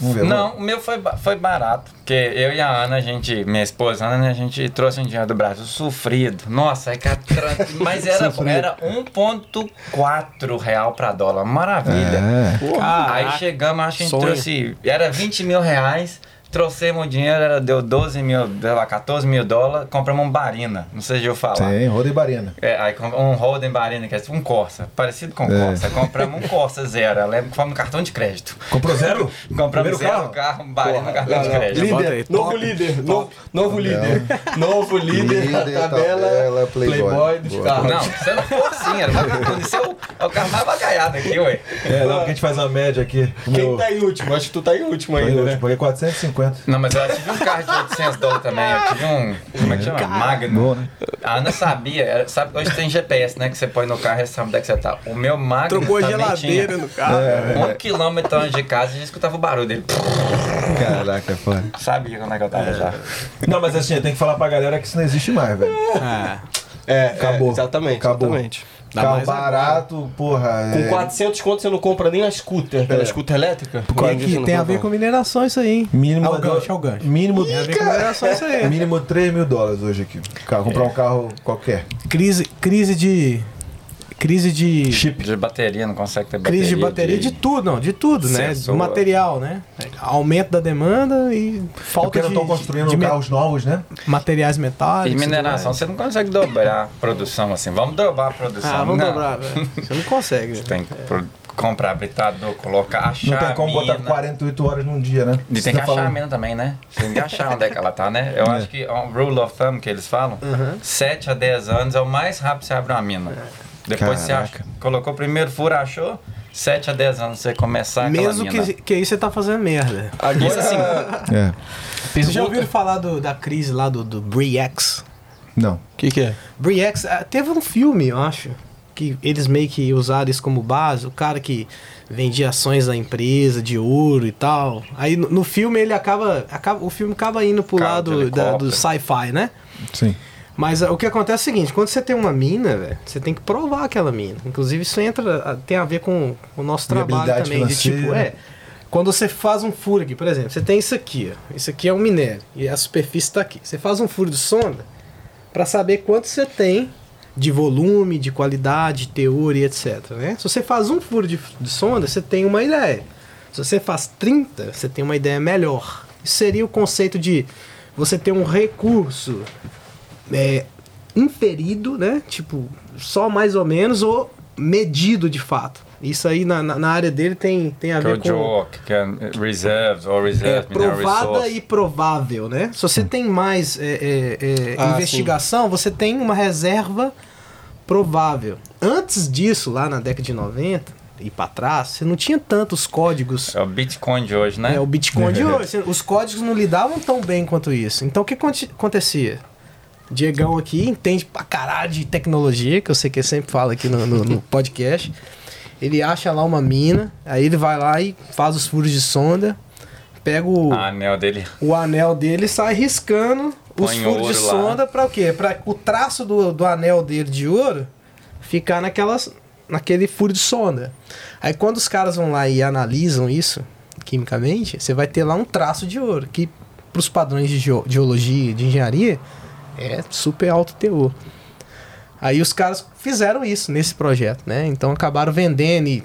Ver. Não, o meu foi, foi barato. Porque eu e a Ana, a gente, minha esposa Ana, a gente trouxe um dinheiro do Brasil sofrido. Nossa, é que mas era, era 1,4 real pra dólar. Maravilha. É. Aí chegamos, acho que a gente sonho. trouxe. Era 20 mil reais. Trouxemos o dinheiro, era, deu 12 mil, sei lá, 14 mil dólares. Compramos um Barina. Não sei se eu falar. Tem, roda e barina. É, aí um Holden Barina, que é um Corsa, parecido com um É. Corsa. Compramos um Corsa zero. Eu lembro que foi no cartão de crédito. Comprou zero? Compramos Primeiro zero carro? carro, um Barina no cartão de Não, não. crédito. Bota aí, Líder, novo líder, novo, novo líder, novo líder, Líder, da tabela, tabela, Playboy. Playboy dos Boa. carros. Não, você não for assim, era vagabundo. Isso é o, é o carro mais bacalhado aqui, ué. É, não, porque a gente faz uma média aqui. O Quem meu- tá em último? Acho que tu tá em último Aí, ainda, eu né? paguei 450. Não, mas eu tive um carro de 800 dólares também. Eu tive um. Como é que chama? Magno. Né? A Ana sabia. sabe, hoje tem GPS, né? Que você põe no carro e sabe onde é que você tá. O meu Magno. Trocou a geladeira tinha. no carro. Um quilômetro antes de casa, a gente escutava o barulho dele. Caraca, foda. Sabia como é que eu tava já. Não, mas assim, tem que falar pra galera que isso não existe mais, velho. Ah, É, Acabou. é, exatamente, Acabou. exatamente. Dá Carro barato, porra. Com é, 400 conto você não compra nem a scooter, aquela É. scooter elétrica. e aqui tem a ver com mineração isso aí, hein? Mínimo É o gancho, é o gancho. Mínimo, Tem a ver com mineração isso aí. mínimo 3 mil dólares hoje aqui. Comprar um carro qualquer. Crise, crise de... Crise de... Chip. De bateria, não consegue ter bateria. Crise de bateria, de tudo, não, de tudo, né? Sensor. Material, né? Aumento da demanda e É falta porque não de, estão construindo de me- carros novos, né? materiais E metálicos. mineração, tudo você não consegue dobrar a produção assim. Vamos dobrar a produção. Ah, vamos não. dobrar, velho. Você não consegue. Você tem que pro- comprar britador, colocar, achar Não tem como a mina. botar 48 horas num dia, né? E Você tem que tá achar a falando- mina também, né? Você tem que achar onde é que ela tá, né? Eu acho que um rule of thumb que eles falam, 7 a 10 anos é o mais rápido que você abre uma mina. Depois você Caraca. acha, colocou o primeiro furo, achou, 7 a 10 anos você começar Mesmo que, que aí você tá fazendo merda. Isso assim, É. Vocês já ouviram falar do- da crise lá do, do BRIEX? Não. O que que é? BRIEX, ah, teve um filme, eu acho, que eles meio que usaram isso como base, o cara que vendia ações da empresa de ouro e tal. Aí no, no filme ele acaba, acaba, o filme acaba indo pro lado da- do sci-fi, né? Sim. Mas ah, o que acontece é o seguinte, quando você tem uma mina, velho, você tem que provar aquela mina. Inclusive isso entra, ah, tem a ver com o nosso trabalho também, de tipo, financeira. é, quando você faz um furo aqui, por exemplo, você tem isso aqui, ó, isso aqui é um minério e a superfície está aqui. Você faz um furo de sonda para saber quanto você tem de volume, de qualidade, de teor e etc. Né? Se você faz um furo de, de sonda, você tem uma ideia. Se você faz 30, você tem uma ideia melhor. Isso seria o conceito de você ter um recurso é, inferido, né? Tipo, só mais ou menos, ou medido de fato. Isso aí na, na, na área dele tem, tem a que é ver o com. JOC, que é reserves ou É, reserve mineral provada e provável, né? Se você tem mais é, é, é, Ah, investigação, você tem uma reserva provável. Antes disso, lá na década de 90 e para trás, você não tinha tantos códigos. É o Bitcoin de hoje, né? É o Bitcoin de hoje. Os códigos não lidavam tão bem quanto isso. Então o que aconte- acontecia? Diegão aqui entende pra caralho de tecnologia, que eu sei que ele sempre fala aqui no, no- no podcast. Ele acha lá uma mina, aí ele vai lá e faz os furos de sonda, pega o, A anel dele. o anel dele e sai riscando os Põe furos de sonda pra o quê? Pra o traço do, do anel dele de ouro ficar naquelas, naquele furo de sonda. Aí quando os caras vão lá e analisam isso quimicamente, você vai ter lá um traço de ouro, que pros padrões de geo- geologia, de engenharia, é super alto teor. Aí os caras fizeram isso nesse projeto, né? Então acabaram vendendo e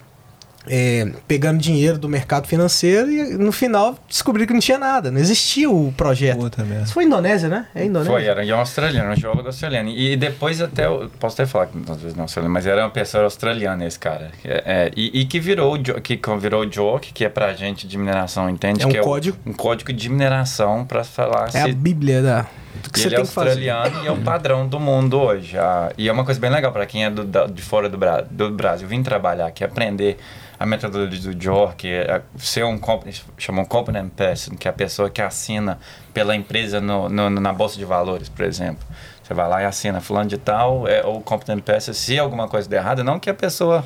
é, pegando dinheiro do mercado financeiro e no final descobriram que não tinha nada, não existia o projeto. Puta merda. Isso foi Indonésia, né? É Indonésia. Foi, era um australiano, um geólogo australiano. E depois até, eu posso até falar que às vezes não é australiano, mas era uma pessoa australiana esse cara. É, é, e, e que virou, que virou o JOC, que é pra gente de mineração, entende? É um que código. É o- um código de mineração pra falar É a se... bíblia da, que você ele é que fazer. australiano e é o padrão do mundo hoje. Ah, e é uma coisa bem legal para quem é do, da- de fora do, Bra do Brasil. Vim trabalhar aqui, aprender a metodologia do JOR, que é ser um company, chamam competent person, que é a pessoa que assina pela empresa no, no- na bolsa de valores, por exemplo. Você vai lá e assina fulano de tal, é o competent person. Se alguma coisa der errado, não que a pessoa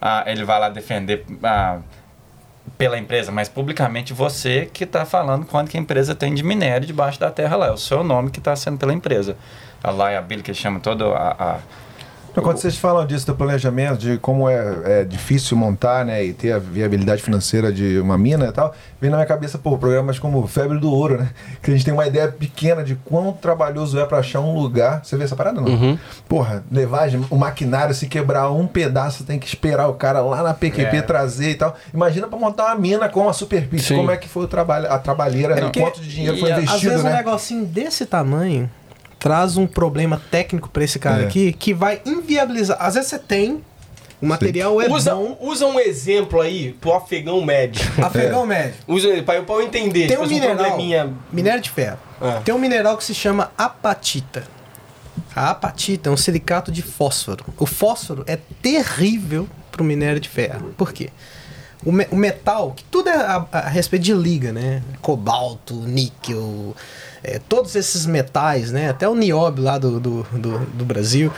ah, ele vai lá defender ah, pela empresa, mas publicamente você que está falando quanto que a empresa tem de minério debaixo da terra lá. É o seu nome que está sendo pela empresa. A liability, que chama todo a, a- quando vocês falam disso do planejamento, de como é, é difícil montar, né, e ter a viabilidade financeira de uma mina e tal, vem na minha cabeça, pô, programas como Febre do Ouro, né? Que a gente tem uma ideia pequena de quão trabalhoso é pra achar um lugar. Você vê essa parada, não? Uhum. Porra, levar o maquinário, se quebrar um pedaço, tem que esperar o cara lá na PQP É. trazer e tal. Imagina pra montar uma mina com a superfície, Sim. como é que foi o trabalho, a trabalheira, né? porque- quanto de dinheiro foi a- Às investido, vezes um né? negocinho desse tamanho traz um problema técnico pra esse cara É. aqui que vai inviabilizar. Às vezes você tem, o material é usa, bom. usa um exemplo aí pro afegão médio. Afegão médio. Usa pra eu, pra eu entender. Tem um tipo, mineral, probleminha. minério de ferro. Ah. Tem um mineral que se chama apatita. A apatita é um silicato de fósforo. O fósforo é terrível pro minério de ferro. Por quê? O, me- o metal, que tudo é a, a respeito de liga, né? Cobalto, níquel, é, todos esses metais, né? Até o nióbio lá do, do, do, do Brasil.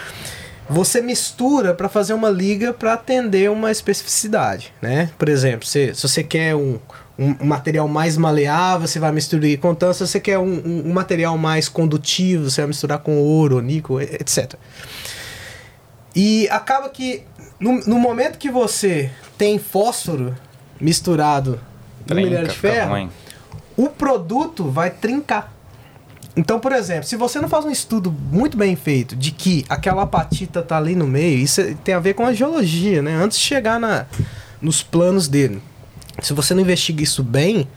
Você mistura para fazer uma liga para atender uma especificidade, né? Por exemplo, se, se você quer um, um, material mais maleável, você vai misturar com tanto. Se você quer um, um- um material mais condutivo, você vai misturar com ouro, níquel, etc. E acaba que no, no momento que você tem fósforo misturado no Trinca, minério de ferro, o produto vai trincar. Então, por exemplo, se você não faz um estudo muito bem feito de que aquela apatita tá ali no meio, isso tem a ver com a geologia, né? Antes de chegar na, nos planos dele. Se você não investiga isso bem,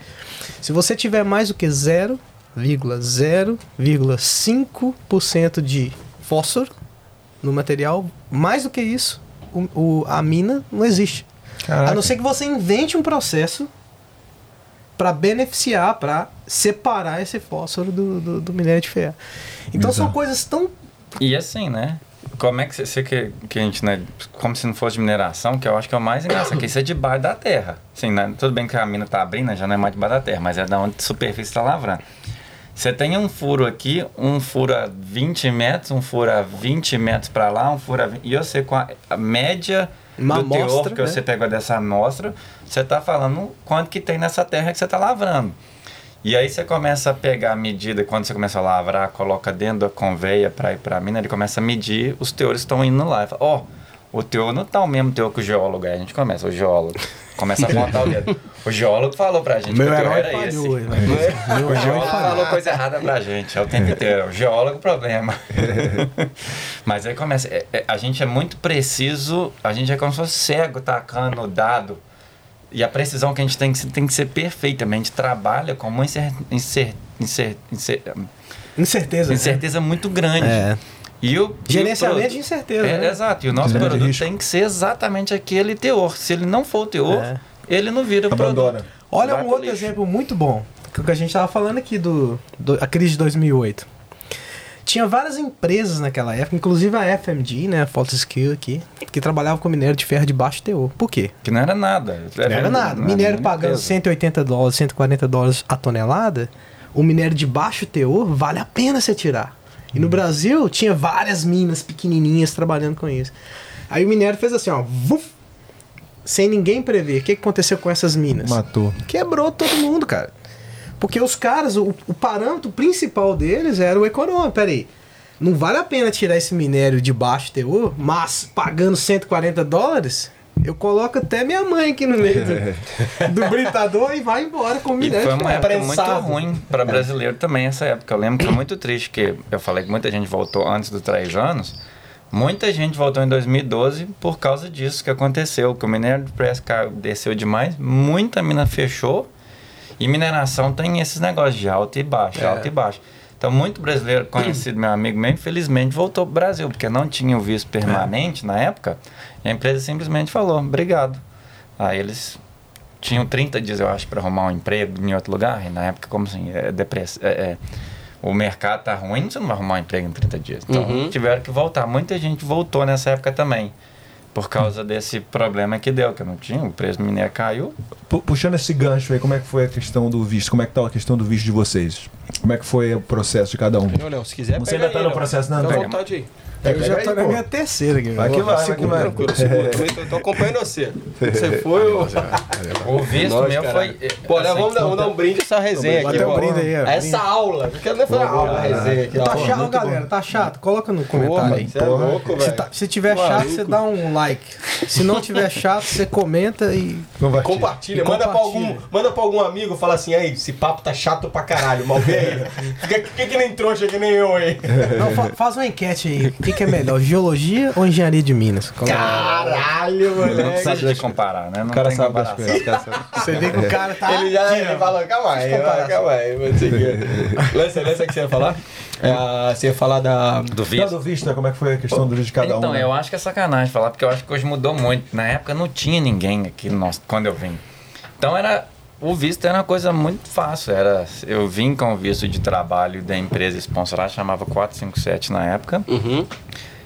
se você tiver mais do que 0,0,5% de fósforo no material, mais do que isso, o, o- a mina não existe. A não ser que você invente um processo para beneficiar, para separar esse fósforo do, do, do minério de ferro. Então são Exato. coisas tão. E assim, né? Como é que você que, que a gente, né? Como se não fosse de mineração, que eu acho que é o mais engraçado, que isso é debaixo da terra. Assim, né? Tudo bem que a mina tá abrindo, já não é mais debaixo da terra, mas é da onde a superfície está lavrando. Você tem um furo aqui, um furo a 20 metros, um furo a 20 metros para lá, um furo a 20, E você, com a, média Uma do teor amostra, que né? você pegou dessa amostra, você tá falando quanto que tem nessa terra que você tá lavrando. E aí você começa a pegar a medida, quando você começa a lavrar, coloca dentro da conveia para ir para a mina, ele começa a medir, os teores estão indo lá. Ó, o teor não tá o mesmo teor que o geólogo. Aí a gente começa, o geólogo. Começa a apontar o dedo. O geólogo falou pra gente Meu que o herói era esse. hein, Não é? Meu O geólogo falou coisa errada pra gente, é o tempo inteiro. O geólogo, problema. Mas aí começa. é- é- a gente é muito preciso, a gente é como se fosse cego tacando o dado. E a precisão que a gente tem que, tem que ser perfeita. A gente trabalha com uma incer, incer, incer, incer, Incerteza. né? incerteza muito grande. É. E o, e o Gerenciamento produto- de incerteza. é, né? Exato. E o nosso Gerenciamento produto risco. tem que ser exatamente aquele teor. Se ele não for o teor, É. ele não vira Abandona. produto. Olha Vai um outro lixo. exemplo muito bom. Que o que a gente estava falando aqui do, do a crise de 2008. Tinha várias empresas naquela época, inclusive a FMG, né, a Fortescue aqui, que trabalhava com minério de ferro de baixo teor. Por quê? Que não era nada. Não era nada. Minério pagando 180 dólares, 140 dólares a tonelada, o minério de baixo teor vale a pena você tirar. E no Brasil tinha várias minas pequenininhas trabalhando com isso. Aí o minério fez assim, ó, vuf, sem ninguém prever. O que que aconteceu com essas minas? Matou. Quebrou todo mundo, cara. Porque os caras, o, o parâmetro principal deles era o econômico. Peraí, não vale a pena tirar esse minério de baixo teor, mas pagando 140 dólares, eu coloco até minha mãe aqui no meio do, do britador e vai embora com o E minério foi uma época muito ruim para brasileiro também essa época. Eu lembro que foi muito triste, que eu falei que muita gente voltou antes dos três anos. Muita gente voltou em 2012 por causa disso que aconteceu, que o minério de preço desceu demais, muita mina fechou e mineração tem esses negócios de alto e baixo, É. alto e baixo. Então, muito brasileiro conhecido, meu amigo meu, infelizmente voltou pro Brasil, porque não tinha o visto permanente na época, e a empresa simplesmente falou, obrigado. Aí eles tinham 30 dias, eu acho, para arrumar um emprego em outro lugar, e na época, como assim, é, depressa, é, é, o mercado tá ruim, você não vai arrumar um emprego em 30 dias. Então, Uhum. tiveram que voltar. Muita gente voltou nessa época também, por causa desse problema que deu, que não tinha, o preço do minério caiu, Pu- Puxando esse gancho aí, como é que foi a questão do visto? Como é que tá a questão do visto de vocês? Como é que foi o processo de cada um? Não, não, se quiser Você ainda tá aí, no processo, não? À Pega. vontade aí. É, Eu já tô aí, na pô. minha terceira aqui. Vai que vai, vai que vai. tranquilo, segura. Também tô, acompanhando você. Você foi o. O visto caralho. foi. Pô, né, assim, vamos, dar, vamos dar um brinde essa resenha aqui. Um pô. brinde aí, ó. Essa aula. Não quero nem fazer aula, a resenha aqui. Tá chato, galera? Tá chato? Coloca no comentário aí. Você é louco, Se, velho. tá- se tiver chato, Maluco. você dá um like. Se não tiver chato, você comenta e. Compartilha, E manda pra, algum, manda pra algum amigo, fala assim, aí, esse papo tá chato pra caralho, mal vê aí. Fica que, que nem trouxa que nem eu aí. Não, fa- faz uma enquete aí. O que, que é melhor, geologia ou engenharia de Minas? Coloca- Caralho, Não moleque. precisa de comparar, né? Não O cara sabe comparação. coisas. Você vê que o cara tá. Ele já ele falou, calma aí, calma aí. Lança, lança o que você ia falar? É, você ia falar da... Do Não, visto. do visto, né? Como é que foi a questão do visto de cada um? Então, né? eu acho que é sacanagem falar, porque eu acho que hoje mudou muito. Na época não tinha ninguém aqui no nosso, quando eu vim. Então era. O visto era uma coisa muito fácil. Era, eu vim com o visto de trabalho da empresa sponsorada, chamava 457 na época. Uhum.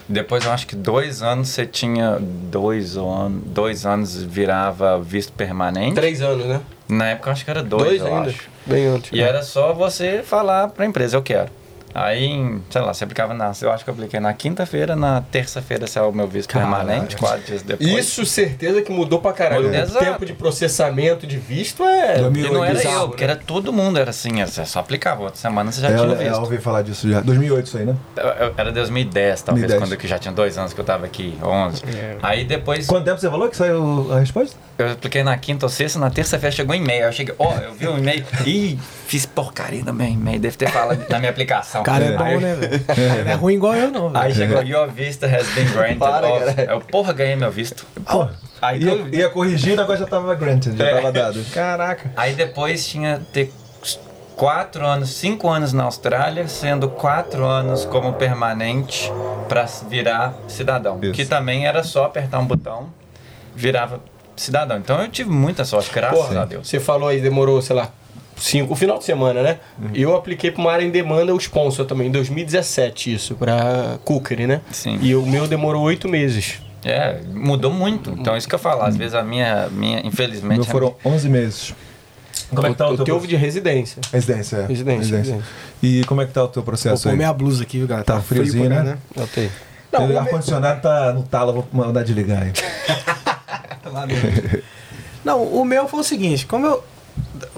Depois eu acho que dois anos você tinha. Dois, an dois anos virava visto permanente. Três anos, né? Na época eu acho que era dois, Dois eu ainda. acho. Bem antes. E era só você falar pra empresa, eu quero. Aí, em, sei lá, você aplicava na. Eu acho que eu apliquei na quinta-feira, na terça-feira saiu o meu visto Caralho. permanente, quatro dias depois. Isso, certeza que mudou pra caralho. Mudou. O tempo de processamento de visto é... E não era bizarro, eu, né? porque era todo mundo, era assim, você só aplicava, outra semana você já É, tinha o é, eu visto. ouvi falar disso já. 2008 isso aí, né? Era 2010, talvez, 2010. quando eu que já tinha dois anos que eu tava aqui, 11. Aí depois, Quanto tempo você falou que saiu a resposta? eu apliquei na quinta ou sexta, na terça-feira chegou um e-mail. Eu cheguei, ó, eu vi um e-mail, ih, fiz porcaria no meu e-mail, deve ter falado na minha aplicação. O cara é Aí- bom, né, velho? Não é ruim igual eu, não. velho. Aí chegou, your vista has been granted. Para, eu, porra, ganhei meu visto. Pô, Aí, ia, tu- ia corrigir, negócio já tava granted, já É. tava dado. Caraca. aí depois tinha ter quatro anos, cinco anos na Austrália, sendo quatro anos como permanente para virar cidadão. Isso. Que também era só apertar um botão, virava cidadão. Então eu tive muita sorte, graças Porra, a Deus. você falou aí, demorou, sei lá, cinco, o final de semana, né? Uhum. Eu apliquei pra uma área em demanda o sponsor também, em 2017, isso, pra Cookery, né? Sim. E o meu demorou oito meses. É, mudou muito. Então isso que eu falo, às vezes a minha, minha infelizmente... Meu a foram 11 meses. Como é que tá o o teu teu de residência. Residência, é. Residência, residência. E como é que tá o teu Vou processo pôr aí? minha blusa aqui, viu, galera? Tá friozinho, pra né? caralho, Notei. Não, o o meu- ar-condicionado tá no talo, eu vou mandar desligar aí. Não, o meu foi o seguinte, como eu.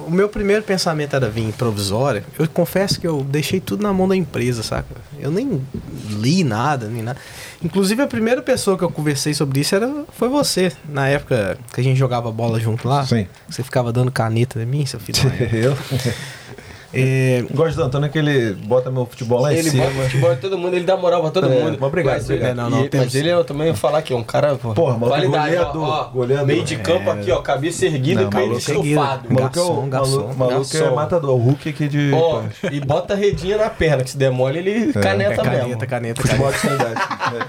O meu primeiro pensamento era vir provisória, eu confesso que eu deixei tudo na mão da empresa, saca? Eu nem li nada, nem nada. Inclusive a primeira pessoa que eu conversei sobre isso era, foi você, na época que a gente jogava bola junto lá. Sim. Você ficava dando caneta em mim, seu filho. eu é, gosto do Antônio que ele bota meu futebol lá em Ele cima. bota futebol em todo mundo, ele dá moral pra todo É, mundo. obrigado, mas, ele- obrigado. Não, não, e- temos- mas ele eu também vou falar que é um cara. pô, Porra, maluco, qualidade, ó, goleador, ó, goleador. Meio de campo aqui, ó, cabeça erguida Não, e maluco, estufado. Maluco é Garçom, maluco, maluco é matador, o Hulk aqui de. Ó, e bota a redinha na perna, que se der mole, ele caneta, é caneta, mesmo. caneta, Futebol caneta. de sanidade.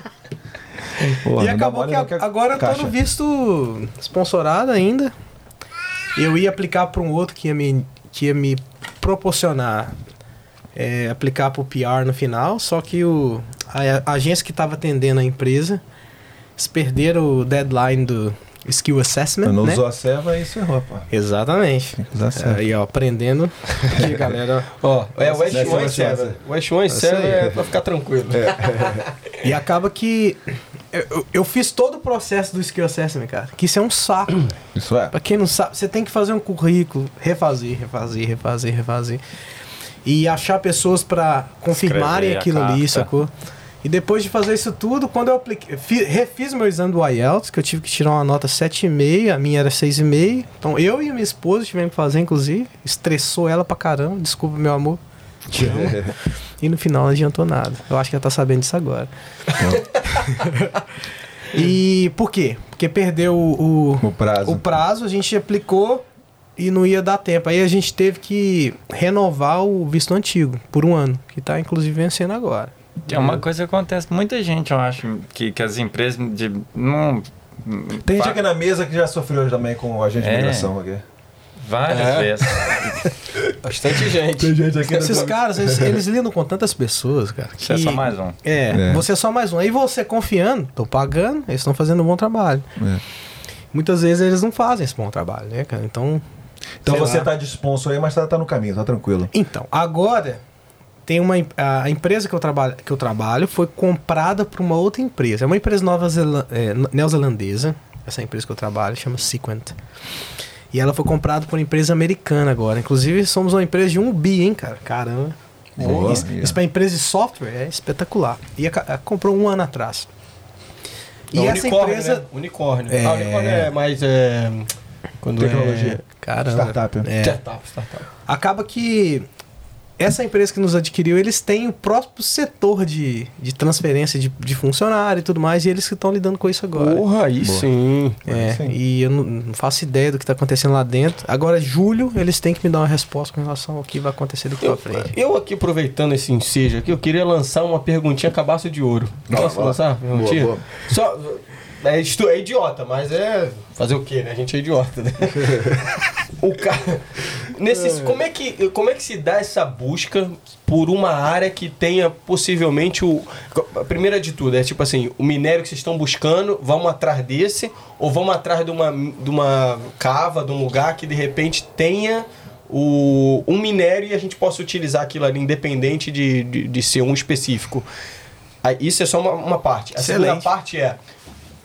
É. Porra, e acabou que a- é agora eu tô caixa. no visto sponsorado ainda. Eu ia aplicar para um outro que ia me, que ia me proporcionar é, aplicar para o PR no final, só que o, a, a agência que estava atendendo a empresa eles perderam o deadline do Skill Assessment, Não né? usou a serva e isso errou, pô. Exatamente. usar a serva. Aí, ó, aprendendo. Aqui, galera. Ó, é West Dessa One vai ser essa. 7. West One Isso 7 aí. é pra ficar tranquilo. E acaba que eu- eu, eu fiz todo o processo do Skill Assessment, cara. Que isso é um saco. Isso é. Pra quem não sabe, você tem que fazer um currículo, refazer, refazer, refazer, refazer. E achar pessoas pra confirmarem Escrever aquilo ali, sacou? E depois de fazer isso tudo, quando eu apliquei, fi- refiz meu exame do IELTS, que eu tive que tirar uma nota 7,5, a minha era 6,5. Então eu e a minha esposa tivemos que fazer, inclusive. Estressou ela pra caramba, desculpa, meu amor. Te amo. e no final não adiantou nada. Eu acho que ela tá sabendo disso agora. e por quê? Porque perdeu o, O prazo. o prazo, a gente aplicou e não ia dar tempo. Aí a gente teve que renovar o visto antigo por um ano, que tá inclusive vencendo agora. É uma coisa que acontece. Muita gente, eu acho, que, que as empresas de. Não, Tem gente aqui na mesa que já sofreu também com o agente de É. imigração aqui. Várias É. vezes. Bastante gente. Tem gente aqui Esses caras, eles, eles lidam com tantas pessoas, cara. Você é que- só mais um. É, É. você é só mais um. Aí você confiando, tô pagando, eles estão fazendo um bom trabalho. É. Muitas vezes eles não fazem esse bom trabalho, né, cara? Então, Então você lá. tá de sponsor aí, mas tá, tá no caminho, tá tranquilo. Então, agora, tem uma a empresa que eu trabalho que eu trabalho foi comprada por uma outra empresa. É uma empresa nova é, neozelandesa. Essa empresa que eu trabalho chama Sequent. E ela foi comprada por uma empresa americana agora. Inclusive somos uma empresa de um bi, hein, cara. Caramba. Boa. isso, isso para empresa de software é espetacular. E a, a- comprou um ano atrás. E Não, essa unicórnio, empresa né? Unicórnio. É. Ah, unicórnio é mais. É... Quando Tecnologia. É... Caramba. Startup. É. Startup, startup. Acaba que essa empresa que nos adquiriu, eles têm o próprio setor de, de transferência de, de funcionário e tudo mais, e eles que estão lidando com isso agora. Porra, aí Boa. sim. É, Sim. e eu não, não faço ideia do que está acontecendo lá dentro. Agora, julho, eles têm que me dar uma resposta com relação ao que vai acontecer daqui Eu, pra frente. eu aqui aproveitando esse ensejo aqui, eu queria lançar uma perguntinha cabaço de ouro. Posso lançar? perguntinha? boa. Só, é, é idiota, mas é fazer o quê, né? A gente é idiota, né? o cara nesse como é que como é que se dá essa busca por uma área que tenha possivelmente o a primeira de tudo é tipo assim o minério que vocês estão buscando vamos atrás desse ou vamos atrás de uma de uma cava de um lugar que de repente tenha o, um minério e a gente possa utilizar aquilo ali independente de, de, de ser um específico Aí, isso é só uma, uma parte a segunda Excelente. parte é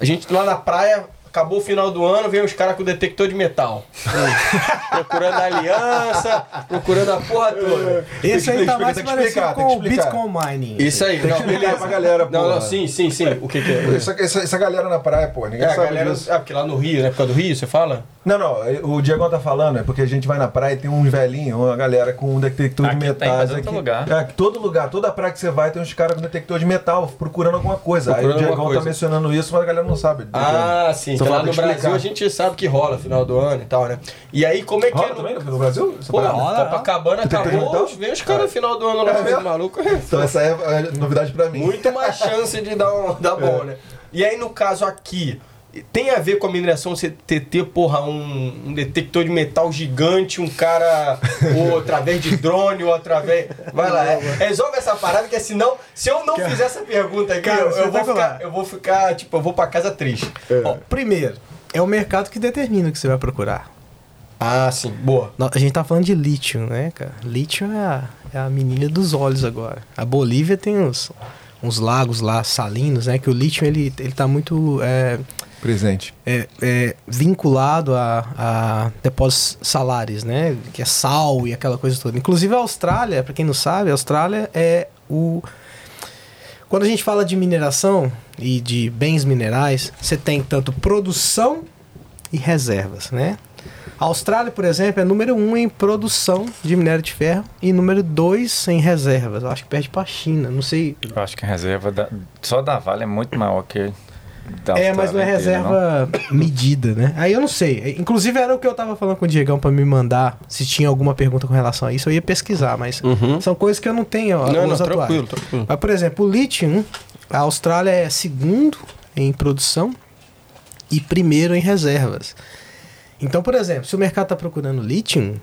a gente lá na praia, acabou o final do ano, vem os caras com detector de metal. procurando a aliança, procurando a porra toda. Esse aí tá mais tem que parecido explicar, tem com que o explicar. Bitcoin Mining. Isso aí, Tem que não, explicar beleza. pra galera, Não, porra. não, sim, sim, sim. O que, que é? Essa, essa, essa galera na praia, pô, ninguém É, a sabe galera. disso. Ah, porque lá no Rio, né? Por causa do Rio, você fala? Não, não, o Diego tá falando, é porque a gente vai na praia e tem uns velhinhos, uma galera com um detector Aqui de tem, metais. mas em aqui. todo lugar. É, todo lugar, toda praia que você vai tem uns caras com detector de metal procurando alguma coisa. Procurando Aí o Diego tá mencionando isso, mas a galera não sabe. Ah, sim. Que lá no explicar. Brasil a gente sabe que rola final do ano e tal, né? E aí, como é que Rola é no... também no Brasil? Pô, parada? rola. Copacabana de acabou, metal? vem os caras no final do ano lá É maluco. Então essa é é novidade pra mim. muito mais chance de dar, um, dar bom, né? E aí, no caso aqui, tem a ver com a mineração você ter, ter porra, um, um detector de metal gigante, um cara, ou através de drone, ou através. Vai lá, é, resolve essa parada, que senão, se eu não fizer essa pergunta aqui, Cara, eu, eu vou espetacular. ficar, eu vou ficar, tipo, eu vou pra casa triste. Ó, primeiro, é o mercado que determina o que você vai procurar. Ah, sim, boa. A gente tá falando de lítio, né, cara? Lítio é a, é a menina dos olhos agora. A Bolívia tem uns, uns lagos lá salinos, né? Que o lítio ele, ele tá muito é, Presente. é, é, vinculado a, a depósitos salares, né? Que é sal e aquela coisa toda. Inclusive a Austrália, para quem não sabe, a Austrália é o. Quando a gente fala de mineração e de bens minerais, você tem tanto produção e reservas, né? A Austrália, por exemplo, é número um em produção de minério de ferro e número dois em reservas. Eu acho que perde para a China, não sei. Eu acho que a reserva da- só da Vale é muito maior que da É, mas não é inteira, não? reserva medida, né? Aí eu não sei. Inclusive era o que eu tava falando com o Diegão pra me mandar se tinha alguma pergunta com relação a isso. Eu ia pesquisar, mas Uhum. são coisas que eu não tenho. ó, Não, não, atuais. tranquilo, tranquilo. Mas, por exemplo, o lítio, a Austrália é segundo em produção e primeiro em reservas. Então, por exemplo, se o mercado está procurando lítio,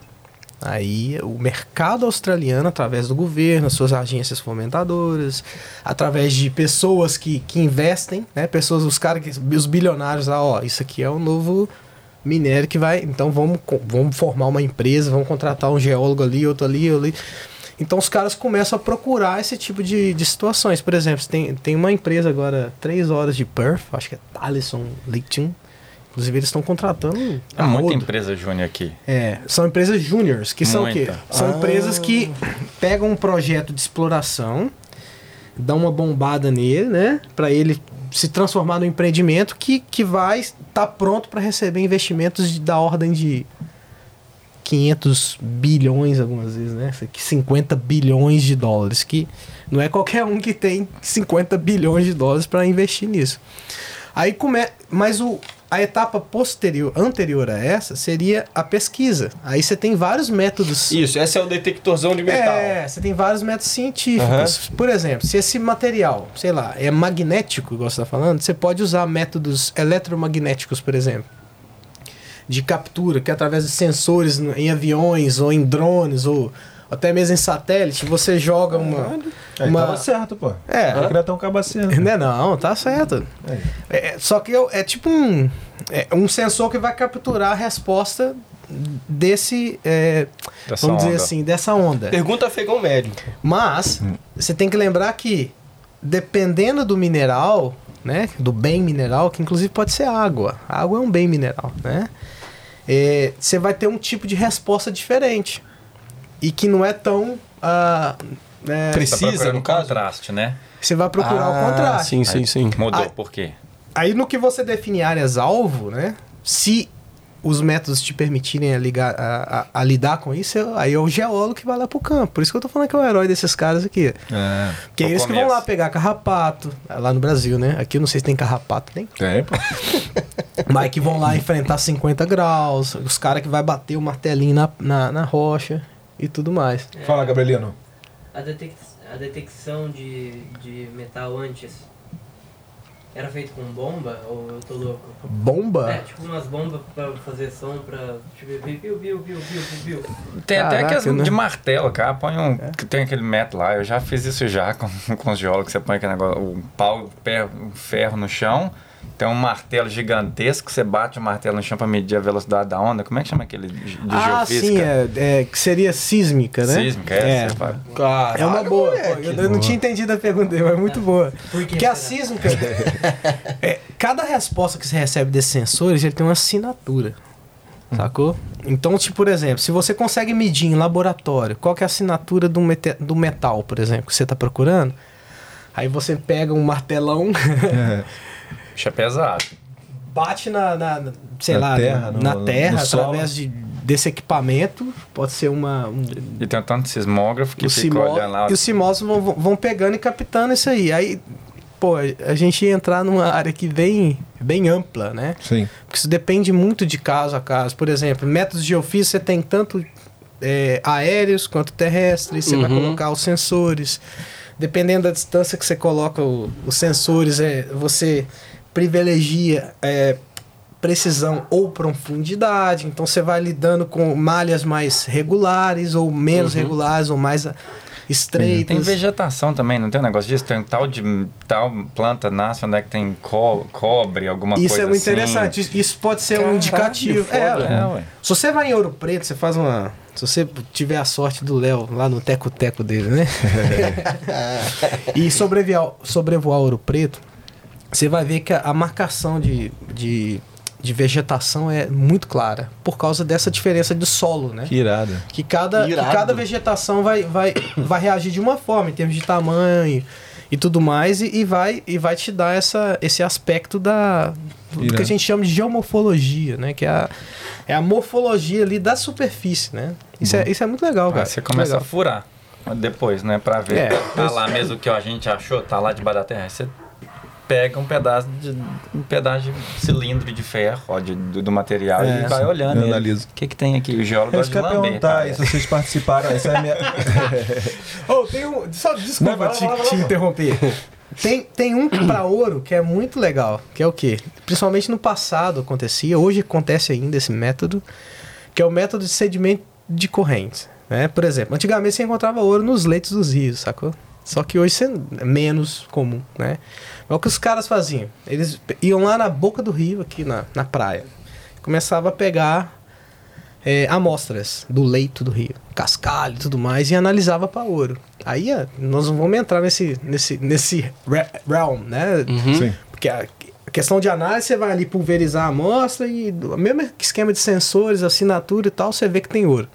aí o mercado australiano, através do governo, as suas agências fomentadoras, através de pessoas que, que investem, né? Pessoas, os caras, os bilionários lá, ó, isso aqui é o novo minério que vai. Então vamos, vamos formar uma empresa, vamos contratar um geólogo ali, outro ali, ali. Então os caras começam a procurar esse tipo de, de situações. Por exemplo, tem, tem uma empresa agora, três horas de Perth, acho que é Talisson Lithium. Inclusive eles estão contratando. É a muita rodo. empresa júnior aqui. É, são empresas júniores, que são o quê? Muita. São Ah. empresas que pegam um projeto de exploração, dão uma bombada nele, né? Para ele se transformar no empreendimento que, que vai estar pronto para receber investimentos de- da ordem de 500 bilhões algumas vezes, né? Isso aqui, 50 bilhões de dólares, que não é qualquer um que tem 50 bilhões de dólares para investir nisso. Aí come... Mas o... a etapa posterior, anterior a essa, seria a pesquisa. Aí você tem vários métodos. Isso, esse é o detectorzão de metal. É, você tem vários métodos científicos. Por exemplo, se esse material, sei lá, é magnético, igual você está falando, você pode usar métodos eletromagnéticos, por exemplo. De captura, que é através de sensores em aviões, ou em drones, ou até mesmo em satélite, você joga uma. Aí uma... tava certo, pô. É. Não queria tão cabacendo. Não, é não, tá certo. Aí. É, só que eu- é tipo um, é um sensor que vai capturar a resposta desse, é, vamos dizer onda. assim, dessa onda. Pergunta afegão médio. Mas você tem que lembrar que dependendo do mineral, né, do bem mineral, que inclusive pode ser água. A água é um bem mineral, né? É, você vai ter um tipo de resposta diferente e que não é tão ah, é, Precisa, Tá procurando no caso? contraste, né? você vai procurar Ah, o contraste. Sim, sim, Aí sim. Mudou, Ah. por quê? Aí no que você define áreas alvo, né? Se os métodos te permitirem a, ligar, a, a- a lidar com isso, é- aí é o geólogo que vai lá pro campo. Por isso que eu tô falando que é o herói desses caras aqui. É. Que é eles que vão começo. lá pegar carrapato, lá no Brasil, né? Aqui eu não sei se tem carrapato, tem. Tem, pô. Mas que vão lá enfrentar 50 graus, os caras que vai bater o martelinho na, na, na rocha e tudo mais. Fala, Gabrielino. A, detec a detecção de, de metal antes era feito com bomba ou eu tô louco? Bomba? É, tipo umas bombas pra fazer som pra. Tipo, viu, viu, viu, viu, viu, viu. Tem até Caraca, aquelas né? de martelo, cara. Põe um. Que tem aquele método lá. Eu já fiz isso já com, com os geólogos. Você põe aquele negócio, um pau, o pé, um ferro no chão. Tem um martelo gigantesco. Você bate o martelo no chão pra medir a velocidade da onda. Como é que chama aquele de ah, geofísica? sim, é, é, que seria sísmica, né? Sísmica, é. É. Vai- É uma boa. pô, eu, eu não tinha entendido a pergunta dele, mas é muito boa. Por que Porque a sísmica. é, cada resposta que você recebe desses sensores, ele tem uma assinatura. Sacou? Então, tipo, por exemplo, se você consegue medir em laboratório qual que é a assinatura do, mete- do metal, por exemplo, que você está procurando, aí você pega um martelão, Bicho é pesado. bate na, na- sei Na lá, terra, na no- terra, no através de, desse equipamento, pode ser uma, um, E tem tanto sismógrafo que o fica simó- olhando lá. E os sismógrafos vão, vão- pegando e captando isso aí. Aí, pô, a gente ia entrar numa área que bem, bem ampla, né? Sim. Porque isso depende muito de caso a caso. Por exemplo, métodos de geofísica você tem tanto é, aéreos quanto terrestres, você vai Uhum. colocar os sensores. Dependendo da distância que você coloca o- os sensores, é, você privilegia é, precisão ou profundidade. Então você vai lidando com malhas mais regulares ou menos regulares ou mais estreitas. Tem vegetação também, não tem um negócio disso? Tem tal de tal planta nasce onde é que tem co cobre, alguma Isso coisa é muito assim. interessante. Isso- Isso pode ser um indicativo. foda, É, é, ué. Se você vai em Ouro Preto, você faz uma. Se você tiver a sorte do Léo lá no teco-teco dele, né? e sobrevoar, sobrevoar Ouro Preto, você vai ver que a, a marcação de, de, de vegetação é muito clara. Por causa dessa diferença de solo, né? Que irado. Que cada, que cada vegetação vai, vai, vai reagir de uma forma, em termos de tamanho e tudo mais, e, e vai, e vai te dar essa, esse aspecto da, do que a gente chama de geomorfologia, né? Que é a, é a morfologia ali da superfície, né? Isso, é, isso é muito legal, cara. Aí você começa Legal. a furar depois, né? Pra ver. É. tá lá mesmo o que a gente achou, tá lá debaixo da terra. Você pega um pedaço de um pedaço de cilindro de ferro, ó, de, do, do material É. e vai olhando. Analiso. O que, que tem aqui? O geólogo Eu gosta de quero lamber. perguntar cara. se vocês participaram. Essa é a minha. Oh, tem um. Só desculpa Não, vai lá, te, vai lá, vai lá. te interromper. Tem, tem um para ouro que é muito legal, que é o quê? Principalmente no passado acontecia, hoje acontece ainda esse método, que é o método de sedimento de correntes. Né? Por exemplo, antigamente você encontrava ouro nos leitos dos rios, sacou? Só que hoje é menos comum, né? Mas o que os caras faziam? Eles iam lá na boca do rio, aqui na, na praia, começava a pegar é, amostras do leito do rio, cascalho e tudo mais, e analisava para ouro. Aí é, nós não vamos entrar nesse, nesse, nesse re- realm, né? Sim. Porque a, a questão de análise, você vai ali pulverizar a amostra e mesmo esquema de sensores, assinatura e tal, você vê que tem ouro.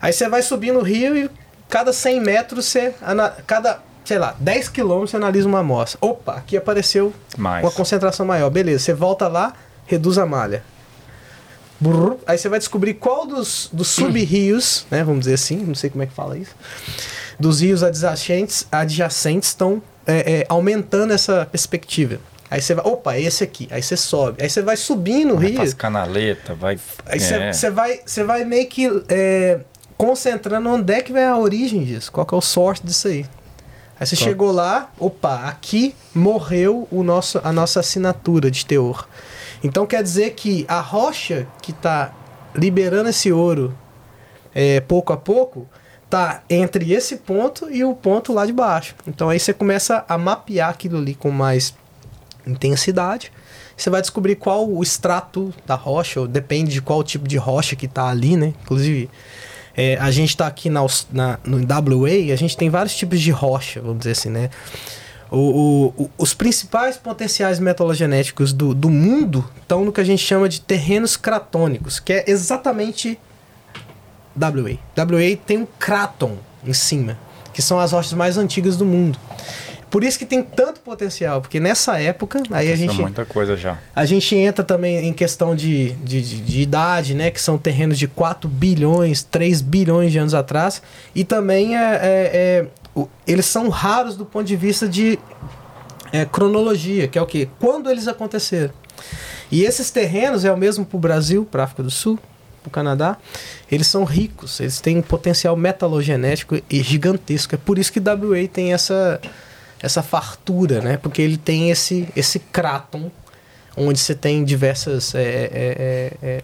Aí você vai subindo o rio e cada 100 metros, você, cada, sei lá, 10 quilômetros você analisa uma amostra. Opa, aqui apareceu Mais. uma concentração maior. Beleza, você volta lá, reduz a malha. Brrr, aí você vai descobrir qual dos, dos sub-rios, né, vamos dizer assim, não sei como é que fala isso, dos rios adjacentes adjacentes estão é, é, aumentando essa perspectiva. Aí você vai, opa, é esse aqui. Aí você sobe. Aí você vai subindo o Vai rio. pras canaleta, vai. Aí você é. vai, você vai meio que é, concentrando onde é que vem a origem disso, qual que é o source disso aí. Aí você chegou lá, opa, aqui morreu o nosso, a nossa assinatura de teor. Então quer dizer que a rocha que está liberando esse ouro é, pouco a pouco tá entre esse ponto e o ponto lá de baixo. Então aí você começa a mapear aquilo ali com mais intensidade você vai descobrir qual o extrato da rocha, ou depende de qual tipo de rocha que está ali, né? Inclusive, é, a gente está aqui na, na- no WA, a gente tem vários tipos de rocha, vamos dizer assim, né? O- o- o- os principais potenciais metalogenéticos do, do mundo estão no que a gente chama de terrenos cratônicos, que é exatamente WA. WA tem um craton em cima, que são as rochas mais antigas do mundo. Por isso que tem tanto potencial, porque nessa época, aí a gente, muita coisa já. a gente entra também em questão de, de, de- de idade, né? Que são terrenos de 4 bilhões, 3 bilhões de anos atrás. E também é, é- é, eles são raros do ponto de vista de é, cronologia, que é o quê? Quando eles aconteceram. E esses terrenos é o mesmo para o Brasil, para a África do Sul, para o Canadá. Eles são ricos, eles têm um potencial metalogenético e gigantesco. É por isso que WA tem essa, essa fartura, né? Porque ele tem esse, esse cráton, onde você tem diversas é, é, é, é,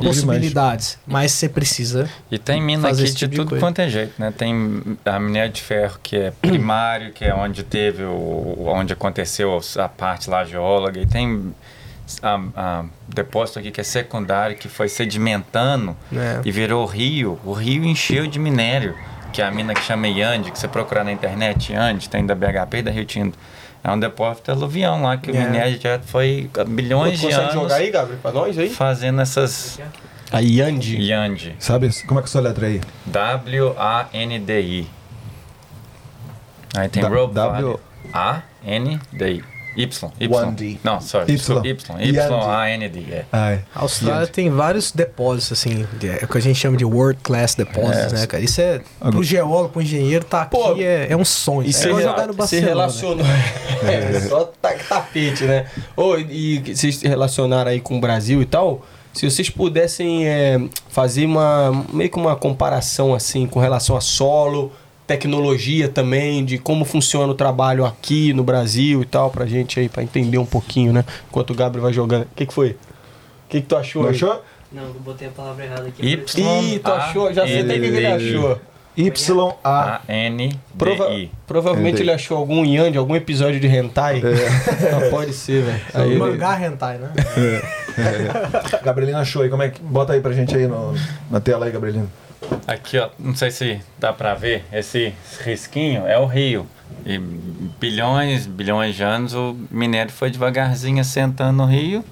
possibilidades. Mas você precisa. E tem mina fazer aqui de tipo de tudo coisa. quanto é jeito, né? Tem a minério de ferro que é primário, que é onde teve o onde aconteceu a parte lá geóloga, e tem a, a depósito aqui que é secundário, que foi sedimentando Né? e virou rio. O rio encheu de minério, que é a mina que chama Yandi, que você procurar na internet, Yandi, tem da BHP e da Rio Tinto. É um depósito aluvião lá, que o É. minério já foi bilhões de consegue anos jogar aí, Gabriel, pra nós aí? fazendo essas A Yandi. Yandi. Sabe como é que é a sua letra aí? W-A-N-D-I. Aí tem Da- Rope W- Valley. A-N-D-I. Y. Y. One D. Não, sorry. Y. desculpa, Y. Y-A-N-D. É. Ai. A Austrália tem vários depósitos, assim, de- é o que a gente chama de world class deposits, É. né, cara? Isso é, Agora- pro geólogo, pro engenheiro, tá aqui, Pô, é, é um sonho. E é você, igual jogar no você Barcelona. relacionou. É, só ta- tapete, né? Ô, e e vocês se relacionaram aí com o Brasil e tal. Se vocês pudessem é, fazer uma meio que uma comparação assim com relação a solo, tecnologia também, de como funciona o trabalho aqui no Brasil e tal, pra gente aí, pra entender um pouquinho, né? Enquanto o Gabriel vai jogando. O que, que foi? O que, que tu achou? Não aí? achou? Não, eu botei a palavra errada aqui. Y. Ih, tu achou? Já sei o que que ele achou. Y-A. Prova- provavelmente ele achou algum Yandy, algum episódio de hentai. Ah, pode ser, velho. Aí ele- Mangá hentai, né? Gabrielina achou aí. Como é que. Bota aí pra gente aí no- na tela aí, Gabrielina. Aqui, ó, não sei se dá pra ver, esse risquinho é o rio. E bilhões, bilhões de anos o minério foi devagarzinho assentando no rio.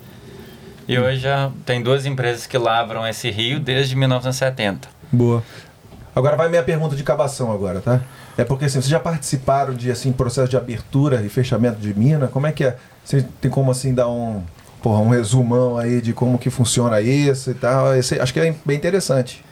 E hoje já tem duas empresas que lavram esse rio desde 1970. Boa. Agora vai minha pergunta de cavação agora, tá? É porque assim, vocês já participaram de assim processo de abertura e fechamento de mina? Como é que é? Você tem como assim dar um, porra, um resumão aí de como que funciona isso e tal? Esse, acho que é bem interessante.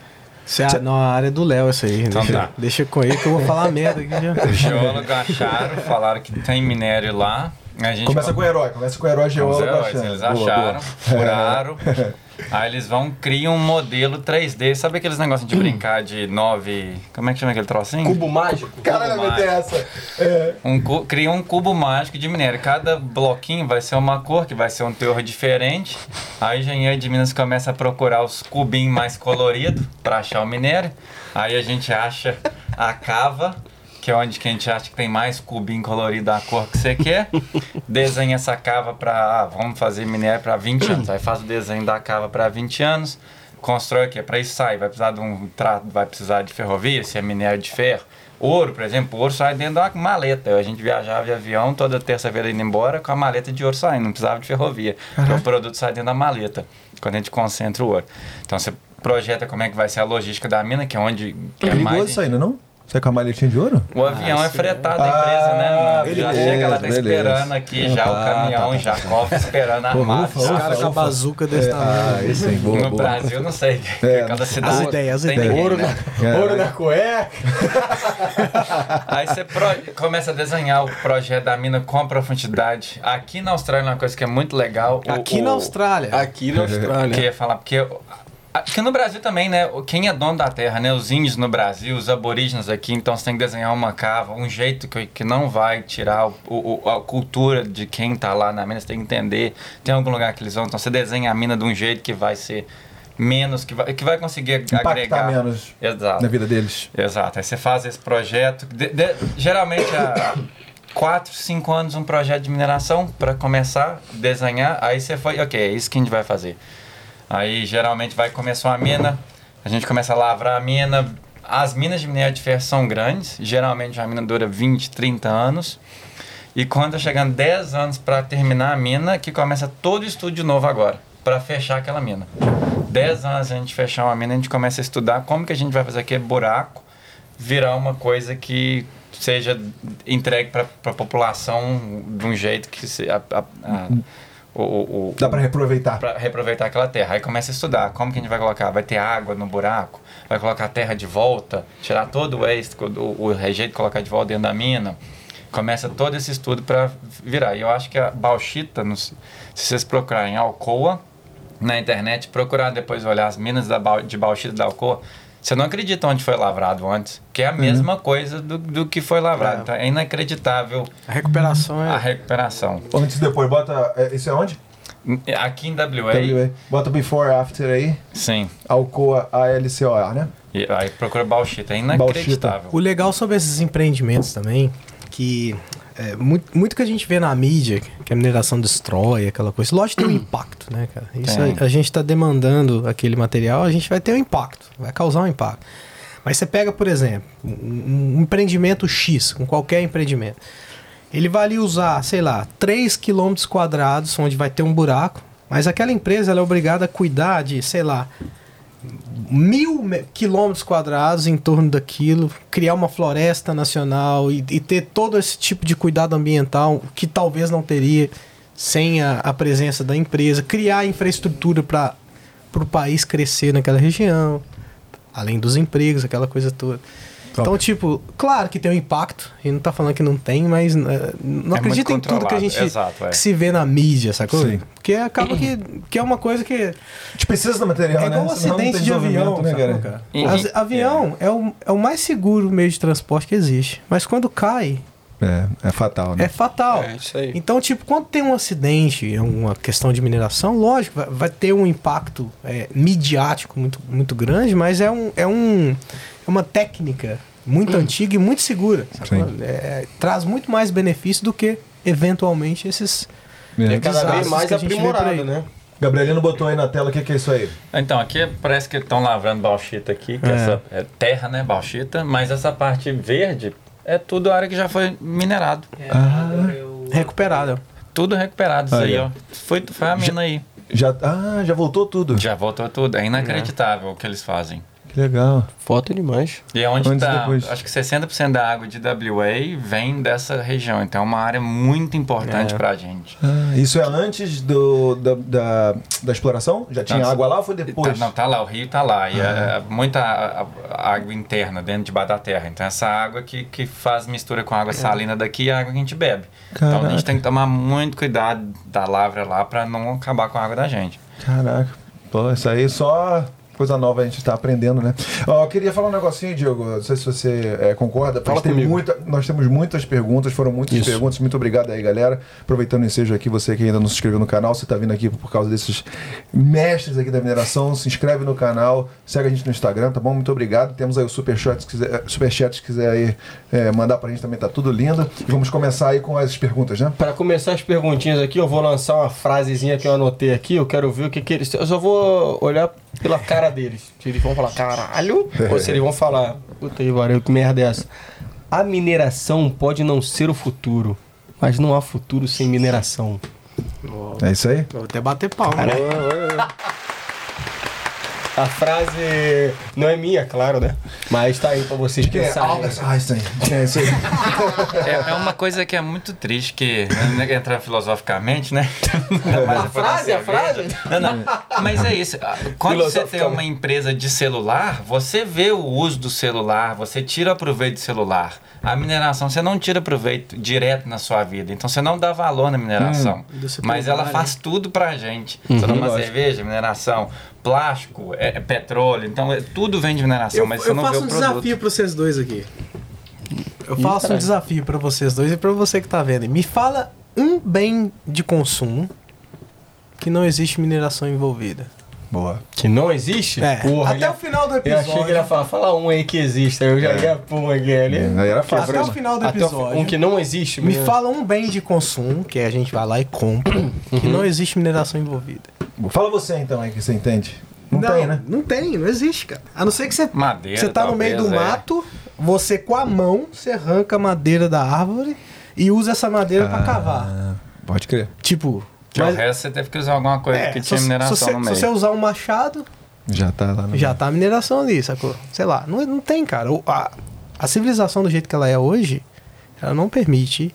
Isso é a, não, a área do Léo, isso aí. Então deixa, tá. deixa com ele que eu vou falar merda aqui já. Os geólogos acharam, falaram que tem minério lá. A gente Começa com o herói, começa com o herói geólogo heróis, achando. eles Boa, acharam, boa. furaram. Aí eles vão, criam um modelo 3D. Sabe aqueles negócios de brincar de nove. Como é que chama aquele trocinho? Cubo mágico. Caralho, Cubo vai ter essa. É. Um, cu- cria um cubo mágico de minério. Cada bloquinho vai ser uma cor, que vai ser um teor diferente. A engenheiro de Minas começa a procurar os cubinhos mais coloridos para achar o minério. Aí a gente acha a cava, que é onde que a gente acha que tem mais cubinho colorido da cor que você quer. Desenha essa cava para, ah, vamos fazer minério para 20 anos. Aí faz o desenho da cava para 20 anos. Constrói o quê? Para isso sai. Vai precisar de um trato, vai precisar de ferrovia, se é minério de ferro. Ouro, por exemplo, ouro sai dentro de uma maleta. A gente viajava de avião toda terça-feira indo embora com a maleta de ouro saindo, não precisava de ferrovia. Porque o produto sai dentro da maleta, quando a gente concentra o ouro. Então você projeta como é que vai ser a logística da mina, que é onde que é Perigoso mais. isso ainda, não? Você é com a maletinha de ouro? O avião é fretado da empresa, né? Ah, mano? Já beleza, chega lá, tá beleza. esperando aqui já o tá, caminhão, tá, já cofre esperando armado. ufa, Os caras com a bazuca desse É, ah, tamanho. esse aí, boa, no boa. Brasil, não sei. É, Cada cidade. As ideias, as tem ideias. Ouro né? na, ouro na cueca. Aí você pro- começa a desenhar o projeto da mina com profundidade. Aqui na Austrália, uma coisa que é muito legal. Aqui o- na Austrália. Aqui na Que eu Austrália. ia falar, porque. Aqui no Brasil também, né? Quem é dono da terra, né? Os índios no Brasil, os aborígenes aqui, então você tem que desenhar uma cava, um jeito que, que não vai tirar o, o- a cultura de quem tá lá na mina, você tem que entender. Tem algum lugar que eles vão, então você desenha a mina de um jeito que vai ser menos, que vai, que vai conseguir Impactar agregar. menos Exato. na vida deles. Exato. Aí você faz esse projeto. de- de- geralmente a, 4, 5 anos um projeto de mineração para começar a desenhar. Aí você foi, ok, é isso que a gente vai fazer. Aí geralmente vai começar uma mina, a gente começa a lavrar a mina. As minas de minério de ferro são grandes, geralmente a mina dura 20, 30 anos. E quando tá chegando 10 anos para terminar a mina, que começa todo o estudo de novo agora, para fechar aquela mina. 10 anos a gente fechar uma mina, a gente começa a estudar como que a gente vai fazer aquele buraco virar uma coisa que seja entregue para a população de um jeito que se, a, a- a- o, o, o- Dá pra reaproveitar. para reaproveitar aquela terra. Aí começa a estudar como que a gente vai colocar. Vai ter água no buraco, vai colocar a terra de volta, tirar todo o waste, o, o rejeito, colocar de volta dentro da mina. Começa todo esse estudo para virar. E eu acho que a bauxita, no- se vocês procurarem Alcoa na internet, procurar depois olhar as minas da, de bauxita da Alcoa, você não acredita onde foi lavrado antes, que é Uhum. a mesma coisa do, do que foi lavrado. Então é inacreditável A recuperação a é. recuperação. Antes e depois, bota. é, Isso é onde? Aqui em WA, WA. Bota before after aí. sim. Alcoa ALCOA, né? E aí procura bauxita, é inacreditável. O legal sobre esses empreendimentos também, que é, muito, muito que a gente vê na mídia, que a mineração destrói, aquela coisa, lógico tem um impacto, né, cara? Isso a, a gente está demandando aquele material, a gente vai ter um impacto, vai causar um impacto. Mas você pega, por exemplo, um, um empreendimento X, com qualquer empreendimento. Ele vai ali usar, sei lá, 3 km quadrados, onde vai ter um buraco, mas aquela empresa é obrigada a cuidar de, sei lá, mil me- quilômetros quadrados em torno daquilo, criar uma floresta nacional e, e ter todo esse tipo de cuidado ambiental que talvez não teria sem a, a presença da empresa, criar infraestrutura para o país crescer naquela região, além dos empregos, aquela coisa toda. Então, tipo, claro que tem um impacto, e não tá falando que não tem, mas eh, não É acredita em tudo que a gente exato, é. que se vê na mídia, sacou? Sim. Porque acaba que, que é uma coisa que A gente precisa do material, é igual né? um acidente de avião, né, cara? cara? As- avião é. o, é o mais seguro meio de transporte que existe. Mas quando cai, É, é fatal, né? é fatal. É isso aí. Então, tipo, quando tem um acidente, uma questão de mineração, lógico, vai, vai ter um impacto é, midiático muito, muito grande, mas é, um, é, um, é uma técnica muito antiga e muito segura. É, traz muito mais benefício do que, eventualmente, esses. É. É cada vez mais aprimorado, né? Gabrielino botou aí na tela o que, que é isso aí. Então, aqui parece que estão lavrando bauxita aqui, que É. essa é terra, né, bauxita, mas essa parte verde é tudo área que já foi minerado. É, Ah. eu- Recuperado. Tudo recuperado, isso Aí, aí, ó. Foi, foi a mina aí. Já, ah, já voltou tudo. Já voltou tudo. É inacreditável o que eles fazem. Que legal. Foto demais. E é onde está, acho que 60% da água de WA vem dessa região. Então é uma área muito importante É. pra gente. Ah, isso é antes do, da, da, da exploração? Já tinha Não, água lá ou foi depois? Tá, não, tá lá, o rio tá lá. E é muita a- a- água interna dentro debaixo da terra. Então essa água que, que faz mistura com água salina daqui é a água que a gente bebe. Então a Caraca. gente tem que tomar muito cuidado da lavra lá pra não acabar com a água da gente. Caraca. Pô, isso aí só coisa nova a gente tá aprendendo, né? Ó, eu queria falar um negocinho, Diego. Não sei se você é, concorda. Fala Nós temos comigo. muita- nós temos muitas perguntas, foram muitas Isso. perguntas. Muito obrigado aí, galera. Aproveitando o ensejo aqui, você que ainda não se inscreveu no canal, você tá vindo aqui por causa desses mestres aqui da mineração, se inscreve no canal, segue a gente no Instagram, tá bom? Muito obrigado. Temos aí o Superchat, se quiser, Superchat, se quiser aí é, mandar pra gente também, tá tudo lindo. E vamos começar aí com as perguntas, né? Para começar as perguntinhas aqui, eu vou lançar uma frasezinha que eu anotei aqui. Eu quero ver o que, que eles. Eu só vou olhar pela cara deles. Se eles vão falar caralho, ou se eles vão falar, puta aí, valeu, que merda é essa? A mineração pode não ser o futuro, mas não há futuro sem mineração. É isso aí? Vou até bater palma. Cara, A frase não é minha, claro, né? Mas tá aí pra vocês Quem é pensarem. Albert Einstein. É. É, é uma coisa que é muito triste, que né, entrar filosoficamente, né? Mas A frase, a frase? Não, não. Mas é isso. Quando você tem uma empresa de celular, você vê o uso do celular, você tira proveito do celular. A mineração, você não tira proveito direto na sua vida. Então você não dá valor na mineração. Indústria Mas ela faz tudo pra gente. Você toma lógico. cerveja, mineração, plástico, é, é petróleo. Então é- tudo vem de mineração, Eu, mas você eu não vê faço o um produto. desafio pra vocês dois aqui. Eu faço um caralho. desafio pra vocês dois e pra você que tá vendo. Me fala um bem de consumo que não existe mineração envolvida. Boa. Que não existe? É, Porra, até o final do Eu achei que ele ia episódio. falar, fala um aí que existe. Aí eu já ia pum aqui ali. Aí era fácil. Até o final do Até o- episódio. um que não existe. Me mesmo. fala um bem de consumo, que a gente vai lá e compra, que Uhum. não existe mineração envolvida. Fala você então aí que você entende. Não, tem, né? Não tem, não existe, cara. A não ser que você, Madeira, você tá no meio do talvez, é. mato, você com a mão, você arranca a madeira da árvore e usa essa madeira pra cavar. Ah, Pode crer. Tipo, Que o mas- resto você teve que usar alguma coisa é, que se, tinha se mineração você, no se meio. você usar um machado, Já tá lá no. já tá a mineração ali, sacou? Sei lá, não, não tem, cara. O- A, a civilização do jeito que ela é hoje, ela não permite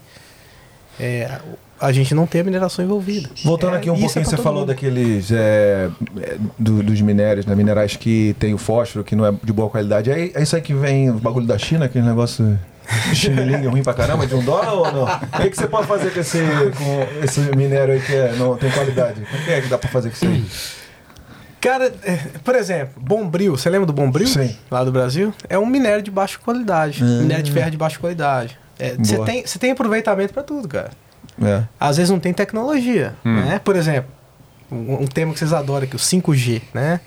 é, a gente não ter a mineração envolvida. Voltando É, aqui um é pouquinho, pra você falou mundo. daqueles. é, é, do- dos minérios, né? Minerais que tem o fósforo, que não é de boa qualidade. É, é isso aí que vem o bagulho da China, aquele negócio. Chinelinho ruim pra caramba, de um dólar ou não? O que, que você pode fazer com esse, com esse minério aí que é, não tem qualidade? O que é que dá pra fazer com isso aí? Cara, é, por exemplo, Bombril, você lembra do Bombril? Sim. Lá do Brasil? É um minério de baixa qualidade. Minério de ferro de baixa qualidade. É, Você Boa. tem, você tem aproveitamento pra tudo, cara. É. Às vezes não tem tecnologia, né? Por exemplo, um, um tema que vocês adoram aqui, o 5G, né?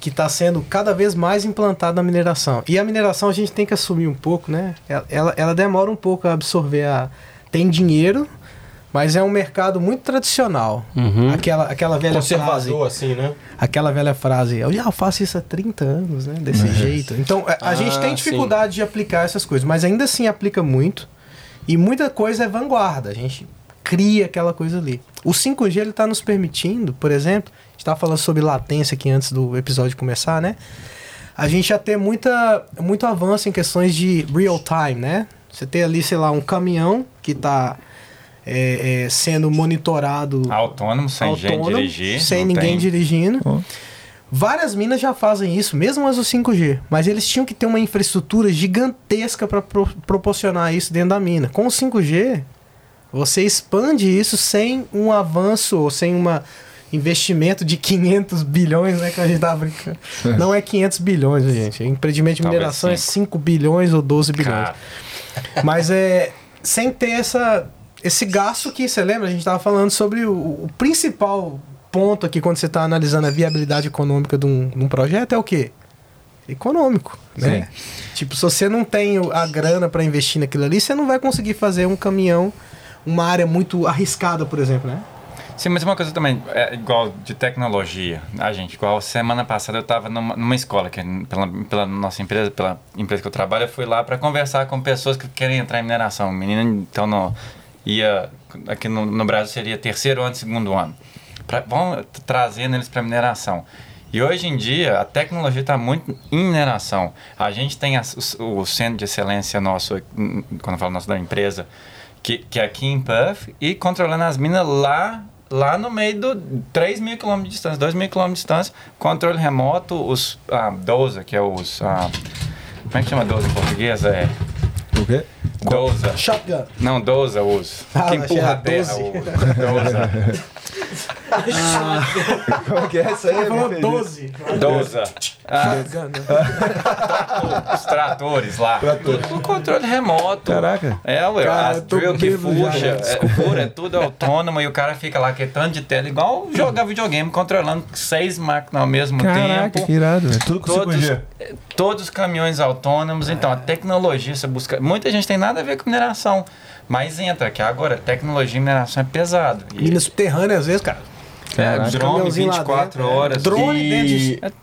Que está sendo cada vez mais implantado na mineração. E a mineração a gente tem que assumir um pouco, né? Ela, ela, ela demora um pouco a absorver a... Tem dinheiro, mas é um mercado muito tradicional. Uhum. Aquela, aquela velha frase... Conservador, assim, né? Aquela velha frase, eu já faço isso há 30 anos, né? Desse jeito. Então, a, a Ah, gente tem dificuldade de aplicar essas coisas, mas ainda assim aplica muito. E muita coisa é vanguarda. A gente cria aquela coisa ali. O 5G ele está nos permitindo, por exemplo, a gente estava falando sobre latência aqui antes do episódio começar, né? A gente já tem muita, muito avanço em questões de real time, né? Você tem ali, sei lá, um caminhão que está sendo monitorado Autônomo, sem gente autônomo, dirigir. sem ninguém tem- dirigindo. Ó. Várias minas já fazem isso, mesmo as do 5G. Mas eles tinham que ter uma infraestrutura gigantesca para proporcionar isso dentro da mina. Com o 5G, você expande isso sem um avanço ou sem um investimento de 500 bilhões, né? Que a gente tava brincando. Não é 500 bilhões, gente. O empreendimento de Talvez mineração é cinco. 5 bilhões ou 12 bilhões. Cara, Mas é sem ter essa, esse gasto que você lembra, a gente estava falando sobre o, o principal ponto aqui quando você está analisando a viabilidade econômica de um, de um projeto é o quê? Econômico, né? Tipo, se você não tem a grana para investir naquilo ali, você não vai conseguir fazer um caminhão, uma área muito arriscada, por exemplo, né? Sim, mas uma coisa também, é igual de tecnologia. A gente, igual semana passada eu estava numa, numa escola, que pela, pela nossa empresa, pela empresa que eu trabalho, eu fui lá para conversar com pessoas que querem entrar em mineração. O menino, então, no, ia, aqui no, no Brasil seria terceiro ano, segundo ano. Pra, trazendo eles para mineração. E hoje em dia a tecnologia está muito em mineração. A gente tem as- o, o centro de excelência nosso, hum, quando eu falo nosso da empresa, que, que é aqui em Perth, e controlando as minas lá, lá no meio do 3 mil quilômetros de distância, 2 mil quilômetros de distância, controle remoto, os ah, Doza, que é os. ah, como é que chama Doza em português? É. O quê? Doza. Shotgun. Não, Doza, os. Ah, que achei empurra a terra. 12. o- Doza. Como que é isso aí? Ele falou Me perdi. 12. Doza. Ah, Shotgun, né? os tratores lá. Tudo com controle remoto. Caraca. É, ué, Cara, tô drill que fuja, né? é, fura, é tudo autônomo e o cara fica lá que tanto de tela, igual jogar videogame, controlando seis máquinas ao mesmo Caraca, tempo. que irado. velho. Tudo com Todos, 5G. todos os caminhões autônomos, então a tecnologia você busca. Muita gente tem nada a ver com mineração, mas entra, que agora tecnologia e mineração é pesado. E, Mina subterrânea, às vezes, cara. é, drone Caminhãozinho lá 24 dentro, é. horas. Drone E- dentro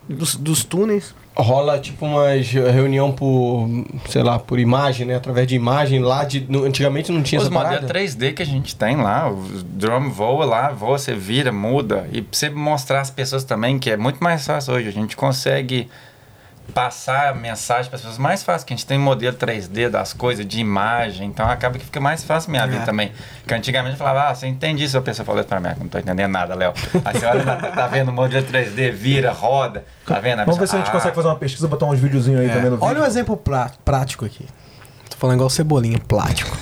de- dos, dos túneis. Rola tipo uma reunião por, sei lá, por imagem, né? Através de imagem lá de. no- antigamente não tinha Os essa parada. modelos 3D que a gente tem lá, o drone voa lá, voa, você vira, muda. E pra você mostrar às pessoas também que é muito mais fácil hoje. A gente consegue passar a mensagem para as pessoas mais fácil, que a gente tem modelo 3D das coisas, de imagem, então acaba que fica mais fácil minha vida É. também. Porque antigamente eu falava, ah, você entende isso? A pessoa falou pra mim, "Ah, não tô entendendo nada, Léo. Aí você olha, tá, tá vendo o modelo 3D, vira, roda, tá vendo? A Vamos ver se a gente consegue fazer uma pesquisa, botar uns videozinhos aí também no vídeo. É. Olha um exemplo prático aqui. Falando igual cebolinha, plástico.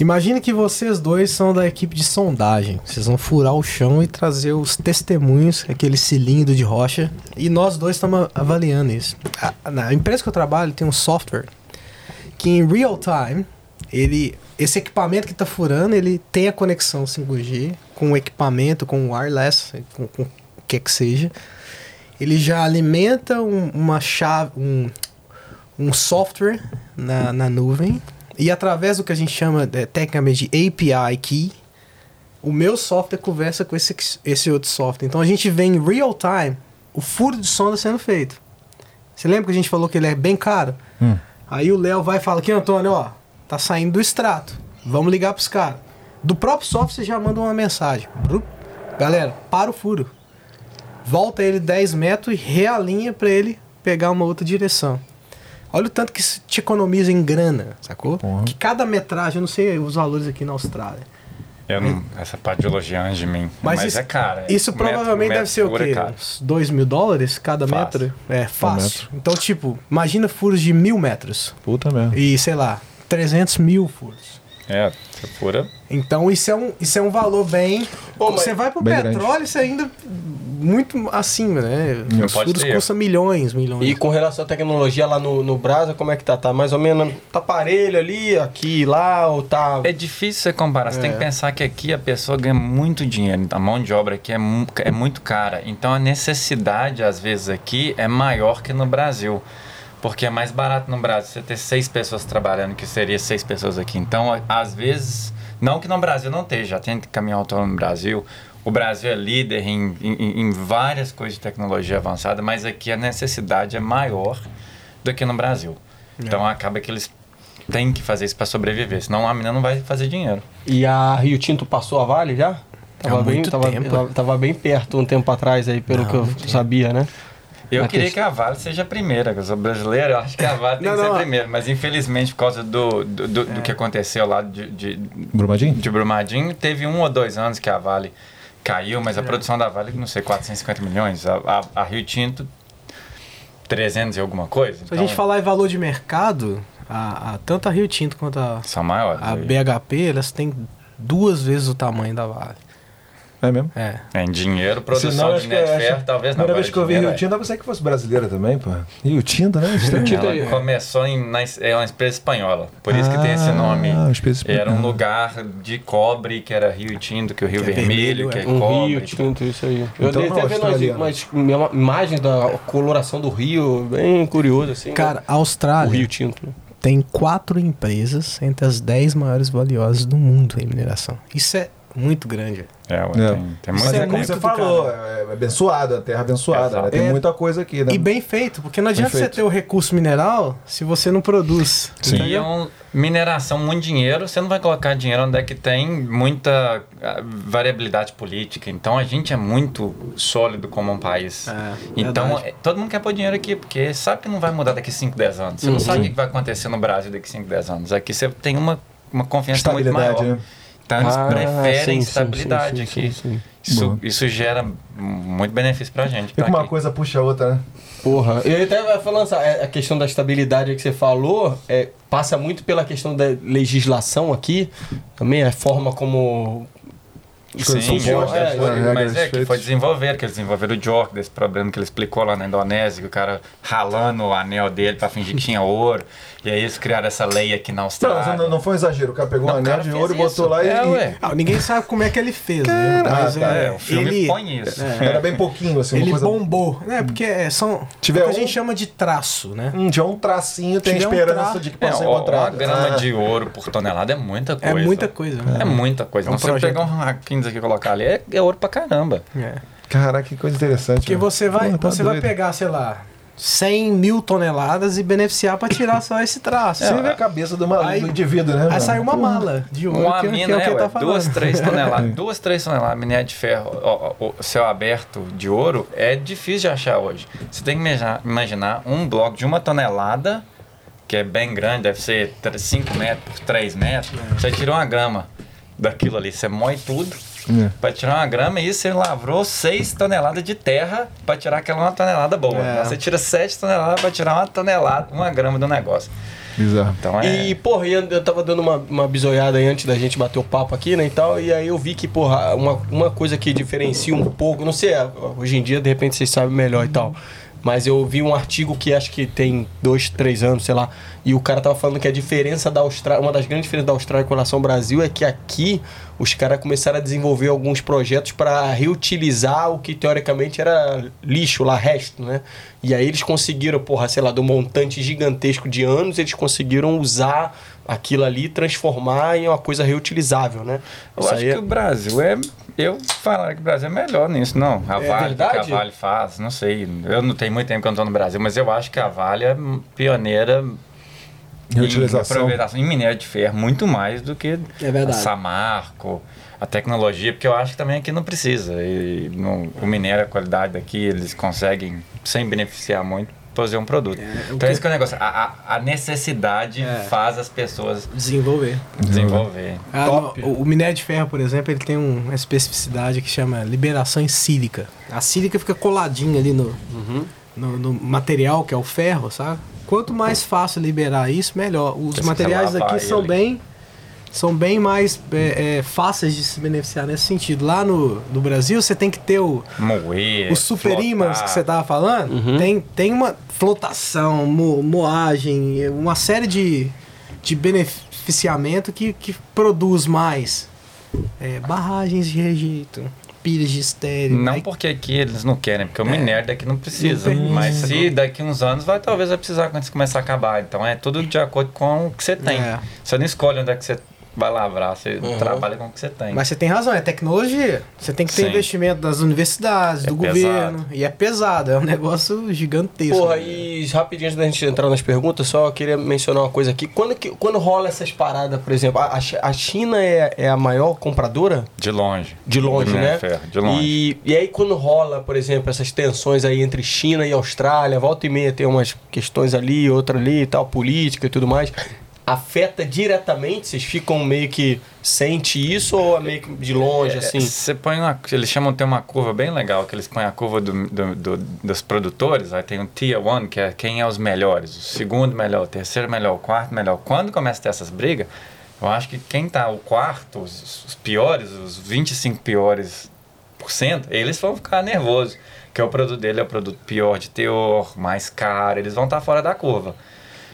Imagina que vocês dois são da equipe de sondagem. Vocês vão furar o chão e trazer os testemunhos, aquele cilindro de rocha. E nós dois estamos avaliando isso. A- Na empresa que eu trabalho tem um software que em real time, ele, esse equipamento que está furando, ele tem a conexão 5G com o equipamento, com o wireless, com, com quer que seja, ele já alimenta um- uma chave, um, um software na, na nuvem e através do que a gente chama é, tecnicamente de API Key, o meu software conversa com esse, esse outro software. Então a gente vê em real time o furo de sonda sendo feito. Você lembra que a gente falou que ele é bem caro? Hum. Aí o Léo vai e fala aqui, Antônio, ó, tá saindo do extrato. Vamos ligar pros caras. Do próprio software você já manda uma mensagem. Galera, para o furo. Volta ele 10 metros e realinha pra ele pegar uma outra direção. Olha o tanto que te economiza em grana, sacou? Porra. Que cada metragem, eu não sei os valores aqui na Austrália. Eu não, essa parte de elogiar antes de mim. Mas Mas, isso- é cara. Isso Metro- provavelmente metro deve ser o é quê? Uns 2 mil dólares cada Fácil. metro? É, fácil. metro. Então, tipo, imagina furos de mil metros. Puta merda. E, sei lá, 300 mil furos. É, fura. Então isso é um, isso é um valor bem. Mas- você vai pro Bem petróleo, isso é ainda muito acima, né? Não Os furos custam milhões, milhões. E com relação à tecnologia lá no, no Brasa, como é que tá? Tá mais ou menos. Tá parelho ali, aqui, lá, ou tá. É difícil você comparar. Você tem que pensar que aqui a pessoa ganha muito dinheiro. A mão de obra aqui é, mu- é muito cara. Então a necessidade, às vezes, aqui é maior que no Brasil. Porque é mais barato no Brasil você ter seis pessoas trabalhando que seria seis pessoas aqui. Então, às vezes, não que no Brasil não esteja, já tem caminhão autônomo no Brasil. O Brasil é líder em, em, em várias coisas de tecnologia avançada, mas aqui a necessidade é maior do que no Brasil. Então acaba que eles têm que fazer isso para sobreviver, senão a menina não vai fazer dinheiro. E a Rio Tinto passou a Vale já? Tava, Há bem, muito tava, tempo. tava, tava bem perto um tempo atrás aí, pelo Não, que eu sabia, né? Eu queria questão- que a Vale seja a primeira, que eu sou brasileiro, eu acho que a Vale tem Não, que ser não. a primeira, mas infelizmente por causa do, do, do, do que aconteceu lá de, de, Brumadinho? de Brumadinho, teve um ou dois anos que a Vale caiu, mas a produção da Vale, não sei, 450 milhões, a, a, a Rio Tinto 300 e alguma coisa. Se a gente falar em valor de mercado, a, a- tanto a Rio Tinto quanto a, São maiores. a aí. BHP, elas têm duas vezes o tamanho da Vale. É mesmo? É. É, em dinheiro, Senão, produção acho de que- net acho- ferro, talvez não. Primeira vez que eu vi Rio é. Tinto, eu pensei que fosse brasileira também, pô. Rio Tinto, né? Ela começou em, na, é uma empresa espanhola, por isso que tem esse nome. Ah, uma empresa Era um lugar de cobre, que era Rio Tinto, que o Rio Que é Vermelho, vermelho, que é, é. Um cobre. Rio Tinto, isso aí. Eu Então dei até vendo umas, australiano. umas imagens da coloração do rio, bem curioso, assim. Cara, a né? o Austrália Rio Tinto, né? tem quatro empresas entre as 10 maiores valiosas do mundo em mineração. Isso é muito grande. É, ué, É. tem, tem Isso é como você falou, é é abençoado, a terra abençoada, né? Exato. Tem É. muita coisa aqui, né? E bem feito, porque não adianta você ter o recurso mineral se você não produz. E é um, mineração, muito dinheiro, você não vai colocar dinheiro onde é que tem muita ah, variabilidade política. Então a gente é muito sólido como um país. É, então verdade. todo mundo quer pôr dinheiro aqui, porque sabe que não vai mudar daqui 5, 10 anos. Você não sabe o que vai acontecer no Brasil daqui 5, 10 anos. Aqui você tem uma, uma confiança muito Estabilidade, maior. né? Então eles Ah, preferem sim, sim, estabilidade sim, aqui. sim, sim. Isso, isso gera muito benefício pra gente. E tá uma aqui. coisa puxa a outra, né? Porra, eu até falando essa- a questão da estabilidade que você falou, é, passa muito pela questão da legislação aqui, também a forma como Sim, é, né, foi- regras mas é que feitas. foi desenvolver, que eles desenvolveram o Jork, desse problema que ele explicou lá na Indonésia, que o cara ralando o anel dele pra fingir que tinha ouro. E aí eles criaram essa lei aqui na Não, Austrália. não, não foi um exagero. O cara pegou Não, um anel cara de ouro e botou lá e. É, e- ué. Ah, ninguém sabe como é que ele fez, né? Mas tá, é, É, o filme ele, põe isso. Era bem pouquinho, assim, ele coisa. bombou. É, porque é, são. Tiver o que a um- gente chama de traço, né? Hum, tinha um tracinho, tem Tiver um esperança tra- de que É, possa ó, encontrar. uma grama Ah, de ouro por tonelada é muita É coisa. muita coisa, né? É muita coisa. É um Não, se projeto. pegar um raquinhos aqui e colocar ali, é, é ouro pra caramba. É. Caraca, que coisa interessante. Porque né? você vai, Porra, tá você vai pegar, sei lá, 100 mil toneladas e beneficiar pra tirar só esse traço. Você vê a cabeça do, maluco, Aí- do indivíduo, né? Aí mano? sai uma mala de ouro, Uma que, que mina, é o que é, ele ué, tá falando. duas, três toneladas. duas, três toneladas, minério de ferro, ó, ó, o céu aberto de ouro, é difícil de achar hoje. Você tem que imaginar, imaginar um bloco de uma tonelada, que é bem grande, deve ser 5 metros por 3 metros. Você tirou uma grama daquilo ali, você moe tudo. É. Pra tirar uma grama e você lavrou 6 toneladas de terra pra tirar aquela uma tonelada boa. É. Você tira 7 toneladas pra tirar uma tonelada, uma grama do negócio. Bizarro. Então é. E, porra, e eu eu tava dando uma, uma bisoiada aí antes da gente bater o papo aqui, né, e tal, e aí eu vi que, porra, uma, uma coisa que diferencia um pouco, não sei, hoje em dia, de repente, vocês sabem melhor e tal, Mas eu vi um artigo que acho que tem dois, três anos, sei lá, e o cara tava falando que a diferença da Austrália, uma das grandes diferenças da Austrália com relação ao Brasil é que aqui os caras começaram a desenvolver alguns projetos para reutilizar o que teoricamente era lixo lá, resto, né? E aí eles conseguiram, porra, sei lá, do montante gigantesco de anos, eles conseguiram usar aquilo ali e transformar em uma coisa reutilizável, né? Eu Isso acho é- que o Brasil é. Eu falar que o Brasil é melhor nisso, não. A É Vale, que a Vale faz, não sei. Eu não tenho muito tempo que eu não tô no Brasil, mas eu acho que a Vale é pioneira em aproveitação em minério de ferro, muito mais do que É a Samarco, a tecnologia, porque eu acho que também aqui não precisa. E no, o minério, a qualidade daqui, eles conseguem, sem beneficiar muito, fazer um produto. o então, que- esse que é o negócio. A, a- a necessidade É. faz as pessoas Desenvolver. desenvolver. Ah, Top. no- o, minério de ferro, por exemplo, ele tem um- uma especificidade que chama liberação em sílica. A sílica fica coladinha ali no, no, no material que é o ferro, sabe? Quanto mais fácil liberar isso, melhor. Os materiais aqui são ele. bem são bem mais é, é, fáceis de se beneficiar nesse sentido. Lá no, no Brasil, você tem que ter o, Moer, os super ímãs que você tava falando, tem, tem uma flotação, mo- moagem, uma série de, de beneficiamento que, que produz mais é, barragens de rejeito, pilhas de estéreo. Não aí- porque aqui eles não querem, porque o minério daqui não precisa. Não mas se daqui uns anos vai, talvez vai precisar quando isso começar a acabar. Então é tudo de acordo com o que você tem. É. Você não escolhe onde é que você vai lavrar, você trabalha com o que você tem. Mas você tem razão, é tecnologia. Você tem que ter Sim. investimento das universidades, É do pesado. governo. E é pesado, é um negócio gigantesco. Porra, e rapidinho antes da gente entrar nas perguntas, só queria mencionar uma coisa aqui. Quando, que, quando rola essas paradas, por exemplo, a, a Chi- a China é, é a maior compradora? De longe. De longe, minério né? de ferro, de longe. E, e aí quando rola, por exemplo, essas tensões aí entre China e Austrália, volta e meia tem umas questões ali, outra ali e tal, política e tudo mais. Afeta diretamente? Vocês ficam meio que sente isso ou é meio que de longe, assim? É, Você põe uma, eles chamam ter uma curva bem legal, que eles põem a curva do, do- do- dos produtores, aí tem um Tier 1, que é quem é os melhores, o segundo melhor, o terceiro melhor, o quarto melhor. Quando começa a ter essas brigas, eu acho que quem tá o quarto, os, os piores, os 25 piores por cento, eles vão ficar nervosos, que o produto dele é o produto pior de teor, mais caro, eles vão estar fora da curva.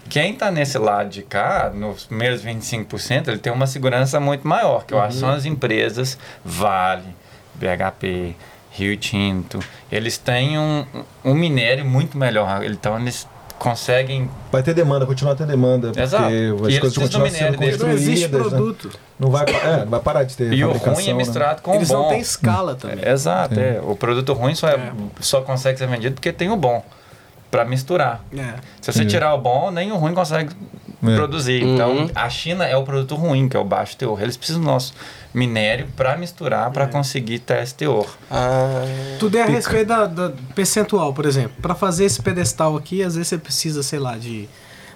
Quem está nesse lado de cá, nos primeiros 25%, ele tem uma segurança muito maior, que eu acho que são as empresas Vale, BHP, Rio Tinto. Eles têm um, um minério muito melhor. Então eles conseguem. Vai ter demanda, continuar tendo demanda. Exato. Porque as eles coisas continuam sendo minério deles. não existe construídas. né? produto. Não, vai, é, não vai parar de ter E o ruim é né? misturado com Eles o bom. não têm escala também. Exato, é. O produto ruim só, é- só consegue ser vendido porque tem o bom para misturar. É. Se você É. tirar o bom, nem o ruim consegue É. produzir. Uhum. Então, a China é o produto ruim, que é o baixo teor. Eles precisam do nosso minério para misturar, para conseguir ter esse teor. Ah, Tudo é a respeito da, da percentual, por exemplo. Para fazer esse pedestal aqui, às vezes você precisa, sei lá, de,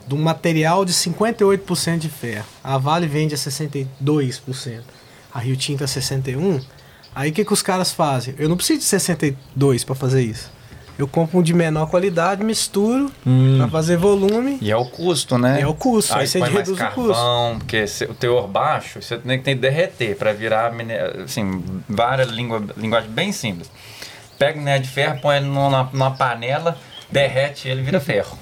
de um material de 58% de ferro. A Vale vende a 62%. A Rio Tinto a 61%. Aí o que, que os caras fazem? Eu não preciso de 62 para fazer isso. Eu compro um de menor qualidade, misturo para fazer volume. E é o custo, né? É o custo, aí Aí você põe mais reduz o custo. carvão, porque se- o teor baixo, você tem que tem que derreter para virar, assim, várias língua, linguagem bem simples. Pega o minério de ferro, põe ele numa, numa panela, derrete ele vira ferro.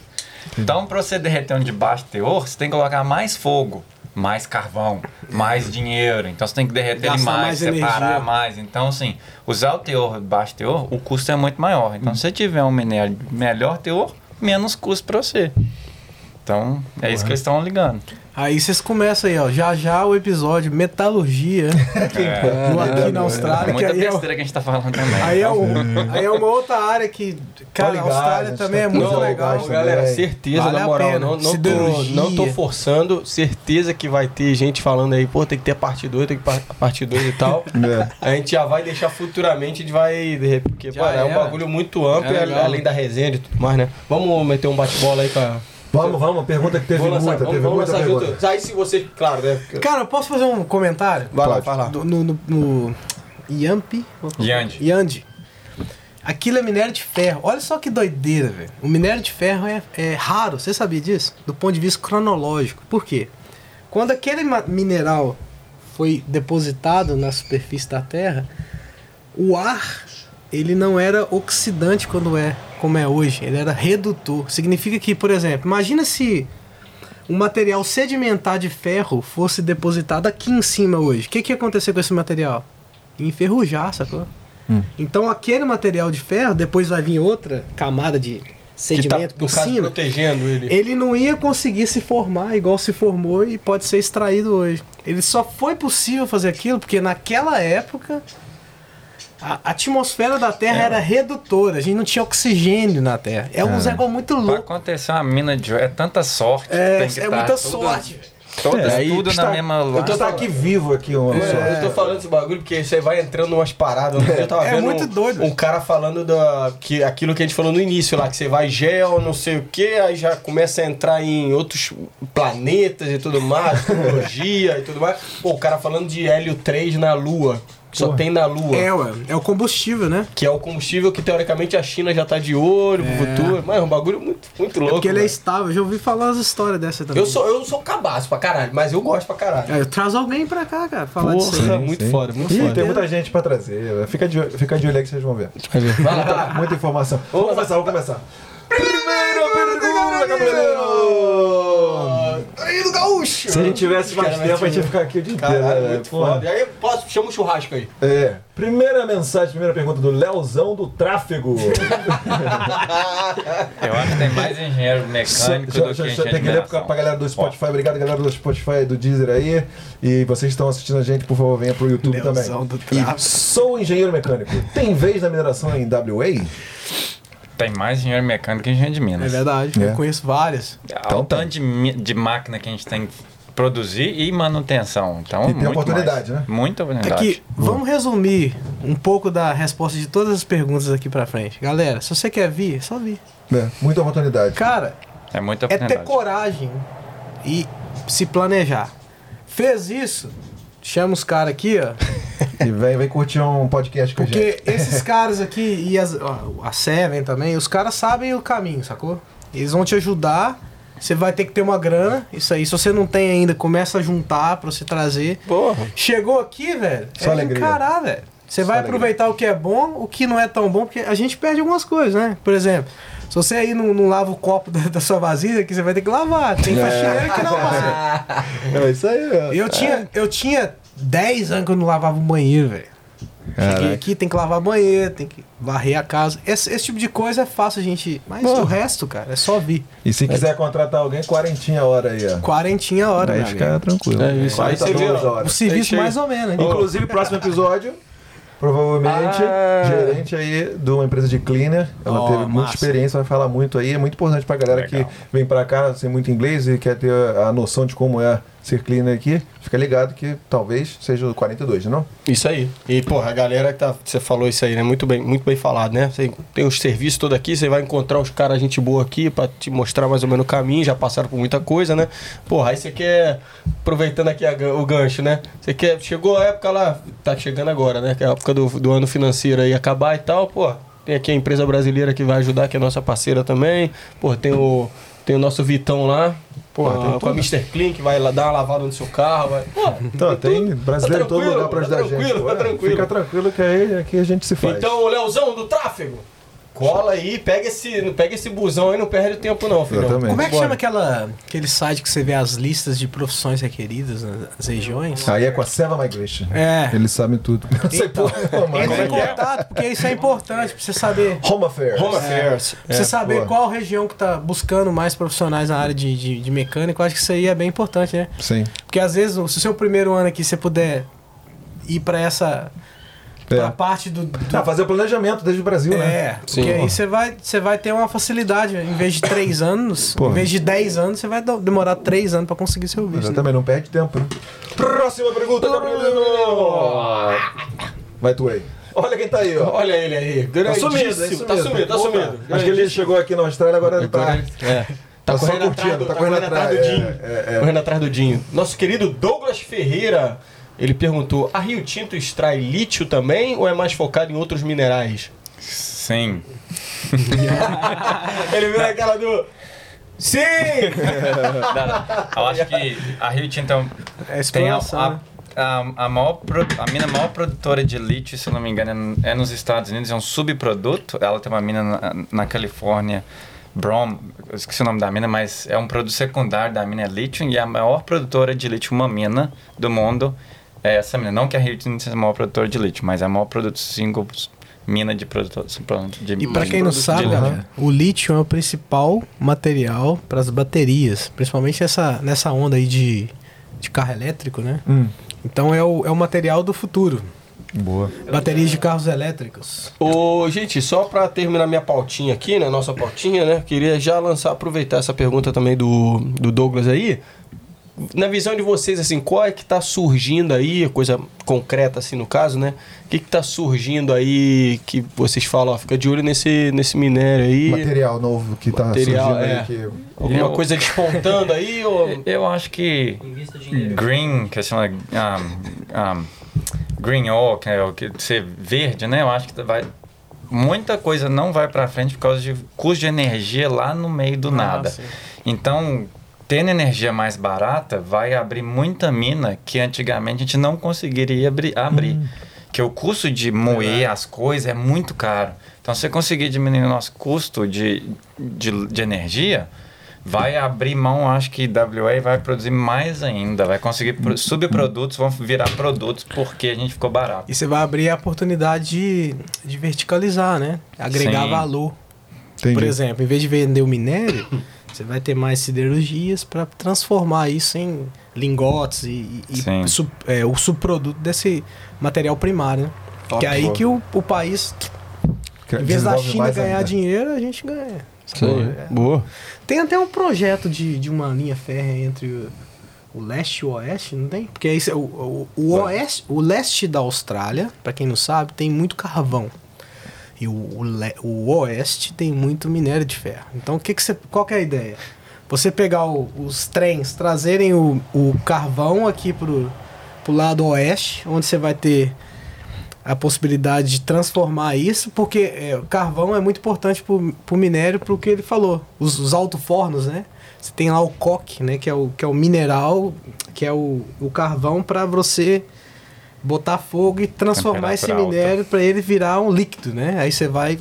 Então, para você derreter um de baixo teor, você tem que colocar mais fogo, mais carvão, mais dinheiro. Então, você tem que derreter ele mais, mais separar energia. mais. Então, assim, usar o teor baixo teor, o custo é muito maior. Então, se você tiver um minério de melhor teor, menos custo para você. Então, é isso que eles estão ligando. Aí vocês começam aí, ó. Já já o episódio Metalurgia É, do aqui na Austrália. que muita aí é o- besteira que a gente tá falando também. Aí é, um, aí é uma outra área que, cara, a ligado, Austrália a gente também tá é muito tudo legal. ligado. galera, também. certeza, Vale na a moral, não, não, tô, não tô forçando, certeza que vai ter gente falando aí, pô, tem que ter parte 2, tem que ter parte 2 e tal. É. A gente já vai deixar futuramente, a gente vai. de Porque, mano, é um bagulho muito amplo, É legal. além da resenha e tudo mais, né? Vamos meter um bate-bola aí com a. Vamos, vamos, pergunta que teve lançar, muita, vamos, teve vamos muita pergunta. junto. Aí se você. Claro, né? Cara, eu posso fazer um comentário? Vai lá, vai lá. Do- no, no, no Yampi. Yandi. Yandi. Aquilo é minério de ferro. Olha só que doideira, velho. O minério de ferro é, é raro, você sabia disso? Do ponto de vista cronológico. Por quê? Quando aquele mineral foi depositado na superfície da Terra, o ar ele não era oxidante quando é como é hoje, ele era redutor. Significa que, por exemplo, imagina se um material sedimentar de ferro fosse depositado aqui em cima hoje. O que, que ia acontecer com esse material? Ia enferrujar, sacou? Então aquele material de ferro, depois vai vir outra camada de tá, sedimento no por caso, cima. protegendo ele. Ele não ia conseguir se formar igual se formou e pode ser extraído hoje. Ele só foi possível fazer aquilo porque naquela época a atmosfera da Terra era redutora, a gente não tinha oxigênio na Terra. É um negócio muito Pra louco. acontecer uma mina de é tanta sorte. que É, tem que é tá muita tudo- sorte. velho. Todas, É, tudo está- na mesma Eu tô tá aqui vivo aqui, uma É, eu tô falando esse bagulho porque você vai entrando umas paradas. Eu tava É vendo muito um, doido. Um cara falando da, que, aquilo que a gente falou no início lá, que você vai gel, não sei o que, aí já começa a entrar em outros planetas e tudo mais, tecnologia e tudo mais. Pô, o cara falando de hélio 3 na Lua, só Porra. tem na Lua. É, ué, é o combustível, né? Que é o combustível que teoricamente a China já tá de olho pro futuro. Mas é um bagulho muito, muito É louco. porque ele é estável. Já ouvi falar umas histórias dessa também. eu, sou, eu sou cabaço pra caralho, mas eu gosto pra caralho. É, eu traz alguém pra cá, cara, falar disso aí. Porra, muito Sim. foda, muito Ih, foda. tem muita gente pra trazer. Fica de, fica de olho aí que vocês vão ver. Vai lá. Muita, muita informação. Vamos começar, vamos começar. Primeira pergunta, Gabrielino! Aí do gaúcho! Se a gente tivesse mais Cara, tempo, a gente ia ficar aqui o dia inteiro. Caralho, né? muito foda. E aí, posso, chama o churrasco aí. É. Primeira mensagem, primeira pergunta do Leozão do Tráfego. Eu acho que tem mais engenheiro mecânico Já- do já- que já engenheiro tem que ler pra, galera do Spotify. Obrigado, galera do Spotify e do Deezer aí. E vocês que estão assistindo a gente, por favor, venha pro YouTube Leozão também. do Tráfego. E sou engenheiro mecânico. Tem vez na mineração em WA? Tem mais engenheiro mecânico que engenheiro de É Minas. verdade, É. eu conheço várias. Então, o tanto de, de máquina que a gente tem que produzir e manutenção. Então, E tem muito oportunidade, mais. né? Muita oportunidade. Aqui, vamos resumir um pouco da resposta de todas as perguntas aqui pra frente. Galera, se você quer vir, é só vir. É, muita oportunidade. Cara, É muita é ter oportunidade. coragem e se planejar. Fez isso, chama os caras aqui, ó. E vem, vem curtir um podcast com a gente. Porque esses caras aqui e as, ó, a Seven também, os caras sabem o caminho, sacou? Eles vão te ajudar. Você vai ter que ter uma grana. Isso aí, se você não tem ainda, começa a juntar pra você trazer. Porra. Chegou aqui, velho. Só é alegria. encarar, velho. Você vai alegria. aproveitar o que é bom, o que não é tão bom, porque a gente perde algumas coisas, né? Por exemplo, se você aí não, não lava o copo da, da sua vasilha, que você vai ter que lavar. Tem É. faxineiro que não, parceiro. É isso aí, ó. Eu tinha, eu tinha 10 anos que eu não lavava o banheiro, velho. Cheguei aqui, tem que lavar banheiro, tem que varrer a casa. Esse, esse tipo de coisa é fácil a gente. Mas o resto, cara, é só vir. E se quiser contratar alguém, quarentinha a hora aí, ó. Quarentinha a hora, Aí fica amigo. tranquilo. É isso, aí 40 você vê, ó. O serviço mais ou menos, hein? Inclusive, próximo episódio, provavelmente, Ah. gerente aí de uma empresa de cleaner. Ela Ó, teve muita massa. experiência, vai falar muito aí. É muito importante pra galera Legal. que vem pra cá sem muito inglês e quer ter a noção de como é cleaner aqui. Fica ligado que talvez seja o 42, não? Isso aí. E, porra, a galera que tá. Você falou isso aí, né? Muito bem, muito bem falado, né? Tem os serviços todos aqui, você vai encontrar os caras, gente boa aqui, pra te mostrar mais ou menos o caminho, já passaram por muita coisa, né? Porra, aí você quer. Aproveitando aqui a o gancho, né? Você quer. Chegou a época lá, tá chegando agora, né? Que é a época do, do ano financeiro aí acabar e tal, pô. Tem aqui a empresa brasileira que vai ajudar, que é nossa parceira também. Pô, tem o. Tem o nosso Vitão lá, pô, Pô, tem com a. Mr. Clean, que vai lá dar uma lavada no seu carro. Vai. Pô, Então, tem brasileiro em todo lugar pra ajudar tá a gente. tranquilo, tá tranquilo. Fica tranquilo que aí aqui a gente se faz. Então, Leozão do tráfego, cola aí, pega esse, não pega esse busão aí, não perde tempo não, filhão. Exatamente. Como é que Bora. chama aquela, aquele site que você vê as listas de profissões requeridas nas regiões? Aí é com a Seva Migration. É. Eles sabem tudo. Não sei porra nenhuma, Entra mas- em contato, porque isso é importante pra você saber. Home Affairs. Home Affairs. Pra você saber boa. qual região que tá buscando mais profissionais na área de, de, de mecânico, eu acho que isso aí é bem importante, né? Sim. Porque às vezes, se o seu primeiro ano aqui você puder ir pra essa. É. parte do. do- Ah, fazer o planejamento desde o Brasil, né? é, Sim. porque aí você vai, você vai ter uma facilidade. Em vez de três anos, Porra. em vez de dez anos, você vai demorar três anos pra conseguir seu visto. né? Exatamente, não perde tempo. Né? Próxima pergunta, Gabrielino! Vai tu aí. Olha quem tá aí, ó. Olha ele aí, Tá sumido, é isso tá sumido, tá Opa, sumido. Acho que ele chegou aqui na Austrália, agora ele tá. É. Tá, Tá só correndo atrás curtindo, do, tá tá correndo atrás do Dinho. é, é, é. Correndo atrás do Dinho. Nosso querido Douglas Ferreira, ele perguntou: a Rio Tinto extrai lítio também ou é mais focado em outros minerais? Sim. ele viu aquela do. Sim! Não, não. Eu acho que a Rio Tinto é um- É tem a, a- né? a, a, maior, pro- a mina maior produtora de lítio, se não me engano, é nos Estados Unidos, é um subproduto. Ela tem uma mina na, na Califórnia, Brom, eu esqueci o nome da mina, mas é um produto secundário da mina é lítio e a maior produtora de lítio, uma mina do mundo, é essa mina. Não que a Rio seja a maior produtora de lítio, mas é a maior produto single mina de produtor de E pra quem não produto sabe, galera, o lítio é o principal material para as baterias, principalmente essa, nessa onda aí de, de carro elétrico, né? Hum, Então é o, é o material do futuro. boa. Baterias de carros elétricos. Ô, gente, só pra terminar minha pautinha aqui, né? Nossa pautinha, né? Queria já lançar, aproveitar essa pergunta também do, do Douglas aí. Na visão de vocês, assim, qual é que tá surgindo aí, coisa concreta assim no caso, né? O que que tá surgindo aí que vocês falam, ó, fica de olho nesse, nesse minério aí. Material novo que tá Material, surgindo é. aí. Que... Alguma Eu- coisa despontando aí, ou... Eu acho que green, que chama um, um, green ore, que é o que ser verde, né? Eu acho que vai muita coisa não vai para frente por causa de custo de energia lá no meio do nada. sim. Então, tendo energia mais barata, vai abrir muita mina que antigamente a gente não conseguiria abrir. abrir. Que o custo de moer as coisas é muito caro. Então, se você conseguir diminuir o nosso custo de, de, de energia, vai abrir mão, acho que WA vai produzir mais ainda. Vai conseguir pro- subprodutos, vão virar produtos porque a gente ficou barato. E você vai abrir a oportunidade de, de verticalizar, né? Agregar Sim. valor. Entendi. Por exemplo, em vez de vender o minério, você vai ter mais siderurgias para transformar isso em lingotes e, e sub- é, o subproduto desse material primário, né? Top, que é aí que o, o país, Que em vez da China ganhar ainda. dinheiro, a gente ganha. Aí. É. Boa. Tem até um projeto de, de uma linha férrea entre o, o leste e o oeste, não tem? Porque é o, o, o oeste, o leste da Austrália, para quem não sabe, tem muito carvão. E o, o, o oeste tem muito minério de ferro. Então, o que que você, qual que é a ideia? Você pegar o- os trens, trazerem o, o carvão aqui pro, pro lado oeste, onde você vai ter a possibilidade de transformar isso, porque é, o carvão é muito importante pro, pro minério, pro que ele falou. Os, os alto-fornos, né? Você tem lá o coque, né? Que é o, que é o mineral, que é o, o carvão para você botar fogo e transformar esse minério para ele virar um líquido, né? Aí você vai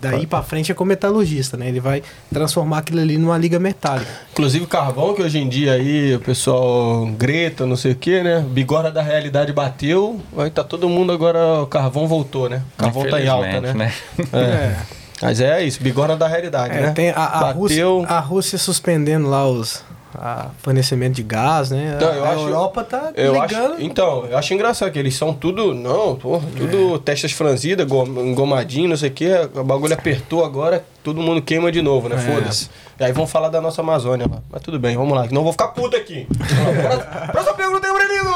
daí para frente é com metalurgista, né? Ele vai transformar aquilo ali numa liga metálica. Inclusive carvão, que hoje em dia aí o pessoal greta, não sei o que, né? Bigorna da realidade bateu, aí tá todo mundo agora, o carvão voltou, né? O carvão tá em alta, né? Infelizmente, É. Mas é isso, bigorna da realidade, É, né? tem a, a, Bateu. Rússia, a Rússia suspendendo lá os a fornecimento de gás, né? Então, a eu a acho- Europa tá Eu ligando. acho, então, eu acho engraçado que eles são tudo, não, porra, tudo testas franzidas, go- engomadinho, não sei o que, o bagulho apertou agora, todo mundo queima de novo, né? É. Foda-se. E aí vão falar da nossa Amazônia lá. Mas tudo bem, vamos lá, que não vou ficar puto aqui. Próxima- Próxima pergunta, Gabrielino!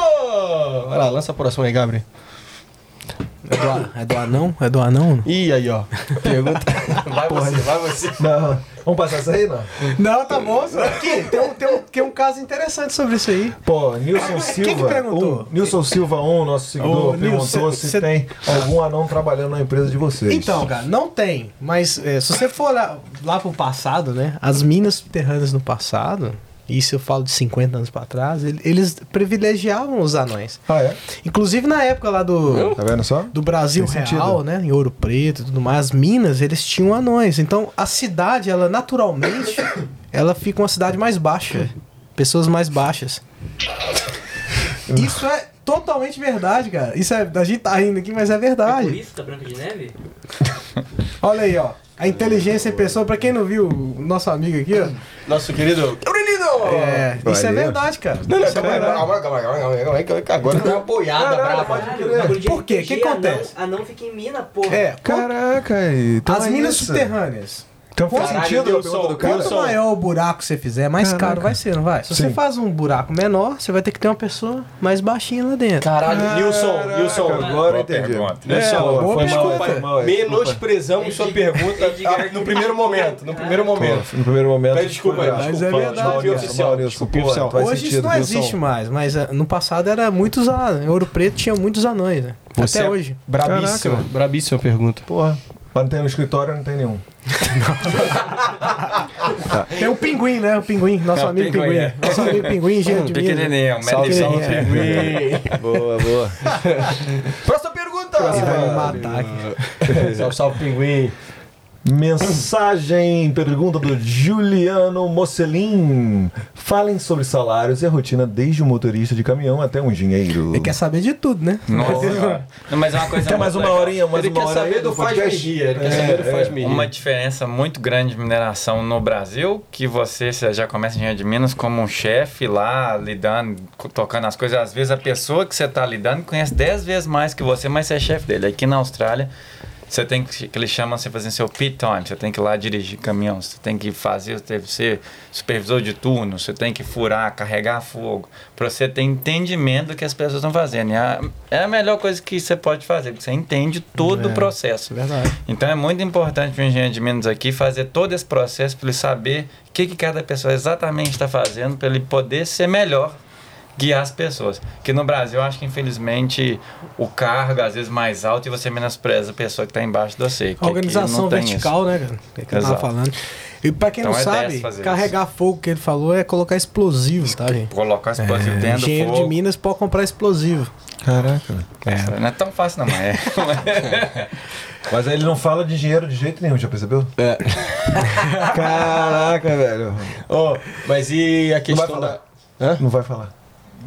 Vai lá, lança a próxima aí, Gabriel. É do, é do anão? É do anão? Ih, aí, ó. Pergunta. Vai você, vai você. Não. Vamos passar isso aí, não? Não, tá bom. Aqui, tem um, tem, um, tem um caso interessante sobre isso aí. Pô, Nilson Quem que Silva. perguntou? um, Nilson Silva 1, nosso seguidor, Ô, perguntou cê- se cê- tem algum anão trabalhando na empresa de vocês. Então, cara, não tem. Mas é, se você for lá, lá pro passado, né? As minas subterrâneas no passado, isso eu falo de 50 anos pra trás, ele- eles privilegiavam os anões. Ah, é? Inclusive na época lá do. Tá vendo só? do Brasil Tem real, sentido. né, em Ouro Preto e tudo mais, as minas, eles tinham anões. Então, a cidade, ela naturalmente, ela fica uma cidade mais baixa, pessoas mais baixas. Isso é totalmente verdade, cara. Isso é, a gente tá rindo aqui, mas é É por verdade. isso da Branca de Neve? Olha aí, ó. A inteligência em pessoa, pra quem não viu, o nosso amigo aqui, ó. Nosso querido! É, isso é Valeu. verdade, cara. Não, não, é calma calma, calma, calma, calma, calma, calma, calma, agora deu uma boiada brava. Por quê? RPG, Que acontece? Anão, anão fica em mina, porra. É, Caraca, então as é minas subterrâneas. Então faz Caralho, sentido a pergunta do cara? Quanto maior o buraco você fizer, mais Caraca. caro vai ser, não vai? Se você Sim. faz um buraco menor, você vai ter que ter uma pessoa mais baixinha lá dentro. Caralho, Nilson, Nilson. Agora eu entendi. pergunta. Nilson, É, boa foi mal, pergunta. foi mal. Menosprezamos sua pergunta ah, no primeiro momento. No primeiro momento. No primeiro momento. Pede desculpa aí, foi- Mas é desculpa, verdade, desculpa, oficial. Nilson, Desculpa, pô, oficial. Hoje sentido, isso não Nilson. existe mais, mas ah, no passado era muitos anões. Em Ouro Preto tinha muitos anões, né? Você Até é hoje. Brabíssima, Caraca. brabíssima pergunta. Porra. Não tem no escritório, não tem nenhum. Tem o pinguim, né? O pinguim, nosso É, amigo pinguim, pinguim. é. Nosso amigo pinguim, Minas. Pequenininho, um Salve, salve, pinguim. Boa, boa. Próxima pergunta! Vai me matar aqui. Salve, salve, pinguim. Mensagem, pergunta do Juliano Mocelin. Falem sobre salários e a rotina desde o motorista de caminhão até um engenheiro. Ele quer saber de tudo, né? Nossa. Não, mas é uma coisa Quer mais uma legal. horinha, mais Ele uma quer hora saber aí do faz-me podcast? rir. Ele quer saber do faz-me rir. Uma diferença muito grande de mineração no Brasil, que você você já começa engenheiro de Minas como um chefe lá, lidando, tocando as coisas. Às vezes a pessoa que você está lidando conhece 10 vezes mais que você, mas você é chefe dele. Aqui na Austrália, você tem que, que eles chamam você fazer seu pit time, você tem que ir lá dirigir caminhão, você tem que fazer, você deve ser supervisor de turno, você tem que furar, carregar fogo, para você ter entendimento do que as pessoas estão fazendo. E a- é a melhor coisa que você pode fazer, porque você entende todo É. o processo. Verdade. Então é muito importante para o engenheiro de Minas aqui fazer todo esse processo para ele saber o que, que cada pessoa exatamente está fazendo para ele poder ser melhor guiar as pessoas. Que no Brasil eu acho que infelizmente o cargo às vezes mais alto e você menospreza a pessoa que está embaixo de você. que A organização não tem vertical, né, cara? É que eu tava falando. E pra quem Então não é sabe, carregar fogo que ele falou é colocar explosivo, tá, gente? isso. Colocar explosivo É, dentro engenheiro fogo. de Minas pode comprar explosivo. Caraca. Não é tão fácil não, mas é. Mas aí ele não fala de dinheiro de jeito nenhum, já percebeu? É. Caraca, velho. Ó, mas e a questão vai da. falar. Não vai falar.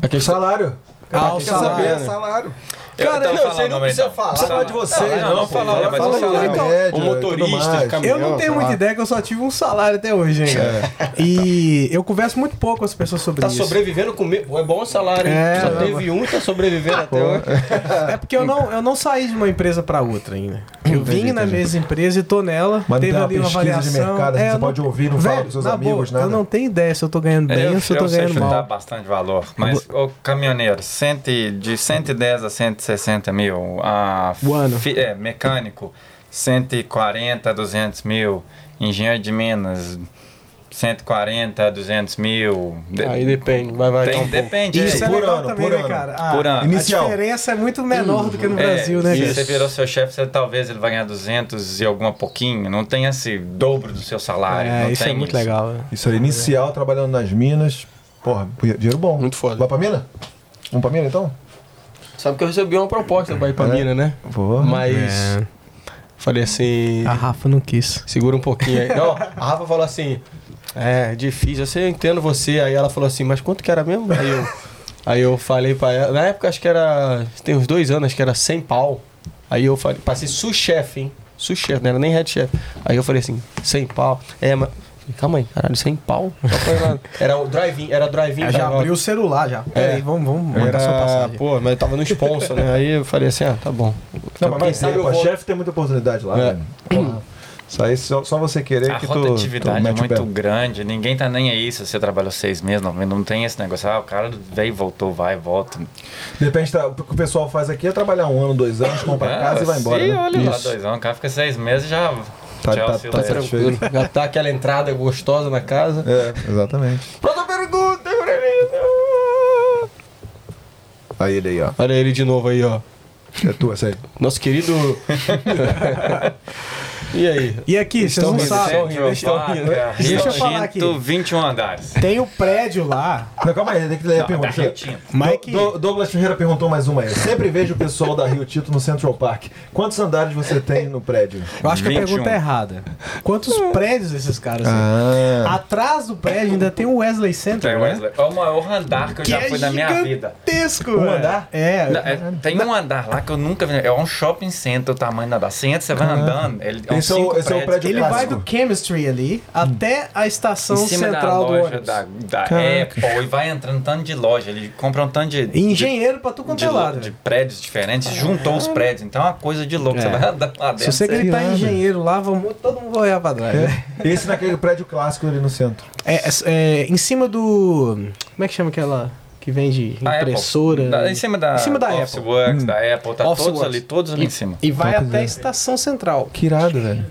A questão... Salário. Ah, o quer salário. saber, É salário. Cara, Eu não, tava você falando, não precisa então, falar. Precisa falar de vocês, Não, não, não pô. fala, Fala fala falo. média, O motorista caminhão. Eu não tenho muita ideia que eu só tive um salário até hoje, hein? E eu converso muito pouco com as pessoas sobre Tá isso. sobrevivendo com. É bom o salário, hein? É, Só não, teve um e tá sobrevivendo até hoje. É porque eu não, eu não saí de uma empresa pra outra ainda. Eu vim na mesma empresa e tô nela. Mas não teve tem uma ali uma pesquisa de avaliação. mercado, É, você eu pode ouvir, não Velho, fala com seus na amigos, boa, nada. Eu não tenho ideia se eu tô ganhando bem eu, ou se eu tô sei ganhando mal. bastante valor, mas o caminhoneiro, cento, e- de 110 a 160 mil, a O ano. fi- é, mecânico, 140 a 200 mil, engenheiro de Minas, 140 a 200 mil. Aí depende, vai variar tem, um pouco. depende. Isso é, é por legal ano, também, por né, ano. cara? A, Por ano. a Inicial. diferença é muito menor do que no É, Brasil, né, se cara? você virou seu chefe, você, talvez ele vai ganhar 200 e alguma pouquinho. Não tem esse dobro do seu salário. É, não isso tem é muito legal. né? Isso aí, inicial, trabalhando nas minas. Porra, dinheiro bom. Muito foda. Vai pra mina? Vamos pra mina, então? Sabe que eu recebi uma proposta pra ir pra É. mina, né? Vou. Mas. É. Falei assim. A Rafa não quis. Segura um pouquinho aí. Não, a Rafa falou assim: É, difícil, eu sei, eu entendo você. Aí ela falou assim: Mas quanto que era mesmo? Aí eu, aí eu falei pra ela. Na época acho que era. Tem uns dois anos, acho que era 100 pau. Aí eu falei: Passei sous-chefe, hein? Sous-chefe, não era nem head chef. Aí eu falei assim: 100 pau. É, mas. Calma aí, caralho, 100 pau? Era o drive-in, era drive-in. Eu já abriu o celular já. Pera É. aí, vamos, vamos sua Era, passagem. pô, mas tava no sponsor, né? Aí eu falei assim: Ah, tá bom. Não, mas Quem vai sabe eu pra vou- chefe tem muita oportunidade lá, É. velho. Isso aí só, só você querer A que tu, rotatividade tu é muito grande, ninguém tá nem aí se você trabalhou seis meses, não, não tem esse negócio, ah, o cara veio, voltou, vai, volta. De repente, tá- o que o pessoal faz aqui é trabalhar um ano, dois anos, compra É, casa e vai embora. sim, né? olha lá, Isso. dois anos, o cara fica seis meses e já Tá- já tá- tá. Tranquilo. Já tá aquela entrada gostosa na casa. É, exatamente. Próxima pergunta. Aí ele aí, ó. Olha ele de novo aí, ó. É tua, essa aí. Nosso querido. e aí? E aqui, vocês não sabem. Deixa Deixa eu falar aqui. Tinto, 21 andares. Tem o prédio lá, Não, calma aí, tem que ler a pergunta. Tinto. Mike. Do- Douglas Ferreira perguntou mais uma aí. Sempre vejo o pessoal da Rio Tito no Central Park. Quantos andares você tem no prédio? Eu acho que a 21. pergunta é errada. Quantos prédios esses caras têm? Ah. Atrás do prédio ainda tem o Wesley Center, Tem né? Wesley. É o maior andar que eu já é fui na minha vida. gigantesco, Um velho. andar? É. Não, é, tem um andar lá que eu nunca vi. É um shopping center, o tamanho da andar. Você vai andando. Ele, é um Esse é o- esse é o prédio Ele clássico. vai do Chemistry ali até a estação em cima da central do ônibus. da, da Caraca. Apple e vai entrando um tanto de loja. Ele compra um tanto de. Engenheiro pra tu de, quanto de, é lado. de prédios diferentes, juntou os prédios. Então é uma coisa de louco. É. Você vai andando lá dentro. Se você gritar irado. engenheiro lá, vamos, todo mundo vai olhar pra trás. né? É. Esse naquele prédio clássico ali no centro. É, é, é, em cima do. Como é que chama aquela que vende A Apple. impressora? Da- em cima da, Em cima da Office Apple. Works, da Apple, tá Office todos Works. ali, todos ali em cima. E vai Top até a estação central. Que irado, velho.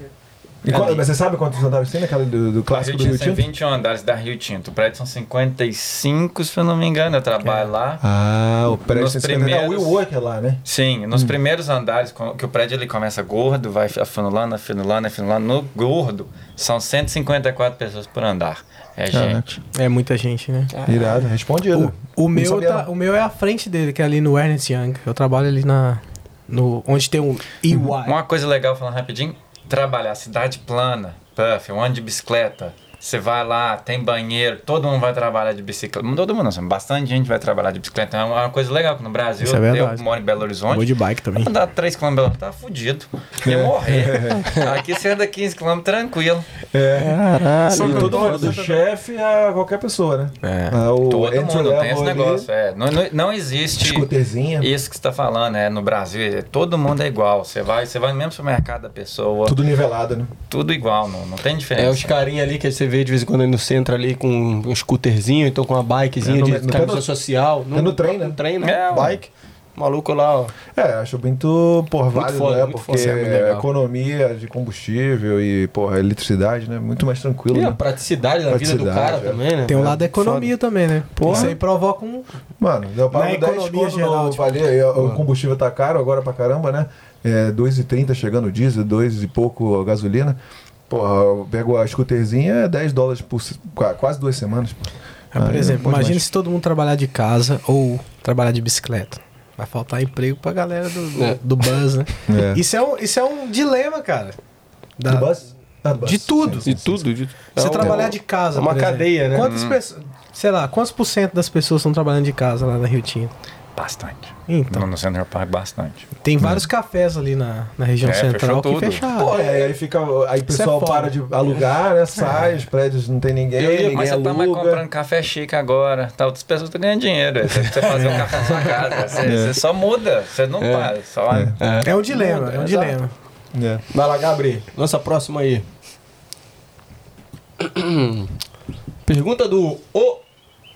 E qual- mas você sabe quantos andares tem naquela do, do A clássico Rio do Rio Tinto tem Tinto? 21 andares da Rio Tinto. O prédio são 55, se eu não me engano. Eu trabalho lá. Ah, o prédio Nos 50 É o primeiros- Will Worker lá, né? Sim, nos primeiros andares, que o prédio ele começa gordo, vai afunilando, afunilando, afunilando. No gordo, são 154 pessoas por andar. É gente. É muita gente, né? Irado, respondido. O, o meu tá- o meu é a frente dele, que é ali no Ernest Young. Eu trabalho ali na. No, onde tem um EY. Uma coisa legal, falando rapidinho, trabalhar cidade plana, puff, um ano de bicicleta. Você vai lá, tem banheiro, todo mundo vai trabalhar de bicicleta. Não Todo mundo, não, bastante gente vai trabalhar de bicicleta. É uma coisa legal que no Brasil, Isso é verdade. eu moro em Belo Vou Horizonte, de bike também. andar 3 km, tá fudido. Ia morrer. Aqui você anda 15 km tranquilo. É. Só que eu todo mundo, do chefe a qualquer pessoa, né? É. Ah, o Todo mundo tem esse negócio. É. Não, não, não existe Scooterzinha. isso que você tá falando, é, no Brasil. é, todo mundo é igual. Você vai, você vai no mesmo supermercado da pessoa, tudo, Tudo nivelado, né? igual, não, não tem diferença. É os carinha ali que você vê de vez em quando aí no centro ali com um scooterzinho, então com uma bikezinha É, no- de no- camisa no- social. é no trem, né? No trem, né? É, Bike. Maluco lá, ó. É, acho muito, porra, válido, foda, né? muito Porque foda, é muito economia de combustível e, porra, eletricidade, né? Muito mais tranquilo, E a né? praticidade da vida do Praticidade, cara é. também, né? Tem o É, lado da economia também, né? Porra. Isso aí provoca um. Mano, eu pago Na 10 economia conto geral, no tipo, valer, o combustível tá caro agora pra caramba, né? É 2,30 chegando o diesel, 2 e pouco a gasolina. Porra, eu pego a scooterzinha, é 10 dólares por se- qua- quase duas semanas. Ah, por exemplo, imagina se todo mundo trabalhar de casa ou trabalhar de bicicleta. Vai faltar emprego pra galera do, do, É. do buzz, né? É. Isso, é um, isso é um dilema, cara. Da- Do bus? Ah, do bus. De tudo. De tudo. De... Você É trabalhar de casa. é uma por exemplo. cadeia, né? Quantas pessoas. Sei lá, quantos por cento das pessoas estão trabalhando de casa lá na Rio Tinto? Bastante. Então, No, no Central Park, bastante. tem vários cafés ali na, na região É, central que fecharam. Pô, é, aí fica. Aí o é pessoal foda. para de alugar, né? Sai, os prédios não tem ninguém, Eu ninguém Mas você tá mais aluga. comprando café chique agora. Tá, outras pessoas estão ganhando dinheiro. Você precisa fazer um café na sua casa. Você, você só muda. Você não para. Só É um dilema, é um Exato. dilema. É. Vai lá, Gabriel. Lança a próxima aí. Pergunta do O,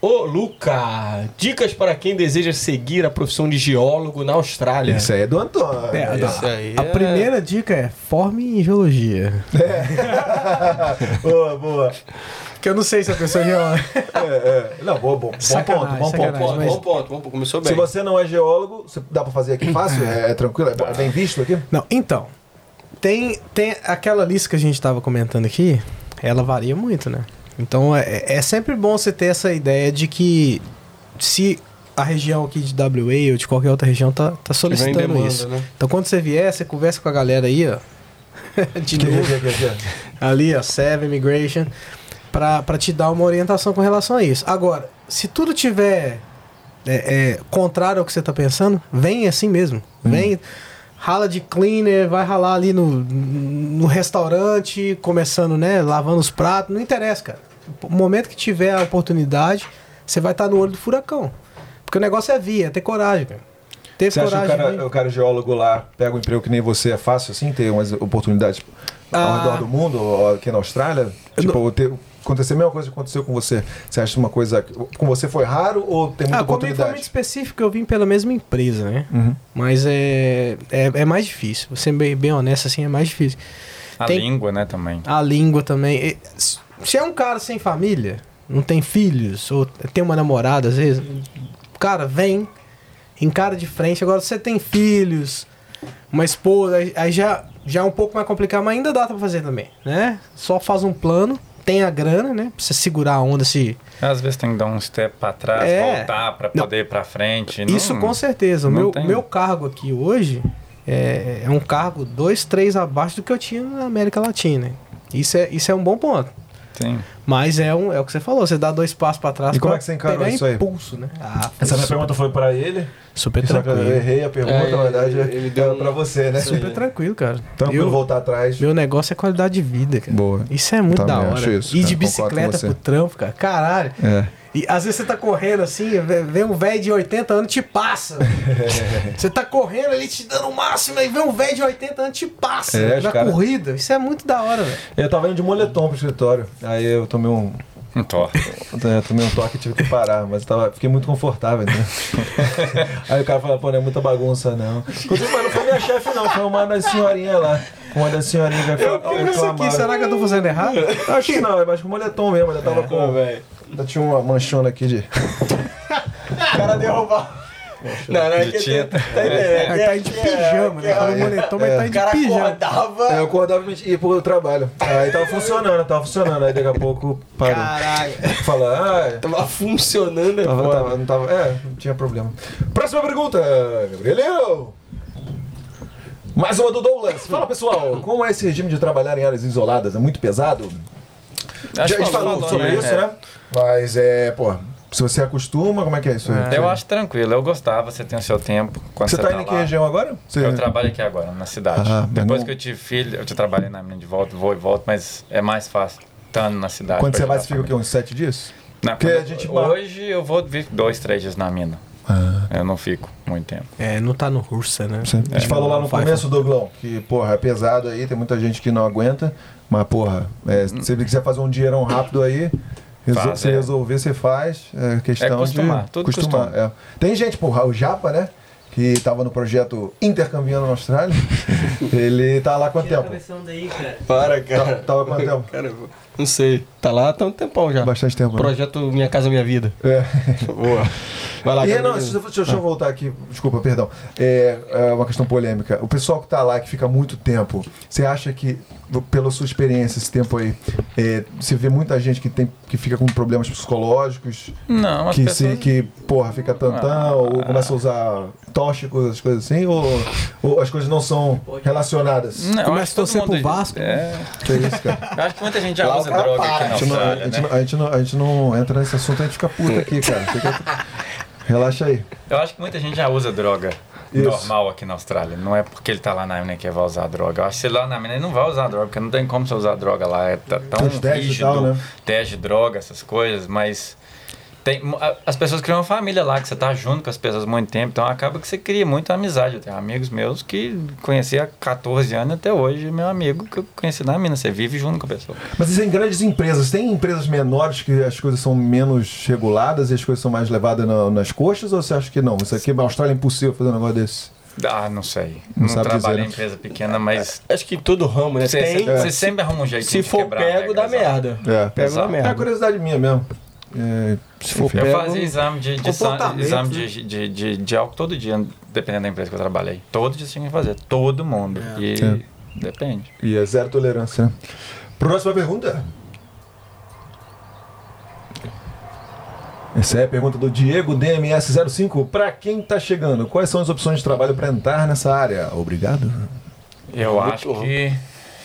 o Luca. Dicas para quem deseja seguir a profissão de geólogo na Austrália. Isso aí é do Antônio. É, a- Isso aí a é- primeira dica é forme em geologia. boa, boa. Que eu não sei se a pessoa é geóloga. É, é. Não, bom, bom, bom ponto, bom ponto. Bom, mas- bom ponto, bom ponto. Começou bem. Se você não é geólogo, você- dá pra fazer aqui fácil? É, é tranquilo? É, é bem visto aqui? Não, então. Tem, tem aquela lista que a gente estava comentando aqui, ela varia muito, né? Então é, é sempre bom você ter essa ideia de que se a região aqui de WA ou de qualquer outra região tá, tá solicitando demanda, isso. né? Então quando você vier, você conversa com a galera aí, ó. de novo, ali, ó, Seven Immigration, pra te dar uma orientação com relação a isso. Agora, se tudo tiver é, é, contrário ao que você tá pensando, vem assim mesmo. Vem, rala de cleaner, vai ralar ali no, no restaurante, começando, né, lavando os pratos, não interessa, cara. O momento que tiver a oportunidade, você vai estar no olho do furacão. Porque o negócio é vir, é ter coragem, cara. Ter Você acha que o coragem. de cara, o cara geólogo lá pega um emprego que nem você é fácil assim, ter umas oportunidades ao Ah. redor do mundo, ou aqui na Austrália? Eu Tipo, ter, acontecer a mesma coisa que aconteceu com você. Você acha uma coisa. Com você foi raro ou tem muita Ah, comigo foi muito oportunidade? específico, eu vim pela mesma empresa, né? Uhum. Mas é, é, é mais difícil. Vou ser bem, bem honesto, assim, é mais difícil. A Tem- língua, né, também. A língua também. Se- é um cara sem família, não tem filhos, ou tem uma namorada, às vezes, cara, vem, encara de frente. Agora, se você tem filhos, uma esposa, aí, aí já, já é um pouco mais complicado, mas ainda dá pra fazer também, né? Só faz um plano, tem a grana, né? Pra você segurar a onda se. Às vezes tem que dar um step pra trás, É. voltar pra Não. poder ir pra frente. Isso não- com certeza. O meu, tem. meu cargo aqui hoje é, é um cargo dois, três abaixo do que eu tinha na América Latina. Isso é, isso é um bom ponto. Sim. Mas é, um, é o que você falou, você dá dois passos pra trás E como pra é que você encarou isso aí? impulso, né? Ah, Essa minha pergunta foi pra ele. super Só que eu tranquilo. errei a pergunta, É, na verdade, ele- ele deu é um- pra você, né? Super tranquilo, cara. Tranquilo Eu- voltar atrás. meu negócio é qualidade de vida, cara. Boa. Isso é muito Também da hora. isso, Ir cara, de bicicleta pro trampo, cara. Caralho. É. E às vezes você tá correndo assim, vê vê um velho de 80 anos te passa. você tá correndo ali te dando o máximo, aí vê um velho de 80 anos te passa É, na cara- corrida. Isso é muito da hora, velho. Eu tava indo de moletom pro escritório. Aí eu tomei um. Um torto. eu tomei um toque e tive que parar, mas eu tava, fiquei muito confortável, né? Aí o cara falou, pô, não é muita bagunça, não. Inclusive, mas não foi minha chefe, não, foi uma das senhorinhas lá. uma das senhorinhas vai falar. Olha isso aqui, será que eu tô fazendo errado? Acho que não, é mais com moletom mesmo. Ainda tava com. Ainda tinha uma manchona aqui de. O cara derrubar. Não, não, é que tinta. tá entendendo? Ele tá de pijama, né? Fala moletom, mas tá O de cara pijama. acordava. É, eu acordava e ia pro trabalho. Aí tava funcionando, tava funcionando. Aí daqui a pouco parou. Caralho. Fala, ah, Tava funcionando, é Tava, tava, não tava. É, não tinha problema. Próxima pergunta, Gabrielino! Mais uma do Douglas. Fala pessoal, como é esse regime de trabalhar em áreas isoladas? É muito pesado? A gente que falou falou, sobre né? isso, É. né? Mas é, pô, se você acostuma, como é que é isso aí? Eu acho tranquilo, eu gostava, você tem o seu tempo. Quando Você você, tá tá indo em que lá. região agora? Você... Eu trabalho aqui agora, na cidade. Ah, mas Depois não- que eu tive filho, eu te trabalhei na mina de volta, vou e volto, mas é mais fácil estando na cidade. Quando você vai, você fica o quê? Uns sete dias? Não, Porque a gente- Hoje eu vou vir dois, três dias na mina. Eu não fico muito tempo. É, não tá no Ursa, né? A gente falou lá no começo, Douglão, que, porra, é pesado aí, tem muita gente que não aguenta, mas, porra, é, se você quiser fazer um dinheirão rápido aí, resol- Faz, se é. resolver, você faz. É questão É acostumar, de tudo acostumar. costuma. é. Tem gente, porra, o Japa, né? Que tava no projeto Intercambiando na Austrália. ele tá lá há quanto Tira a tempo? daí, cara. Para, Tá- cara. Tava há quanto tempo? Cara, não sei. Tá lá tá um tempão já. Bastante tempo. né? Projeto Minha Casa Minha Vida. É. Boa. Vai lá, E, não, deixa, eu- deixa eu voltar aqui, desculpa, perdão. É, é uma questão polêmica. O pessoal que tá lá, que fica muito tempo, você acha que, pela sua experiência esse tempo aí, é, você vê muita gente que, tem, que fica com problemas psicológicos, Não, que, pessoas... se, que, porra, fica tantão, ou começa a usar tóxicos, as coisas assim, ou, ou as coisas não são relacionadas? Não, Começa a torcer pro Vasco. É, Que é isso, cara? eu acho que muita gente já Lá usa cara droga para. aqui A na gente, não, a, Austrália, gente né? não, a, gente não, a gente não entra nesse assunto, a gente fica puto aqui, cara. Fica- Relaxa aí. Eu acho que muita gente já usa droga Isso. normal aqui na Austrália. Não é porque ele tá lá na mina que vai usar droga. Eu acho que se lá na mina ele não vai usar droga, porque não tem como você usar droga lá. É tão os rígido, tal, né? teste de droga, essas coisas, mas tem, as pessoas criam uma família lá, que você tá junto com as pessoas há muito tempo, então acaba que você cria muita amizade. Eu tenho amigos meus que conheci há 14 anos até hoje, meu amigo que eu conheci na mina. Você vive junto com a pessoa. Mas isso é em grandes empresas. Tem empresas menores que as coisas são menos reguladas e as coisas são mais levadas na- nas coxas? Ou você acha que não? Isso aqui na Austrália é impossível fazer um negócio desse. Ah, não sei. Não Não, sabe trabalhei dizer, em né? empresa pequena, mas Acho que em todo ramo, né? você, Tem. você sempre arruma um jeito Se de for quebrar pego, dá merda. É. Pego dá. É merda. curiosidade minha mesmo. É, Se for enfim. Eu pego. fazia exame de, de, Comportamento, exame né? de, de, de, de álcool todo dia, dependendo da empresa que eu trabalhei. Todo dia você tinha que fazer. Todo mundo. E É. depende. E é zero tolerância, né? Próxima pergunta. Essa é a pergunta do Diego DMS05. Para quem tá chegando, quais são as opções de trabalho para entrar nessa área? Obrigado. Eu Muito acho bom. que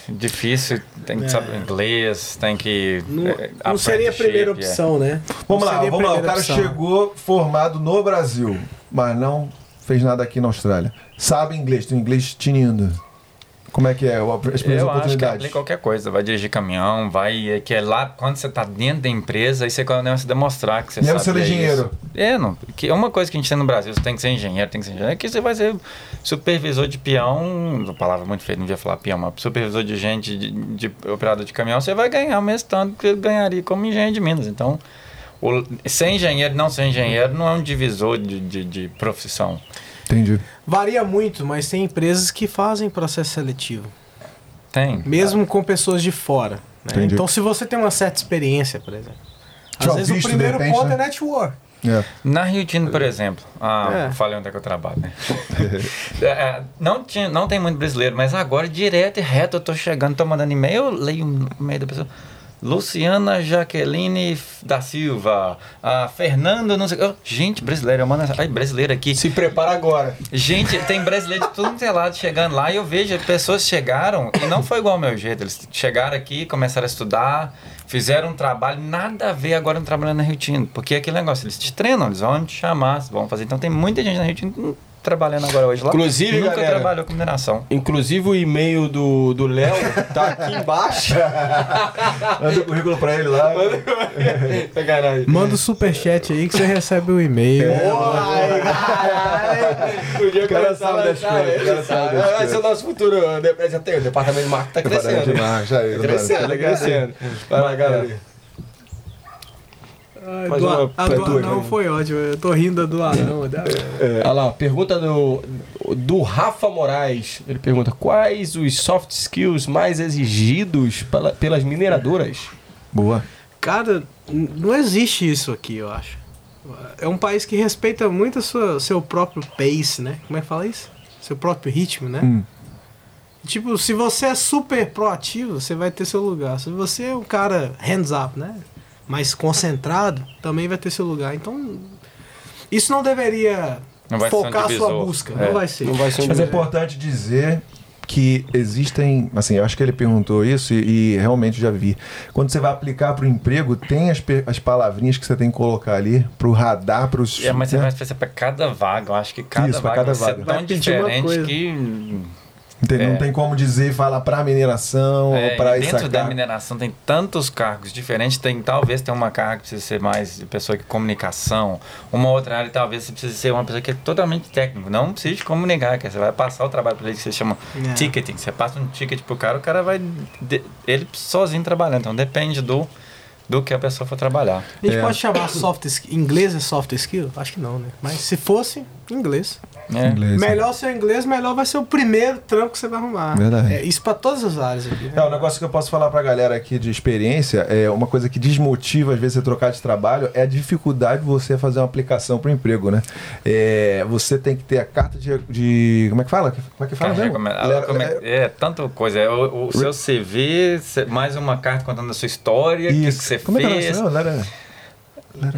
difícil, tem que saber inglês, tem que. Não, é, não seria a primeira é. opção, né? Vamos Não lá, vamos lá. O cara opção. chegou formado no Brasil, mas não fez nada aqui na Austrália. Sabe inglês, tem inglês tinindo. Como é que é? O- As primeiras Eu acho que oportunidades. aplica qualquer coisa. Vai dirigir caminhão, vai. É que é lá, quando você tá dentro da empresa, aí você começa a demonstrar que você Mesmo sabe. sendo ler engenheiro. isso. É, não. Que é uma coisa que a gente tem no Brasil, você tem que ser engenheiro, tem que ser engenheiro. Aqui você vai ser supervisor de peão, uma palavra muito feia, não devia falar peão, mas supervisor de gente, de, de operador de caminhão, você vai ganhar o mesmo tanto que ganharia como engenheiro de Minas. Então, o, ser engenheiro não ser engenheiro não é um divisor de, de, de profissão. Entendi. Varia muito, mas tem empresas que fazem processo seletivo. Tem. Mesmo com pessoas de fora. né? Entendi. Então, se você tem uma certa experiência, por exemplo. Às vezes visto, o primeiro repente, ponto né? é network. É. Na Rio Tinto, por exemplo, ah, É. falei onde é que eu trabalho, né? É, é, não, tinha, não tem muito brasileiro, mas agora, direto e reto, eu tô chegando, tô mandando e-mail, eu leio no meio da pessoa. Luciana Jaqueline da Silva, a Fernando, não sei. Oh, gente, mando. essa- Ai, brasileiro aqui. Se prepara agora. Gente, tem brasileiro de tudo é lado chegando lá e eu vejo pessoas chegaram e não foi igual ao meu jeito. Eles chegaram aqui, começaram a estudar, fizeram um trabalho, nada a ver agora no trabalhando na Rio Tinto. Porque é aquele negócio, eles te treinam, eles vão te chamar, vão fazer. Então tem muita gente na Rio Tinto trabalhando agora hoje lá. Inclusive, nunca galera- trabalhou com mineração. Inclusive o e-mail do do Léo tá aqui embaixo. Manda o currículo pra ele lá. Manda o superchat aí que você recebe o e-mail. Ai, caralho. O dia O cara começar a das Vai ser o nosso futuro. de- Já tem, o departamento de marketing tá crescendo. Já Tá crescendo, tá crescendo. Vai lá, galera. Ai, do, uma a do tua, anão né? foi ótimo. Eu tô rindo do anão. né? Olha lá, pergunta do, do Rafa Moraes. Ele pergunta: quais os soft skills mais exigidos pela- pelas mineradoras? Boa. Cara, não existe isso aqui, eu acho. É um país que respeita muito o seu, seu próprio pace, né? Como é que fala isso? Seu próprio ritmo, né? Hum. Tipo, se você é super proativo, você vai ter seu lugar. Se você é um cara hands up, né? Mais concentrado, também vai ter seu lugar. Então, isso não deveria Não vai ser um focar a sua busca. É. Não vai ser. Não vai ser um Mas é importante dizer que existem, assim, eu acho que ele perguntou isso e, e realmente já vi. Quando você vai aplicar para o emprego, tem as, as palavrinhas que você tem que colocar ali para o radar, para os. É, mas você vai fazer pra cada vaga. Eu acho que cada Isso, vaga cada vai ser vaga. tão Vai diferente coisa. que. Não é. tem como dizer falar para mineração É, ou para isso. dentro da mineração tem tantos cargos diferentes. Tem, talvez tenha uma carga que precisa ser mais de pessoa de comunicação. Uma outra área talvez você precise ser uma pessoa que é totalmente técnico. Não precisa de comunicar, que você vai passar o trabalho para ele que você chama É. ticketing. Você passa um ticket pro cara, o cara vai. de- ele sozinho trabalhando. Então depende do, do que a pessoa for trabalhar. A gente É. pode chamar soft skill. Inglês é soft skill? Acho que não, né? Mas se fosse, inglês. É. Inglês, né? Melhor ser inglês, melhor vai ser o primeiro trampo que você vai arrumar. Verdade. É, isso pra todas as áreas aqui. né? É, um negócio que eu posso falar pra galera aqui de experiência, é uma coisa que desmotiva às vezes você trocar de trabalho, é a dificuldade de você fazer uma aplicação para emprego, né? É, você tem que ter a carta de, de- como é que fala? Como é que fala Carrega, mesmo? como é, é, tanta coisa. É o, o seu CV, mais uma carta contando a sua história, o que, que você Como é que fez. é o nome? Lera-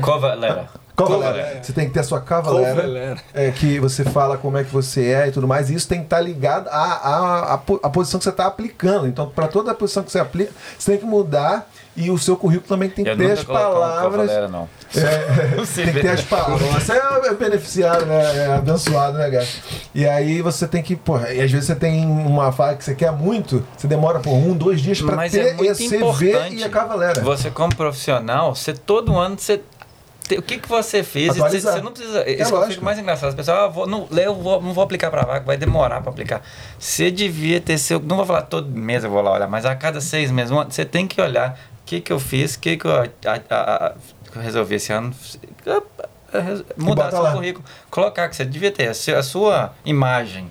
Cover letter. Cavalera. Você tem que ter a sua cavalera, é, que você fala como é que você é e tudo mais. E isso tem que estar ligado à, à, à posição que você está aplicando. Então, para toda a posição que você aplica, você tem que mudar e o seu currículo também tem que Eu ter as palavras. Não. É, Você tem que ter as palavras. Você é beneficiário, né? É abençoado, né, cara? E aí você tem que, porra, e às vezes você tem uma vaga que você quer muito, você demora por um, dois dias pra Mas ter é muito esse CV importante. e a cavalera. Você como profissional, você todo ano você o que, que você fez? Você, você não precisa. Isso que eu lógico. mais engraçado. As pessoas, ah, vou, não, eu vou, não vou aplicar para vaga, vai demorar para aplicar. Você devia ter seu. Não vou falar todo mês eu vou lá olhar, mas a cada seis meses, você tem que olhar o que, que eu fiz, o que, que eu, a- a- a- eu resolvi esse ano. Mudar seu lá. currículo. Colocar que você devia ter a sua, a sua imagem.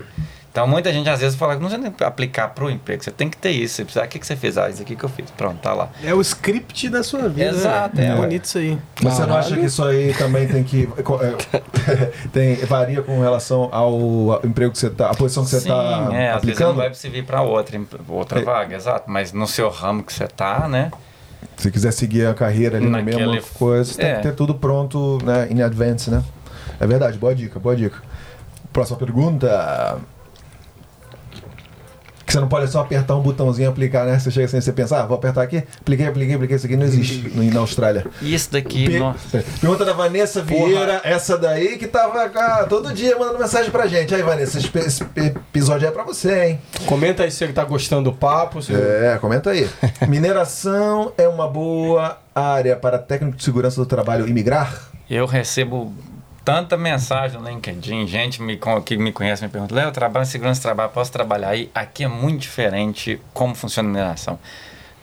Então muita gente às vezes fala que não você tem que aplicar para o emprego, você tem que ter isso. Você precisa, ah, o que, que você fez? Ah, isso aqui que eu fiz. Pronto, tá lá. É o script da sua vida. Exato, né? é. bonito isso aí. Mas você não acha que isso aí também tem que. é, tem, varia com relação ao, emprego que você tá. A posição que você Sim, está é, às vezes não aplicando? vai servir para outra, outra É. vaga, exato. Mas no seu ramo que você tá, né? Se quiser seguir a carreira ali na Naquele- mesma coisa, você tem é. que ter tudo pronto né, em advance, né? É verdade, boa dica, boa dica. Próxima pergunta. Que você não pode só apertar um botãozinho e aplicar, né? Você chega assim, você pensa, ah, vou apertar aqui, apliquei, apliquei, apliquei, isso aqui não existe no- na Austrália. Isso daqui, Pe- nossa. Pergunta da Vanessa Vieira, essa daí que tava ah, todo dia mandando mensagem pra gente. Aí, Vanessa, esse, esse episódio é pra você, hein? Comenta aí se você tá gostando do papo. Se... É, comenta aí. Mineração é uma boa área para técnico de segurança do trabalho imigrar? Eu recebo tanta mensagem no LinkedIn, gente me, que me conhece me pergunta, Léo, eu trabalho em segurança do trabalho, posso trabalhar aí? Aqui é muito diferente como funciona a mineração.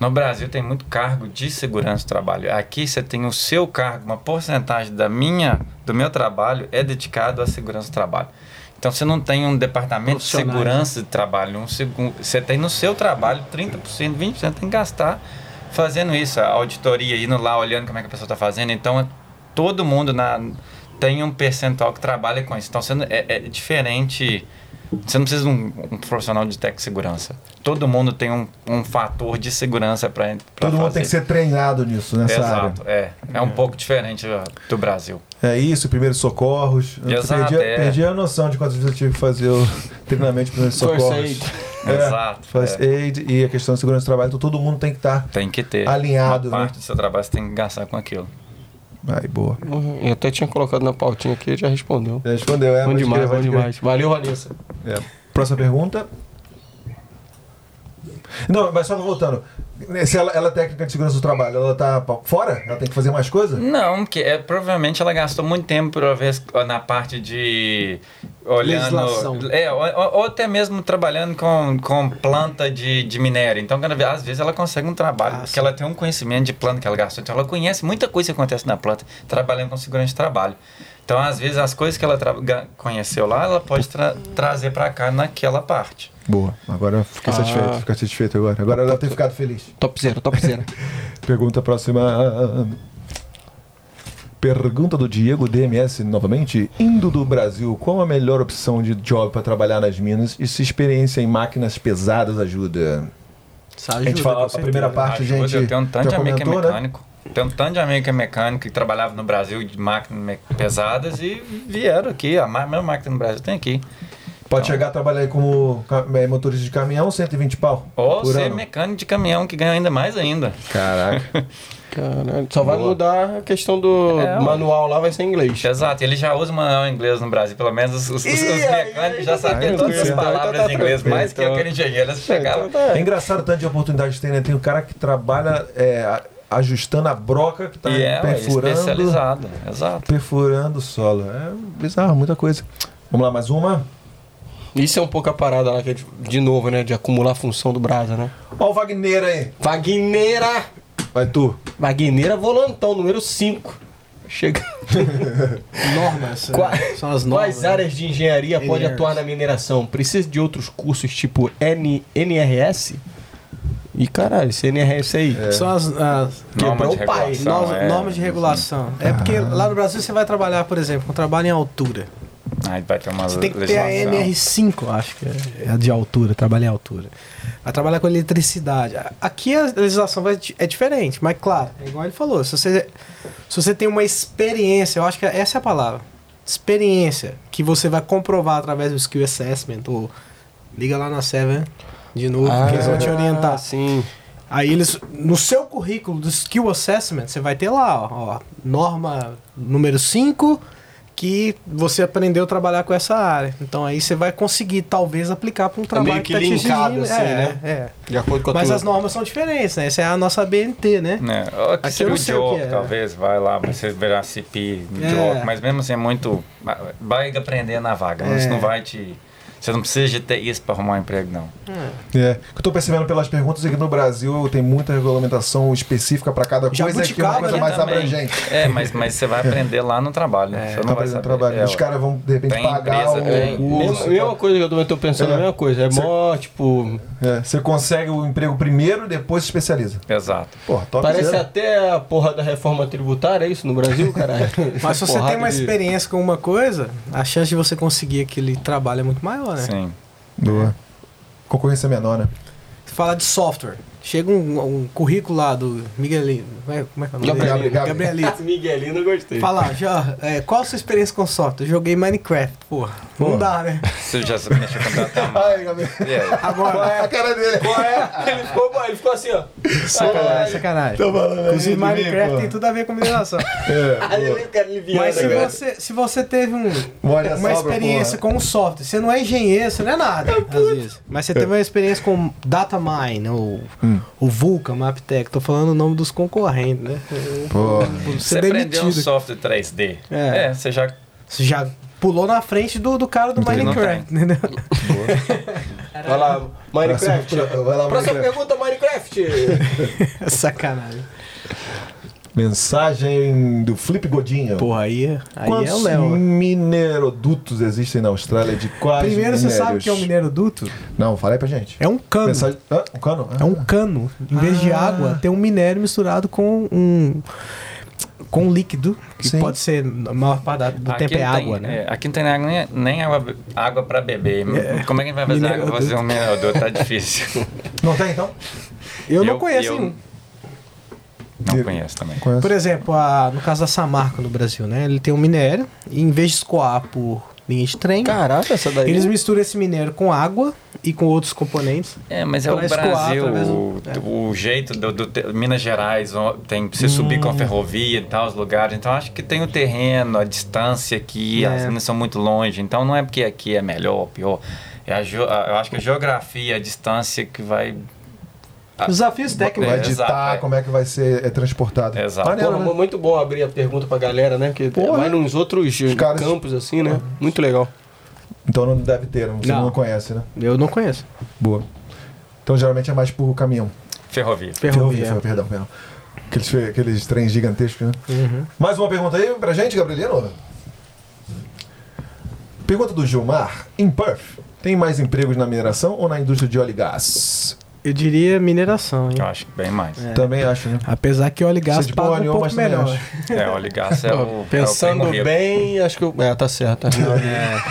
No Brasil tem muito cargo de segurança do trabalho. Aqui você tem o seu cargo, uma porcentagem da minha, do meu trabalho é dedicado à segurança do trabalho. Então você não tem um departamento de Profissionais, segurança de trabalho, um segu- você tem no seu trabalho 30%, 20% tem que gastar fazendo isso, a auditoria, indo lá, olhando como é que a pessoa está fazendo. Então, é- todo mundo na, tem um percentual que trabalha com isso. Então, você é, é diferente. Você não precisa de um, um profissional de tech segurança. Todo mundo tem um, um fator de segurança para Todo mundo tem que ser treinado nisso, nessa Exato, área. é. É um pouco diferente ó, do Brasil. É isso, primeiros socorros. Eu Exato, perdi, é. perdi a noção de quantas vezes eu tive que fazer o treinamento de primeiros socorros. aid. É, Exato. First é. aid e a questão de segurança do trabalho. Então todo mundo tem que estar. Tem que ter. Alinhado, Uma né? parte do seu trabalho você tem que gastar com aquilo. Aí, boa. Eu até tinha colocado na pautinha aqui e já respondeu. Já respondeu, é? bom demais, bom demais. Valeu, Vanessa. É. Próxima pergunta. Não, mas só voltando. Se ela, ela é técnica de segurança do trabalho, ela tá fora? Ela tem que fazer mais coisa? Não, porque é, provavelmente ela gastou muito tempo pra ver na parte de Legislação. olhando. É, ou, ou- até mesmo trabalhando com, com planta de, de minério. Então, quando, às vezes ela consegue um trabalho, Ah, porque sim. ela tem um conhecimento de planta que ela gastou. Então, ela conhece muita coisa que acontece na planta, trabalhando com segurança de trabalho. Então, às vezes, as coisas que ela conheceu lá, ela pode tra- trazer para cá naquela parte. Boa. Agora eu fiquei Ah. satisfeito. Fiquei satisfeito agora. Agora ela ter ficado feliz. Top zero, top zero. Pergunta próxima. Pergunta do Diego DMS novamente. Indo do Brasil, qual a melhor opção de job para trabalhar nas minas e se experiência em máquinas pesadas ajuda? Isso a gente ajuda, fala a primeira parte, Ajuda, gente. eu tenho um tanto de amigo que é comentou, né? Tem um tanto de amigo que é mecânico que trabalhava no Brasil de máquinas pesadas e vieram aqui. A ma- mesma máquina no Brasil tem aqui. Pode chegar a trabalhar aí como eh, motorista de caminhão, 120 pau. Ou por ser ano. mecânico de caminhão que ganha ainda mais ainda. Caraca. Caralho, só vai Boa. mudar a questão do É, manual lá, vai ser em inglês. Exato, ele já usa manual em inglês no Brasil, pelo menos os, os- os- os mecânicos já tá sabiam todas as então tá palavras em inglês, mais que então. aquele engenheiro. Eles chegavam. Então tá. É engraçado o tanto de oportunidade que tem, né? Tem um cara que trabalha é, ajustando a broca que tá E é, perfurando. especializado. Exato. Perfurando o solo. É bizarro, muita coisa. Vamos lá, mais uma. Isso é um pouco a parada lá, que é de, de novo, né? De acumular a função do Brasa, né? Ó o Wagner aí. Wagneira! Vai tu. Wagneira volantão, número 5. Chega. Normas. Qua- é, São as normas. Quais áreas de engenharia pode atuar na mineração? Precisa de outros cursos tipo N, NRS? E caralho, esse NRS aí. São as, as Quebrou de o pai. normas, é. normas de regulação. É porque lá no Brasil você vai trabalhar, por exemplo, com trabalho em altura. Aí vai ter uma Você tem que ter a legislação. NR5, eu acho que é a de altura, trabalhar em altura. Vai trabalhar com eletricidade. Aqui a legislação vai, é diferente, mas claro, é igual ele falou. Se você, se você tem uma experiência, eu acho que essa é a palavra. Experiência, que você vai comprovar através do skill assessment, ou liga lá na Seven de novo, que eles vão te orientar. Ah, Sim. Aí eles, no seu currículo do Skill Assessment, você vai ter lá, ó, ó, norma número 5, que você aprendeu a trabalhar com essa área. Então aí você vai conseguir, talvez, aplicar para um trabalho meio que tá te linkado, exigindo. assim, é, né? É. De acordo com a Mas tua- as normas são diferentes, né? Essa é a nossa BNT, né? É, ó, Aqui que seria o que Joke, é. talvez, vai lá, você verá CP É. Joke, mas mesmo assim é muito. Vai aprender na vaga, É. isso não vai te. Você não precisa de ter isso para arrumar um emprego, não. É. O que eu tô percebendo pelas perguntas é que no Brasil tem muita regulamentação específica para cada coisa, que é uma coisa né, mais também. abrangente. É, mas, mas você vai aprender lá no trabalho. É, você Tá não vai fazendo saber. trabalho. É, Os caras vão, de repente, tem pagar empresa, o tem. curso. Mesma, mesma coisa que eu também tô pensando, É. a mesma coisa. É Cê- mó, tipo. É, você consegue o emprego primeiro, depois se especializa. Exato. Porra, top Parece zero. até a porra da reforma tributária, é isso no Brasil, caralho? Mas se você tem uma de- experiência com uma coisa, a chance de você conseguir aquele trabalho é muito maior, né? Sim. Boa. Concorrência menor, né? Você fala de software. Chega um, um currículo lá do Miguelino. Como é, como é que é o nome dele? Gabriel- Gabriel- Gabrielito. Miguelino, eu gostei. Fala, já, é, qual a sua experiência com software? Eu joguei Minecraft, porra. Não Pô. dá, né? Você já sabe mexer com data Ai, Gabriel. E aí? Agora, A cara dele. Qual é? Ele ficou, ele ficou assim, ó. sacanagem, sacanagem. Tô falando Inclusive, de mim, Minecraft pô. tem tudo a ver com mineração. É, Ah, Mas se cara. você, se você teve um, uma sobra, experiência porra. com um software, você não é engenheiro, você não é nada, às vezes. Mas você teve uma experiência com Datamine ou Hum. O Vulkan, Maptec. Tô falando o nome dos concorrentes, né? Pô. Você Você aprendeu um software 3D. É. É, você já. Você já pulou na frente do, do cara do Entendi. Minecraft, entendeu? Vai lá, Minecraft. Vai lá, Próxima Minecraft. pergunta, Minecraft. Sacanagem. Mensagem do Flip Godinho. Porra, aí, aí é Quantos o Léo. minerodutos existem na Austrália de quais Primeiro, você sabe o que é um minérios? minério duto? Não, fala aí pra gente. É um cano. Mensagem... Ah, um cano? É um cano. Em vez de Ah. água, tem um minério misturado com um com um líquido, que Sim. pode ser, a maior parte do Aqui tempo é não tem- água, né? é, aqui não tem água, nem, nem água, água para beber. Como é que a gente vai fazer água pra fazer um minerador? Tá difícil. Não tem, então? Eu, não Eu- conheço eu- nenhum. Não conheço também. Conheço. Por exemplo, a- no caso da Samarco no Brasil, né? Ele tem um minério e em vez de escoar por linha de trem, Caraca, essa daí. eles misturam esse minério com água e com outros componentes. É, mas é o Brasil, do- o jeito do, do te- Minas Gerais, tem pra você subir Hum. com a ferrovia e tal, os lugares. Então acho que tem o terreno, a distância aqui, É. as minas são muito longe. Então não é porque aqui é melhor ou pior. É a- eu acho que a geografia, a distância que vai. Ah, Desafios técnicos. Vai É, ditar exato, é. como é que vai ser é, transportado. Exato. Maneiro, Porra, né? muito bom abrir a pergunta pra galera, né? Que Porra. vai nos outros caras- campos, assim, né? Muito legal. Então não deve ter, você não, Não. conhece, né? Eu não conheço. Boa. Então geralmente é mais por caminhão. Ferrovia. Ferrovia. Ferrovia, perdão, perdão. Aqueles, aqueles trens gigantescos, né? Uhum. Mais uma pergunta aí pra gente, Gabrielino? Pergunta do Gilmar. Em Perth, tem mais empregos na mineração ou na indústria de óleo e gás? Eu diria mineração, hein? Eu acho que bem mais. É. Também acho, né? Apesar que óleo e gás de paga um pouco melhor. acho. É, óleo e gás é o. Pensando é o bem, acho que eu. É, tá certo.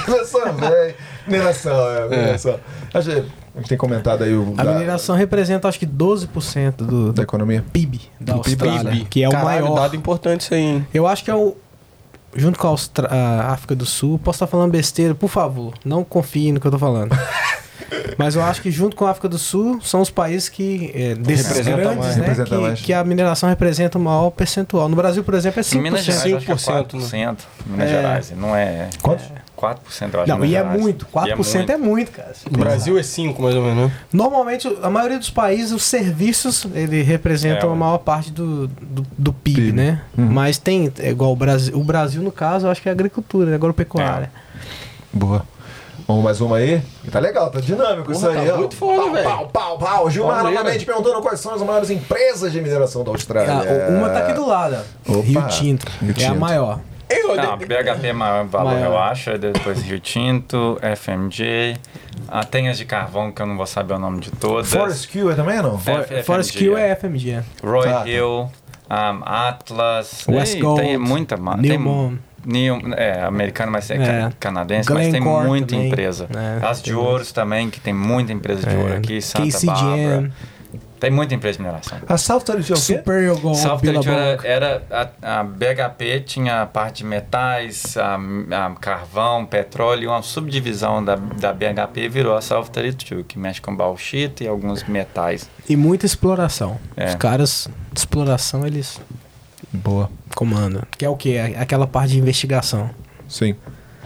Mineração, velho. Mineração, é, mineração. Acho que a gente tem comentado aí o A da, mineração representa acho que 12% do, da economia. PIB da Do PIB. Austrália, que é o Caralho, maior. dado importante isso aí, hein? Eu acho que é o. Junto com a, Austra- a África do Sul, posso estar falando besteira, por favor, não confie no que eu tô falando. Mas eu acho que junto com a África do Sul são os países que, é, desses Representa grandes, mais. né, Representa que, mais. que a mineração representa o maior percentual. No Brasil, por exemplo, é 5%. Em Minas Gerais, acho que é 5%, 4%. Minas É. Gerais, não é. Quantos? 4%, eu acho. Não, e é Gerais. muito. 4% é muito, cara. No Brasil é 5, mais ou menos, né? Normalmente, a maioria dos países, os serviços, ele representam É, a maior parte do, do, do PIB, PIB. né? Uhum. Mas tem, é igual o Brasil, o Brasil, no caso, eu acho que é agricultura, né? agropecuária. Boa. Vamos mais uma aí? Tá legal, tá dinâmico isso Porra, aí. tá ó. muito foda, pau, velho. Pau, pau, pau. Gilmar novamente perguntando quais são as maiores empresas de mineração da Austrália. Ah, uma tá aqui do lado, ó. Opa. Rio Tinto. Rio É a Tinto. maior. Eu, Não, a BHP é maior valor, Maior. eu acho. aí Depois Rio Tinto, FMG. Ah, tem as de carvão, que eu não vou saber o nome de todas. Forest Q é também ou não? For- FMG, Forest Kill é. é FMG. Roy Tá, tá. Hill, um, Atlas. West Ei, Gold, Tem muita ma- tem New, é, americano, mas é, É. ca- canadense, mas tem muita também. empresa. É, As de ouros também, que tem muita empresa de É. ouro aqui, Santa KCGM, Bárbara. Tem muita empresa de mineração. A South Target é? Superior Gold, South Territory era, era a, a BHP tinha a parte de metais, a, a carvão, petróleo, uma subdivisão da, da BHP virou a South Territory, que mexe com bauxita e alguns metais. E muita exploração. É. Os caras de exploração, eles Boa. comandam. Que é o quê? É Aquela parte de investigação. Sim.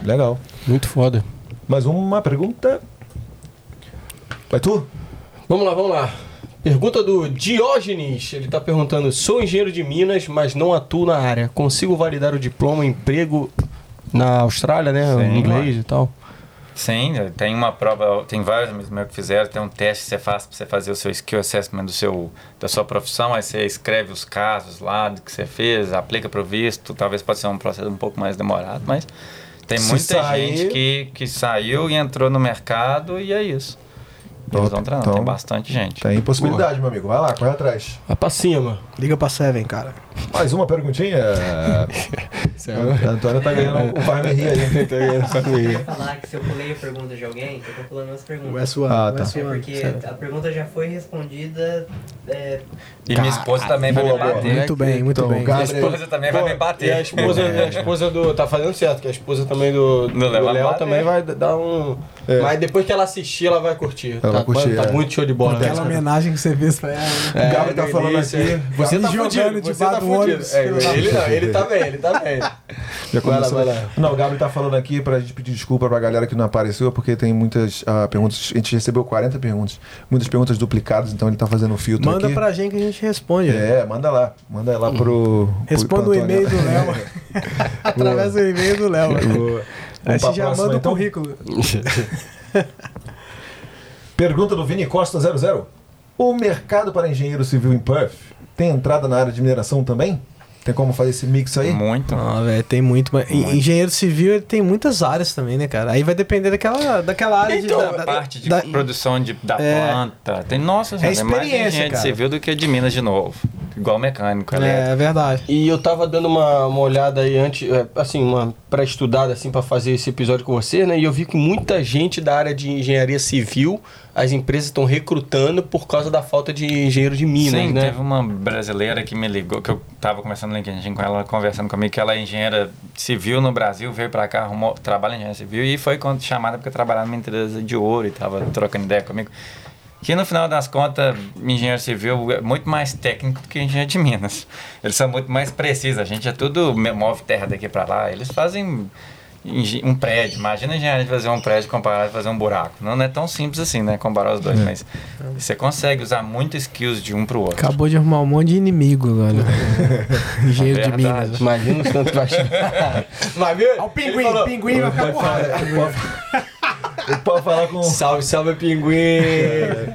Legal. Muito foda. Mais uma pergunta. Vai tu? Vamos lá, vamos lá. Pergunta do Diógenes. Ele tá perguntando: sou engenheiro de Minas, mas não atuo na área. Consigo validar o diploma emprego na Austrália, né? Sim, em inglês e tal. Sim, tem uma prova, tem vários amigos meus que fizeram, tem um teste que você faz para você fazer o seu skill assessment do seu, da sua profissão, aí você escreve os casos lá do que você fez, aplica para o visto, talvez pode ser um processo um pouco mais demorado, mas tem Se muita sair- gente que, que saiu e entrou no mercado e é isso. Eles Top. vão treinando, Então, tem bastante gente. Tem possibilidade, meu amigo. Vai lá, corre atrás. Vai pra cima. Liga pra Seven, cara. Mais uma perguntinha. A Antônia tá ganhando o Vai Me Rir aí. Eu ia falar que se eu pulei a pergunta de alguém, eu tô pulando as perguntas. One, Ah, tá. É porque a pergunta já foi respondida. é, E minha esposa também vai boa, me boa. bater. Muito bem, muito Então, bem. Minha esposa também vai me E a bater. esposa, a esposa do. Tá fazendo certo, que a esposa também do, do, Léo vai Léo bater. também vai dar um. É. Mas depois que ela assistir, ela vai curtir. Ela tá, vai curtir, tá é. muito show de bola. né? Aquela homenagem que você fez pra ela. né? É, O Gabi tá no falando aqui. é. Você Gabi tá jogando fudido, debaixo você tá do fudido. É, ele, não, ele tá bem, ele tá bem. Já Vai lá, começou. vai lá. Não, o Gabi tá falando aqui pra gente pedir desculpa pra galera que não apareceu, porque tem muitas ah, perguntas. A gente recebeu 40 perguntas. Muitas perguntas duplicadas, então ele tá fazendo um filtro Manda aqui. pra gente que a gente responde. É, manda lá. Manda lá pro. Responda pro o e-mail do. Léo. Através do e-mail do Léo. Boa. Aí você já próxima, manda o então? currículo. Pergunta do Vini Costa 00. O mercado para engenheiro civil em Perth tem entrada na área de mineração também? Tem como fazer esse mix aí? Muito. Ah, velho, tem muito. mas- e- Engenheiro civil ele tem muitas áreas também, né, cara? Aí vai depender daquela, daquela área Então, de. a da- parte de da- produção de, da É. planta. Tem, nossa, É gente, tem mais engenheiro cara. civil do que de Minas de novo. Igual mecânico, elétrico. É, é verdade. E eu tava dando uma, uma olhada aí antes, é, assim, uma pré-estudada assim para fazer esse episódio com você, né? E eu vi que muita gente da área de engenharia civil, as empresas estão recrutando por causa da falta de engenheiro de Minas, Sim, né? teve uma brasileira que me ligou, que eu tava conversando no LinkedIn com ela, conversando comigo, que ela é engenheira civil no Brasil, veio pra cá, arrumou, trabalha em engenharia civil e foi quando chamada porque trabalhava numa empresa de ouro e tava trocando ideia comigo. Que no final das contas, engenheiro civil é muito mais técnico do que engenheiro de Minas. Eles são muito mais precisos. A gente é tudo move terra daqui pra lá. Eles fazem um prédio. Imagina a engenharia de fazer um prédio comparado a fazer um buraco. Não é tão simples assim, né? Comparar os dois. Mas você consegue usar muito skills de um pro outro. Acabou de arrumar um monte de inimigo agora. Engenheiro de Verdade. Minas. Imagina os tantos. Mas viu? Olha o pinguim, falou- pinguim vai ficar porrada. Pode falar com. Salve, salve, pinguim!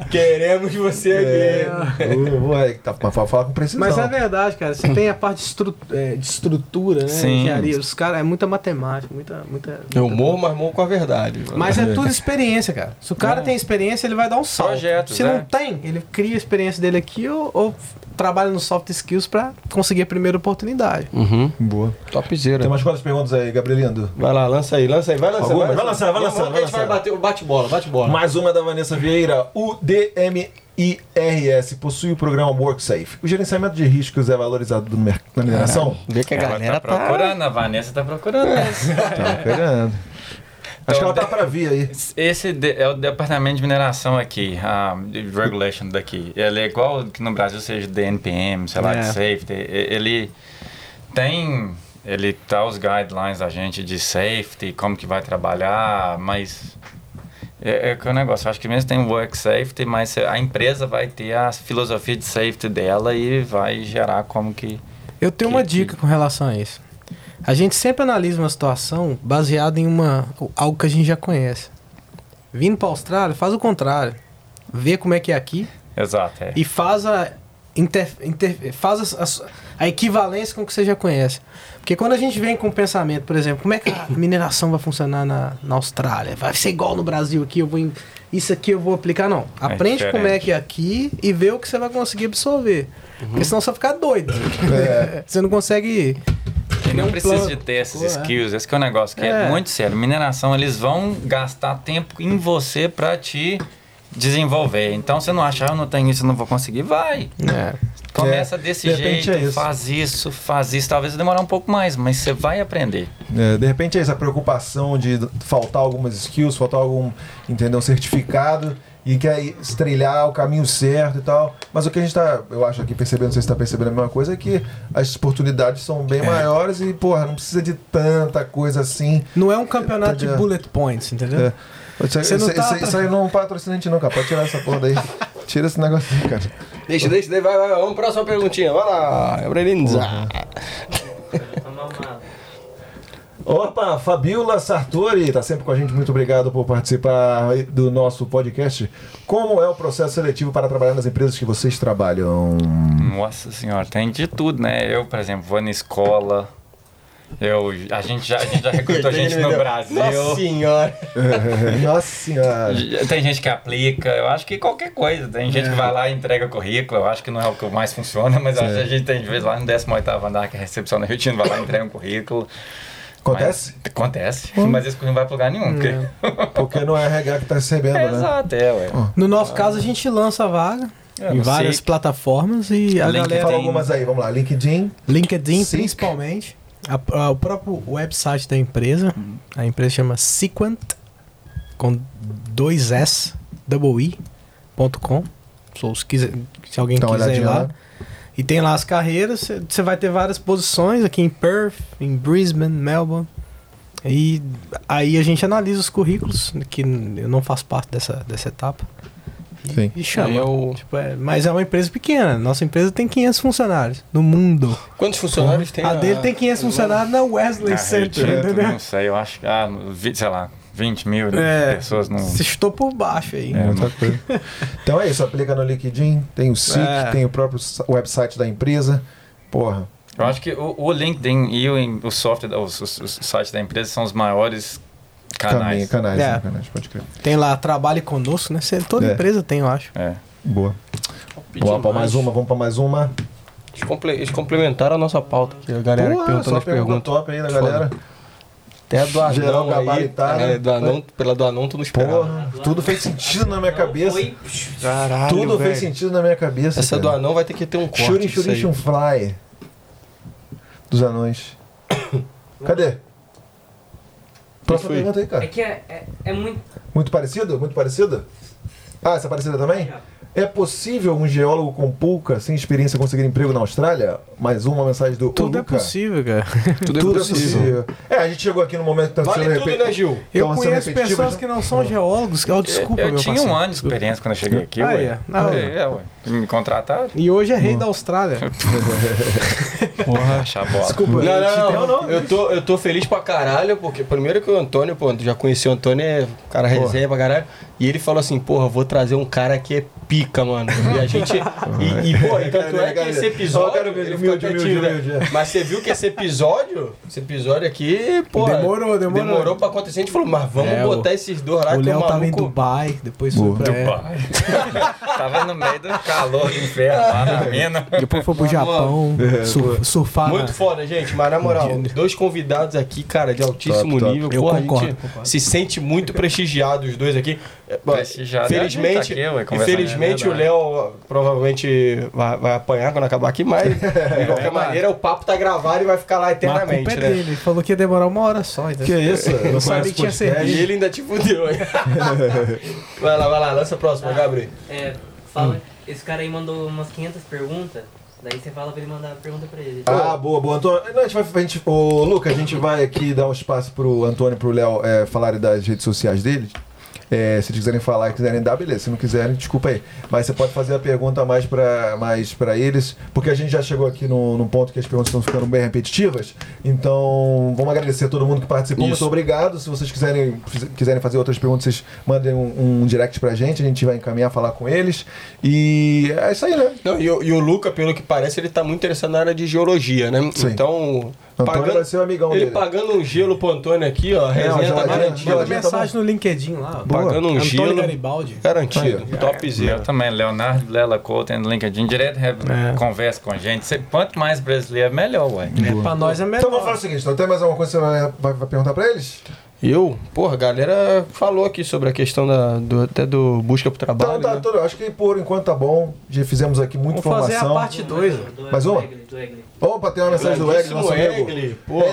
Queremos você aqui. É, Ué, tá, mas pode falar com precisão. Mas é verdade, cara. Você tem a parte de, estru- é, de estrutura, né? Sim. Engenharia. Os caras, é muita matemática, muita. Muita, Eu muita- morro, mas morro com a verdade. Mas é tudo experiência, cara. Se o cara tem experiência, ele vai dar um salto. Projetos, Se é. não tem, ele cria a experiência dele aqui ou, ou trabalha no soft skills pra conseguir a primeira oportunidade. Uhum. Boa. Topzera. Tem mais quantas perguntas aí, Gabrielindo? Vai lá, lança aí, lança aí, vai lançar. Alguma? Vai lançar, vai Vamos- lançar, A gente vai vai bater o bate-bola, bate-bola. Mais uma da Vanessa Vieira. O DMIRS possui o programa WorkSafe. O gerenciamento de riscos é valorizado no merc- na mineração? Vê que a Ela galera tá procurando, a Vanessa tá procurando isso. Tá querendo. Acho que ela tá pra vir aí. Esse de- é o departamento de mineração aqui, a regulation daqui. Ele é igual que no Brasil seja DNPM, sei lá, É. de safety. Ele tem, ele tá os guidelines da gente de safety, como que vai trabalhar, mas é, é que o negócio. Eu acho que mesmo tem work safety, mas a empresa vai ter a filosofia de safety dela e vai gerar como que Eu tenho Que- uma que- dica com relação a isso. A gente sempre analisa uma situação baseada em uma algo que a gente já conhece. Vindo para a Austrália, faz o contrário. Vê como é que é aqui Exato, é. e faz a, inter, inter- faz as- as- a equivalência com o que você já conhece. Porque quando a gente vem com o pensamento, por exemplo, como é que a mineração vai funcionar na, na Austrália? Vai ser igual no Brasil aqui, eu vou em- isso aqui eu vou aplicar. Não. Aprende como é que é aqui e vê o que você vai conseguir absorver. Porque senão você vai ficar doido. você não consegue. E não um precisa plano. de ter esses Pô, é. skills. Esse que é o negócio que é. É. muito sério. Mineração, eles vão gastar tempo em você pra te desenvolver. Então você não acha, ah, eu não tenho isso, eu não vou conseguir. Vai. É. Começa desse de repente jeito, é isso. faz isso, faz isso. Talvez demorar um pouco mais, mas você vai aprender. É, de repente é essa preocupação de faltar algumas skills, faltar algum, entendeu, certificado e quer estrelhar o caminho certo e tal. Mas o que a gente tá, eu acho aqui percebendo, não sei se tá percebendo a mesma coisa, é que as oportunidades são bem maiores e, porra, não precisa de tanta coisa assim. Não é um campeonato de Entendeu? bullet points, entendeu? É. Isso, Você não tá isso- aí não patrocina a gente não, cara. Pode tirar essa porra daí. Tira esse negócio aí, cara. Deixa, deixa, deixa, vai, vai, vai. Vamos pra próxima perguntinha. Vai lá, Gabrielino. Opa, Fabiola Sartori tá sempre com a gente. Muito obrigado por participar do nosso podcast. Como é o processo seletivo para trabalhar nas empresas que vocês trabalham? Nossa senhora, tem de tudo, né? Eu, por exemplo, vou na escola. Eu, a, gente já, a gente já recrutou gente no Brasil. Nossa senhora. Nossa senhora. Tem gente que aplica, eu acho que qualquer coisa. Tem gente que vai lá e entrega currículo, eu acho que não é o que mais funciona, mas acho que a gente tem de vez lá no 18 andar, que é a recepção da Rio vai lá e entrega um currículo. Acontece? Mas- acontece, mas esse currículo não vai pra lugar nenhum. porque- Porque não é a RH que tá recebendo, É, né? Exato, é, ué. No nosso caso, a gente lança a vaga É, em várias Seek. plataformas e a LinkedIn. galera. Fala algumas aí, vamos lá. LinkedIn. LinkedIn, Seek. principalmente. A- a- o próprio website da empresa. A empresa chama Sequent, com dois S, double I, ponto com. Se, quiser, se alguém uma quiser ir lá. lá. E tem lá as carreiras. Você vai ter várias posições aqui em Perth, em Brisbane, Melbourne. E aí a gente analisa os currículos, que eu não faço parte dessa, dessa etapa. E, Sim. e chama. Eu- Tipo, é- mas é uma empresa pequena. Nossa empresa tem 500 funcionários no mundo. Quantos funcionários tem? a dele tem 500 funcionários na Wesley Ah, Center, entendeu? não sei, eu acho que, ah, vi- sei lá, 20 mil É. pessoas no... Você chutou por baixo aí. É, Muita coisa. Então é isso, aplica no LinkedIn, tem o SIC, É. tem o próprio website da empresa. Porra. Eu acho que o, o LinkedIn e o, o software, os, os, os sites da empresa são os maiores Canais. canais, É. né, canais, pode crer. Tem lá, trabalhe conosco, né? Cê- Toda É. empresa tem, eu acho. É. Boa. Vamos pra mais uma, vamos pra mais uma. Eles, comple- eles complementaram a nossa pauta aqui, a galera que Porra, perguntou só nas pergunta perguntas. top aí da galera. Até a do Geral Anão aí. gabaritado. É, do Anão, pela do Anão tu não esperava. Porra, tudo fez sentido na minha cabeça. Foi. Caralho, Tudo velho. fez sentido na minha cabeça. Essa do cara. Anão vai ter que ter um corte. Aí. shooting, fly. Dos anões. Cadê? Próxima foi? pergunta aí, É cara. que é, é, é muito. Muito parecido? Muito parecido? Ah, essa é parecida também? É possível um geólogo com pouca, sem experiência, conseguir emprego na Austrália? Mais uma mensagem do Tudo é Luca. possível, cara. Tudo, Tudo é possível. É, a gente chegou aqui no momento que tá Vale sendo tudo, repe- né, Gil? Eu Tão sendo conheço pessoas né? que não são geólogos. Oh, desculpa, eu meu tinha parceiro. um ano de experiência quando eu cheguei aqui, Ah, ué. é? Não, é, é, ué. Me contrataram. E hoje é rei da Austrália. Porra, achar bola. Desculpa, Não, não, não, não. Eu tô, eu tô feliz pra caralho, porque primeiro que o Antônio, pô, já conheci o Antônio, é cara resenha pra caralho. E ele falou assim, porra, vou trazer um cara que é pica, mano. E a gente. E, e pô, e tanto é que esse episódio. Humilde, ele ficou humilde, quietinho, né? humilde, humilde. Mas você viu que esse episódio, esse episódio aqui, pô. Demorou, demorou. Demorou pra acontecer. A gente falou, mas vamos É, botar o- esses dois lá o que o Léo tava em maluco. Dubai, depois foi pra. é, Dubai. Tava no meio do calor do inferno lá na mina. depois foi pro Japão, sur- surfar. Muito foda, gente, mas na moral, Dia- dois convidados aqui, cara, de altíssimo Top, top. nível. Eu Porra, a concordo, gente concordo. se sente muito prestigiado, os dois aqui. É, Prestigiado é a gente Felizmente, tá aqui, infelizmente é o. Léo provavelmente vai, vai apanhar quando acabar aqui, mas de qualquer maneira o papo tá gravado e vai ficar lá Mas a culpa eternamente, é né? dele. Ele falou que ia demorar uma hora só. Então. Que isso? Eu Não sabia que tinha cerveja. E ele ainda te fudeu, hein? vai lá, vai lá, lança a próxima, Gabriel. É, fala. Esse cara aí mandou umas 500 perguntas. Daí você fala pra ele mandar a pergunta pra ele. Ah, boa, boa. Antônio, a gente vai. A gente, ô, Luca, a gente vai aqui dar um espaço pro Antônio e pro Léo é, falarem das redes sociais deles. É, se eles quiserem falar quiserem dar, beleza. Se não quiserem, desculpa aí. Mas você pode fazer a pergunta mais pra, mais pra eles, porque a gente já chegou aqui no, num ponto que as perguntas estão ficando bem repetitivas. Então, vamos agradecer a todo mundo que participou. Isso. Muito obrigado. Se vocês quiserem, quiserem fazer outras perguntas, vocês mandem um, um direct pra gente. A gente vai encaminhar, falar com eles. E é isso aí, né? Não, e, o- e o Luca, pelo que parece, ele tá muito interessado na área de geologia, né? Sim. Então, Antônio vai ser o amigão ele dele. pagando um gelo pro Antônio aqui, ó, uma resenha tá garantida. Manda geladinha tá mensagem no LinkedIn lá. Boa. Pagando um Antônio gelo. Garibaldi. Garantido. Aí. Topzera. Eu também, Leonardo Lela Couto no LinkedIn, direto re- É. conversa com a gente. Cê- Quanto mais brasileiro, melhor, ué. É, pra nós é melhor. Então vamos falar o seguinte, então, tem mais alguma coisa que você vai, vai- vai perguntar pra eles? Eu, porra, a galera falou aqui sobre a questão da, do, até do busca pro trabalho. Então tá, né? tudo, acho que por enquanto tá bom. Já fizemos aqui muita Vamos fazer a informação. parte 2. Do, Mais do uma? Do. Opa, tem uma mensagem do Egli, nosso amigo.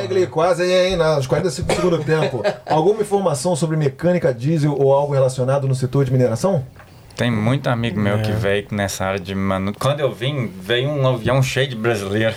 Egli, quase aí, hein, nos 45 do segundo tempo. Alguma informação sobre mecânica diesel ou algo relacionado no setor de mineração? Tem muito amigo meu que veio nessa área de manu... Quando eu vim, veio um avião cheio de brasileiro.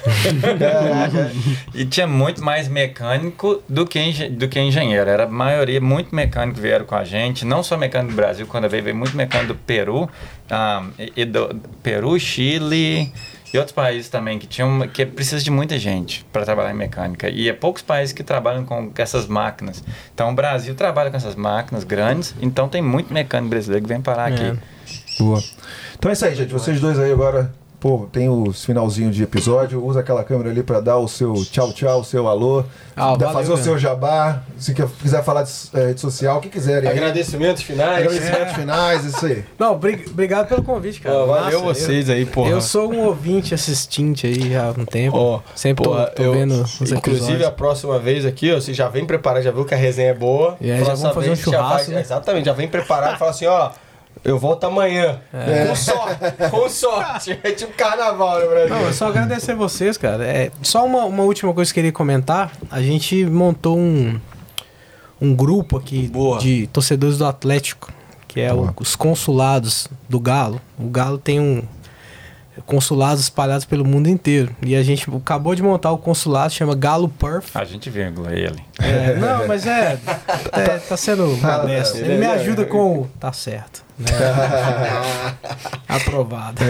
e tinha muito mais mecânico do que, engen- do que engenheiro. Era a maioria, muito mecânico vieram com a gente. Não só mecânico do Brasil, quando eu veio, veio muito mecânico do Peru. ah, e e do Peru, Chile e outros países também que tinham que precisa de muita gente para trabalhar em mecânica e é poucos países que trabalham com essas máquinas então o Brasil trabalha com essas máquinas grandes então tem muito mecânico brasileiro que vem parar aqui Boa. Então é isso aí, gente. Vocês dois aí agora, pô, tem o finalzinho de episódio. Usa aquela câmera ali pra dar o seu tchau, tchau, o seu alô. Ah, dá- valeu, fazer o seu jabá. Se quiser falar de eh, rede social, o que quiserem. aí. Agradecimentos finais. Agradecimentos finais, isso aí. Não, bri- obrigado pelo convite, cara. Ó, valeu Massa, vocês aí, Eu, porra. eu sou um ouvinte assistente aí já há um tempo. Ó, Sempre tô, porra, tô eu- vendo os Inclusive, a episódios. próxima vez aqui, ó, você já vem preparado, já viu que a resenha é boa. E aí já Próxima vamos fazer um vez você já churrasco, vai- né? Exatamente, já vem preparado e fala assim, ó, eu volto amanhã. É. Com sorte, com sorte. É tipo carnaval no Brasil. Não, só agradecer vocês, cara. É, só uma, uma última coisa que eu queria comentar. A gente montou um, um grupo aqui Boa. de torcedores do Atlético, que é o- os consulados do Galo. O Galo tem um consulados espalhados pelo mundo inteiro. E a gente acabou de montar o consulado, chama Galo Perth. a gente vírgula ele É, não, mas é, é, tá sendo modesto. Ele me ajuda com o tá certo. né? Aprovado.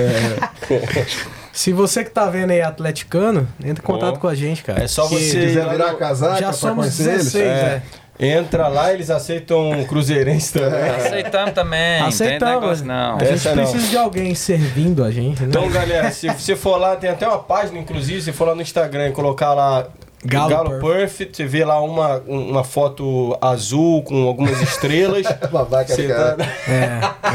Se você que tá vendo aí atleticano, entra em contato Bom. com a gente, cara. É só você- quiser virar casaca Já somos conhecer eles. 16, é. Entra lá, eles aceitam cruzeirense também. aceitamos também Aceitamos. negócio não A gente não. precisa de alguém servindo a gente, né? Então, galera, se você for lá, tem até uma página, inclusive, se for lá no Instagram e colocar lá Galo Galo, Perfect. Perfect, você vê lá uma, um- uma foto azul com algumas estrelas. Babaca, Você cara. tá-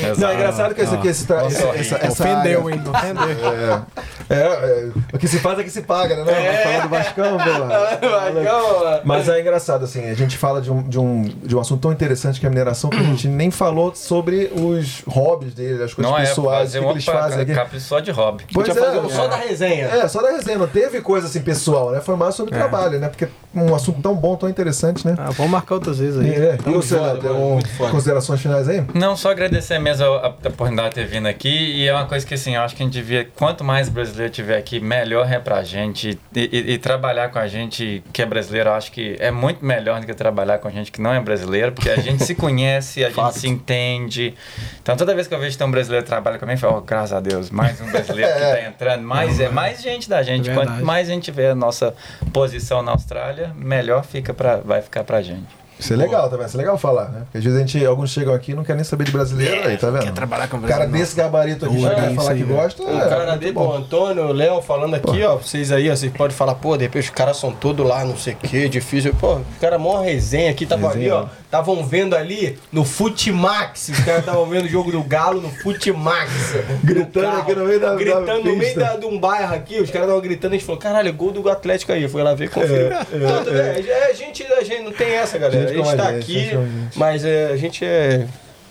É, Não, é engraçado que esse aqui, esse, tra- essa, essa, essa ofendeu, área- hein? Ofendeu. É, é, é, o que se faz é que se paga, né? Não, É. Vai falar do Vascão, pô. Mas é engraçado, assim, a gente fala de um, de, um, de um assunto tão interessante que é a mineração, que a gente nem falou sobre os hobbies dele, as coisas não é pessoais, fazer o que, que eles fazem aqui. capítulo só de hobby Pois fazer é, um só da resenha. É, só da resenha, não teve coisa assim pessoal, né? Foi mais sobre trabalho, né? Porque um assunto tão bom, tão interessante, né? Ah, vamos marcar outras vezes aí. É, e você, um- considerações finais aí? Não, só agradecer mesmo a, a oportunidade de ter vindo aqui. E é uma coisa que, assim, eu acho que a gente devia, quanto mais brasileiro estiver aqui, melhor é pra gente. E, e- e trabalhar com a gente que é brasileiro, eu acho que é muito melhor do que trabalhar com a gente que não é brasileiro, porque a gente se conhece, a gente se entende. Então toda vez que eu vejo que tem um brasileiro que trabalha comigo, eu falo, oh, graças a Deus, mais um brasileiro que tá entrando, mais, é mais gente da gente. É Quanto mais a gente vê a nossa posição na Austrália, melhor fica pra, vai ficar pra gente. Isso é legal também, isso é legal falar, né? Porque às vezes a gente, alguns chegam aqui e não querem nem saber de brasileiro, aí, tá vendo? Quer trabalhar com O cara desse gabarito aqui Ui, chegar é e falar que aí, velho. gosta. O é, cara dele, bom. o Antônio, o Léo falando aqui, ó, vocês aí, ó, vocês podem falar, pô, de repente os caras são todos lá, não sei o que, difícil. Pô, os caras mó resenha aqui, tava ali, Resenha. ó, estavam vendo ali no Futimax, os caras estavam vendo o jogo do Galo no Futimax. Gritando carro, aqui no meio da- da Gritando no meio da- de um bairro aqui, os caras estavam gritando, a gente falou, caralho, gol do Atlético aí. Foi lá ver, conferiu. Então, tudo bem, é, gente, a gente não tem essa, galera. A gente tá gente, aqui, mas é, a gente é.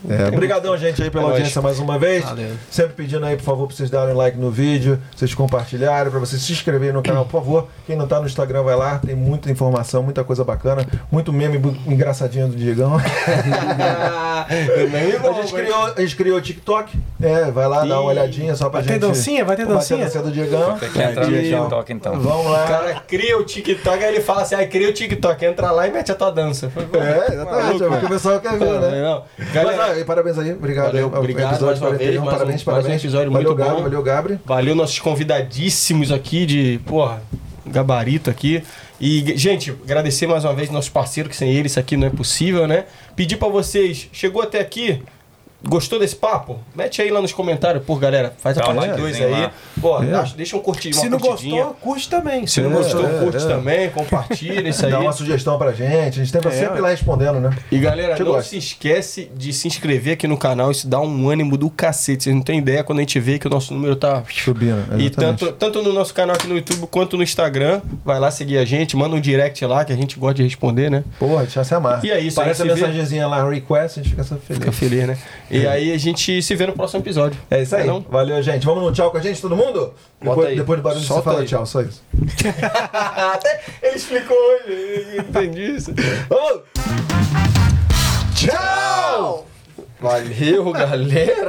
É, obrigadão, gente, aí pela É nóis. audiência mais uma vez. Valeu. Sempre pedindo aí, por favor, pra vocês darem like no vídeo, vocês compartilharem, pra vocês se inscreverem no canal, por favor. Quem não tá no Instagram, vai lá, tem muita informação, muita coisa bacana, muito meme engraçadinho do Diegão. A gente criou, a gente criou o TikTok, é, vai lá, dá uma olhadinha só pra Vai ter gente. dancinha? Vai ter Vai dancinha? ter dancinha do Diegão. Tem que entrar no TikTok então. Vamos O lá. cara cria o TikTok, aí ele fala assim, ah, cria o TikTok, entra lá e mete a tua dança. Foi, pô, É, exatamente, maluco, é o que o pessoal quer ver, né? Não. Mas, Galera, ah, parabéns aí, obrigado. Valeu, obrigado episódio mais uma 41, vez, mais um- parabéns, parabéns. episódio valeu, muito Gabri, bom. valeu, Gabri. valeu nossos convidadíssimos aqui de, porra, gabarito aqui. E, gente, agradecer mais uma vez nossos parceiros, que sem eles isso aqui não é possível, né? Pedir pra vocês, chegou até aqui, gostou desse papo? Mete aí lá nos comentários, por galera, faz a parte 2 likezinho aí. lá. Pô, É. deixa- um curtir, Se não curtidinha. gostou, curte também. Se não É, gostou, é, curte é. também, compartilha isso aí. Dá uma sugestão pra gente, a gente tem É, sempre lá respondendo, né? E galera, Que não gosta. se esquece de se inscrever aqui no canal, isso dá um ânimo do cacete. Vocês não têm ideia quando a gente vê que o nosso número tá. Subindo. E tanto, tanto no nosso canal aqui no YouTube quanto no Instagram. Vai lá seguir a gente, manda um direct lá que a gente gosta de responder, né? Porra, já se amarra. E é isso, a Parece a gente mensagenzinha lá, request, a gente fica só feliz. Fica feliz, né? E aí a gente se vê no próximo episódio. É isso aí. Não? Valeu, gente. Vamos no tchau com a gente, todo mundo? Bota Depois, aí. depois do barulho você Solta fala aí. tchau, só isso. Até ele explicou hoje, entendi isso. Vamos! Tchau! Valeu, galera!